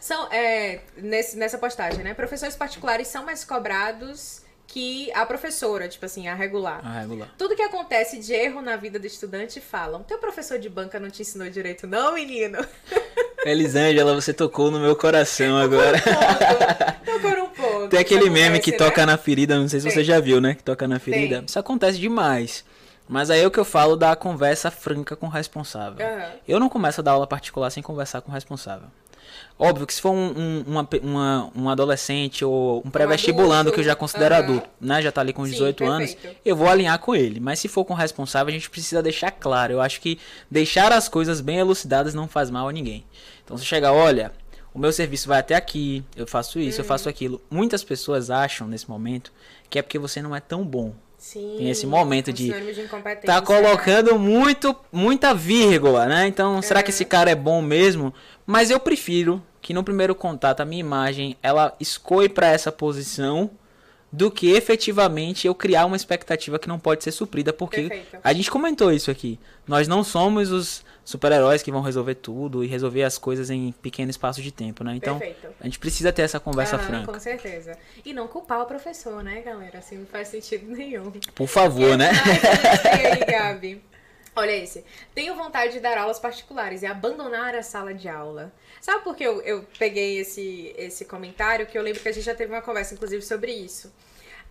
Speaker 2: São, é, nesse, nessa postagem, né? Professores particulares são mais cobrados que a professora, tipo assim, a regular.
Speaker 3: A regular.
Speaker 2: Tudo que acontece de erro na vida do estudante falam. Teu professor de banca não te ensinou direito, não, menino?
Speaker 3: Elisângela, você tocou no meu coração agora.
Speaker 2: Tocou no ponto.
Speaker 3: Tem aquele meme que né? toca na ferida, não sei se Tem. você já viu, né? Que toca na ferida. Tem. Isso acontece demais. Mas aí é o que eu falo da conversa franca com o responsável. Uhum. Eu não começo a dar aula particular sem conversar com o responsável. Óbvio que se for um, um, uma, uma, um adolescente ou um pré-vestibulando que eu já considero uhum. adulto, né? Já tá ali com 18 Sim, anos, eu vou alinhar com ele. Mas se for com responsável, a gente precisa deixar claro. Eu acho que deixar as coisas bem elucidadas não faz mal a ninguém. Então você chega, olha, o meu serviço vai até aqui, eu faço isso, uhum. eu faço aquilo. Muitas pessoas acham nesse momento que é porque você não é tão bom.
Speaker 2: Sim,
Speaker 3: tem esse momento de, de tá colocando muito muita vírgula, né? Então, será que esse cara é bom mesmo? Mas eu prefiro que no primeiro contato a minha imagem ela escoe para essa posição do que efetivamente eu criar uma expectativa que não pode ser suprida, porque
Speaker 2: Perfeito.
Speaker 3: a gente comentou isso aqui. Nós não somos os super-heróis que vão resolver tudo e resolver as coisas em pequeno espaço de tempo, né? Então,
Speaker 2: Perfeito.
Speaker 3: a gente precisa ter essa conversa
Speaker 2: Aham,
Speaker 3: franca.
Speaker 2: Com certeza. E não culpar o professor, né, galera? Assim, não faz sentido nenhum.
Speaker 3: Por favor, né?
Speaker 2: E aí, Gabi? Olha esse. Tenho vontade de dar aulas particulares e abandonar a sala de aula. Sabe por que eu, eu peguei esse, esse comentário? Que eu lembro que a gente já teve uma conversa, inclusive, sobre isso.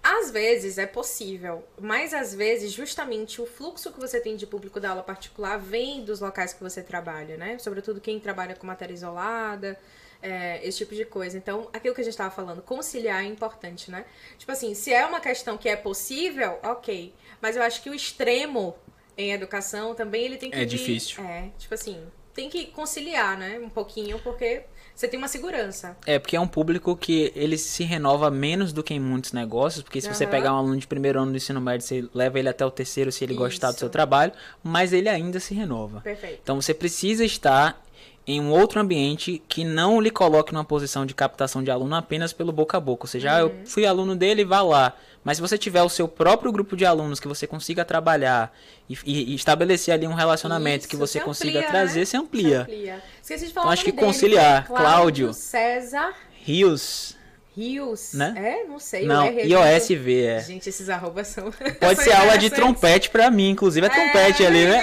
Speaker 2: Às vezes é possível, mas às vezes justamente o fluxo que você tem de público da aula particular vem dos locais que você trabalha, né? Sobretudo quem trabalha com matéria isolada, é, esse tipo de coisa. Então, aquilo que a gente estava falando, conciliar é importante, né? Tipo assim, se é uma questão que é possível, ok. Mas eu acho que o extremo em educação também ele tem que
Speaker 3: É
Speaker 2: vir-
Speaker 3: difícil.
Speaker 2: É, tipo assim, tem que conciliar, né? Um pouquinho, porque você tem uma segurança.
Speaker 3: É, porque é um público que ele se renova menos do que em muitos negócios, porque se você
Speaker 2: Aham.
Speaker 3: pegar um aluno de primeiro ano do ensino médio, você leva ele até o terceiro se ele gostar do
Speaker 2: Isso.
Speaker 3: seu trabalho, mas ele ainda se renova.
Speaker 2: Perfeito.
Speaker 3: Então você precisa estar em um outro ambiente que não lhe coloque numa posição de captação de aluno apenas pelo boca a boca. Ou seja, ah, eu
Speaker 2: Uhum.
Speaker 3: fui aluno dele, vá lá. Mas se você tiver o seu próprio grupo de alunos que você consiga trabalhar e, e- estabelecer ali um relacionamento que
Speaker 2: Isso,
Speaker 3: você
Speaker 2: se
Speaker 3: consiga trazer,
Speaker 2: né?
Speaker 3: se amplia.
Speaker 2: amplia. Esqueci de falar
Speaker 3: Então, acho que
Speaker 2: dele,
Speaker 3: conciliar. Cláudio.
Speaker 2: César
Speaker 3: Rios,
Speaker 2: Rios.
Speaker 3: Né?
Speaker 2: É, não sei.
Speaker 3: não,
Speaker 2: é
Speaker 3: IOSV, é.
Speaker 2: Gente, esses arrobas são.
Speaker 3: Pode
Speaker 2: são
Speaker 3: ser aula de
Speaker 2: interessantes.
Speaker 3: trompete pra mim, inclusive é trompete
Speaker 2: É,
Speaker 3: ali, né?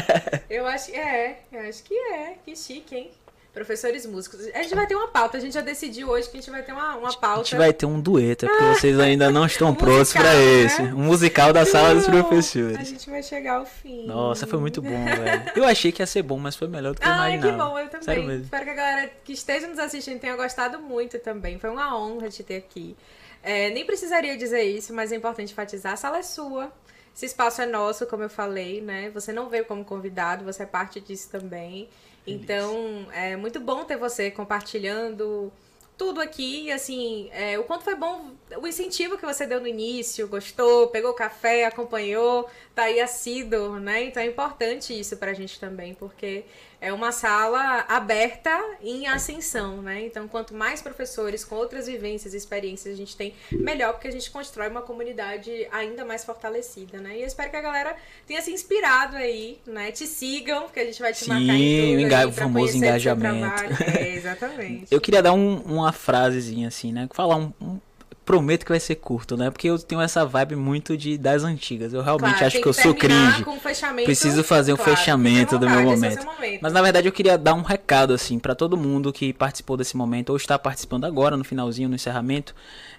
Speaker 2: Eu acho que é, eu acho que é. Que chique, hein? Professores músicos. A gente vai ter uma pauta, a gente já decidiu hoje que a gente vai ter uma, uma
Speaker 3: A
Speaker 2: pauta.
Speaker 3: gente vai ter um dueto, é porque vocês ainda não estão prontos pra
Speaker 2: né?
Speaker 3: esse. Um musical da sala dos
Speaker 2: Não, A
Speaker 3: professores.
Speaker 2: gente vai chegar ao fim.
Speaker 3: Nossa, foi muito bom, velho. Eu achei que ia ser bom, mas foi melhor do que eu
Speaker 2: Ai, que bom, eu também.
Speaker 3: Sério mesmo.
Speaker 2: Espero que a galera que esteja nos assistindo tenha gostado muito também. Foi uma honra te ter aqui. É, nem precisaria dizer isso, mas é importante enfatizar. A sala é sua. Esse espaço é nosso, como eu falei, né? Você não veio como convidado, você é parte disso também. Então, é muito bom ter você compartilhando tudo aqui, assim, é, o quanto foi bom o incentivo que você deu no início, gostou, pegou café, acompanhou, tá aí assíduo, né? Então é importante isso pra gente também, porque é uma sala aberta em ascensão, né? Então, quanto mais professores com outras vivências e experiências a gente tem, melhor, porque a gente constrói uma comunidade ainda mais fortalecida, né? E eu espero que a galera tenha se inspirado aí, né? Te sigam, porque a gente vai te
Speaker 3: Sim,
Speaker 2: marcar em tudo
Speaker 3: enga-
Speaker 2: aí
Speaker 3: o famoso engajamento.
Speaker 2: É, exatamente.
Speaker 3: Eu queria dar um- uma frasezinha assim, né? Falar um, um- Prometo que vai ser curto, né? Porque eu tenho essa vibe muito de das antigas. Eu realmente
Speaker 2: Claro,
Speaker 3: acho
Speaker 2: tem
Speaker 3: que eu sou cringe.
Speaker 2: com um fechamento,
Speaker 3: Preciso fazer um
Speaker 2: claro,
Speaker 3: fechamento
Speaker 2: fique à
Speaker 3: do meu
Speaker 2: vontade,
Speaker 3: momento.
Speaker 2: momento.
Speaker 3: Mas na verdade eu queria dar um recado assim para todo mundo que participou desse momento ou está participando agora no finalzinho, no encerramento,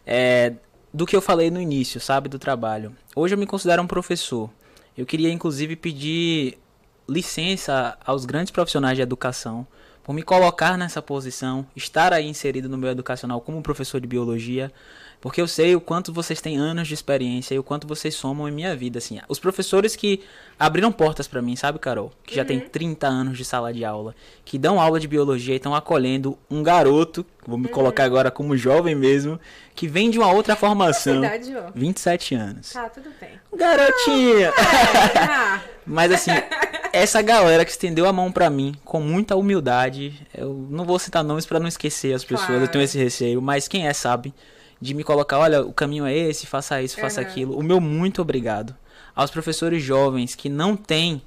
Speaker 3: é, do que eu falei no início, sabe, do trabalho. Hoje eu me considero um professor. Eu queria inclusive pedir licença aos grandes profissionais de educação por me colocar nessa posição, estar aí inserido no meio educacional como professor de biologia, porque eu sei o quanto vocês têm anos de experiência e o quanto vocês somam em minha vida, assim. Os professores que abriram portas pra mim, sabe, Carol? Que já tem 30 anos de sala de aula, que dão aula de biologia e estão acolhendo um garoto, vou me colocar agora como jovem mesmo, que vem de uma outra formação.
Speaker 2: Verdade, ó.
Speaker 3: 27 anos.
Speaker 2: Tá, tudo bem.
Speaker 3: Garotinha!
Speaker 2: Ah,
Speaker 3: Mas assim, essa galera que estendeu a mão pra mim com muita humildade, eu não vou citar nomes pra não esquecer as pessoas,
Speaker 2: Claro.
Speaker 3: eu tenho esse receio, mas quem é sabe de me colocar, olha, o caminho é esse, faça isso, faça
Speaker 2: Aham.
Speaker 3: aquilo. O meu muito obrigado aos professores jovens que não têm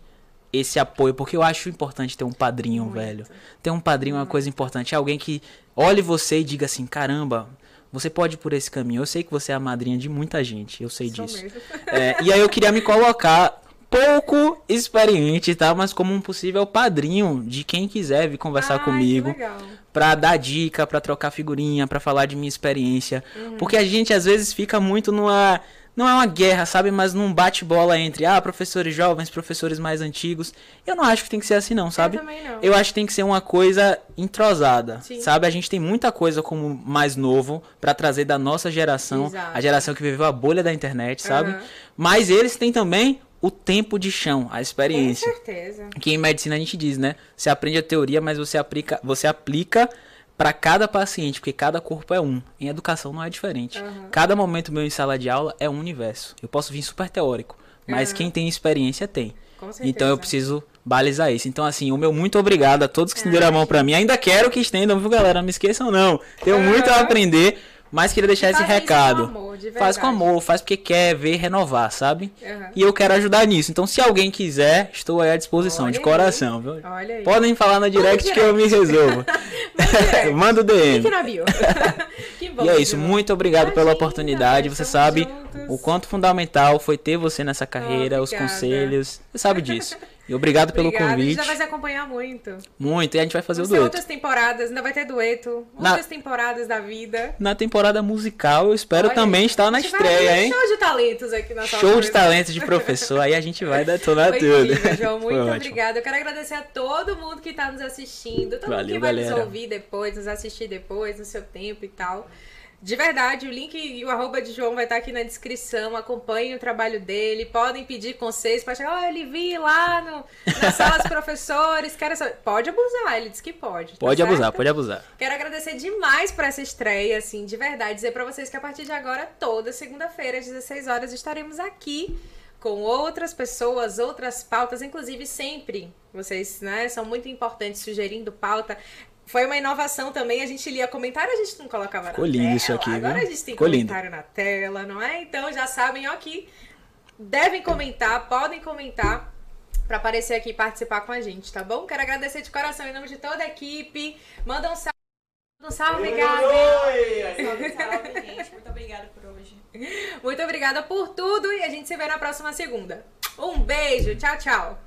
Speaker 3: esse apoio, porque eu acho importante ter um padrinho,
Speaker 2: Muito.
Speaker 3: velho. Ter um padrinho é uma coisa importante, alguém que olhe você e diga assim, caramba, você pode ir por esse caminho. Eu sei que você é a madrinha de muita gente, eu sei
Speaker 2: sou
Speaker 3: disso. É, e aí eu queria me colocar pouco experiente, tá? Mas como um possível padrinho de quem quiser vir conversar comigo,
Speaker 2: Que legal.
Speaker 3: Pra dar dica, pra trocar figurinha, pra falar de minha experiência.
Speaker 2: Uhum.
Speaker 3: Porque a gente às vezes fica muito numa não é uma guerra, sabe, mas num bate-bola entre ah, professores jovens, professores mais antigos. Eu não acho que tem que ser assim não, sabe?
Speaker 2: Eu também não.
Speaker 3: Eu acho que tem que ser uma coisa entrosada,
Speaker 2: Sim.
Speaker 3: sabe? A gente tem muita coisa como mais novo pra trazer da nossa geração,
Speaker 2: Exato.
Speaker 3: a geração que viveu a bolha da internet, sabe?
Speaker 2: Aham.
Speaker 3: Mas eles têm também o tempo de chão, a
Speaker 2: Com
Speaker 3: experiência.
Speaker 2: certeza.
Speaker 3: Que em medicina a gente diz, né? Você aprende a teoria, mas você aplica, você aplica para cada paciente, porque cada corpo é um. Em educação não é diferente.
Speaker 2: Aham.
Speaker 3: Cada momento meu em sala de aula é um universo. Eu posso vir super teórico, mas
Speaker 2: Aham.
Speaker 3: quem tem experiência tem.
Speaker 2: Com certeza.
Speaker 3: Então eu preciso balizar isso. Então, assim, o meu muito obrigado a todos que estenderam a mão pra mim. Ainda quero que estendam, viu, galera? Não me esqueçam, não. Tenho muito a aprender. Mas queria deixar esse recado. Com amor, faz com amor, faz porque quer ver renovar, sabe? Uhum. E eu quero ajudar nisso. Então, se alguém quiser, estou aí à disposição, Olha de coração, aí. viu? Olha aí. Podem falar na direct, direct. que eu me resolvo. Manda o DM. Link na bio. que bom, e é isso, muito obrigado Imagina, pela oportunidade. Você sabe juntos. o quanto fundamental foi ter você nessa carreira, os conselhos. Você sabe disso. E obrigado pelo Obrigada. convite. A gente
Speaker 2: já vai se acompanhar muito.
Speaker 3: Muito, e a gente vai fazer Vamos o dueto.
Speaker 2: outras temporadas, ainda vai ter dueto. Na... Outras temporadas da vida.
Speaker 3: Na temporada musical, eu espero Olha, também estar na estreia, hein?
Speaker 2: Show de talentos aqui na
Speaker 3: Show de talentos de professor, aí a gente vai detonar tudo.
Speaker 2: Incrível, João, muito obrigada. Eu quero agradecer a todo mundo que está nos assistindo, todo Valeu, mundo que vai galera. nos ouvir depois, nos assistir depois, no seu tempo e tal. De verdade, o link e o arroba de João vai estar aqui na descrição. Acompanhem o trabalho dele. Podem pedir conselhos. Pode chegar, oh, ele vi lá no, na sala dos professores. Quero saber. Pode abusar, ele disse que pode.
Speaker 3: Tá pode certo? abusar, pode abusar.
Speaker 2: Quero agradecer demais por essa estreia, assim, de verdade. Dizer para vocês que a partir de agora, toda segunda-feira, às 16 horas, estaremos aqui com outras pessoas, outras pautas, inclusive sempre vocês, né, são muito importantes sugerindo pauta. Foi uma inovação também, a gente lia comentário, a gente não colocava Ficou na lindo tela. isso aqui, Agora viu? a gente tem Ficou comentário lindo. na tela, não é? Então já sabem, ó, que devem comentar, podem comentar para aparecer aqui e participar com a gente, tá bom? Quero agradecer de coração em nome de toda a equipe. Manda um salve. Um salve, Gabi! Salve, salve, gente. Muito obrigada por hoje. Muito obrigada por tudo e a gente se vê na próxima segunda. Um beijo, tchau, tchau.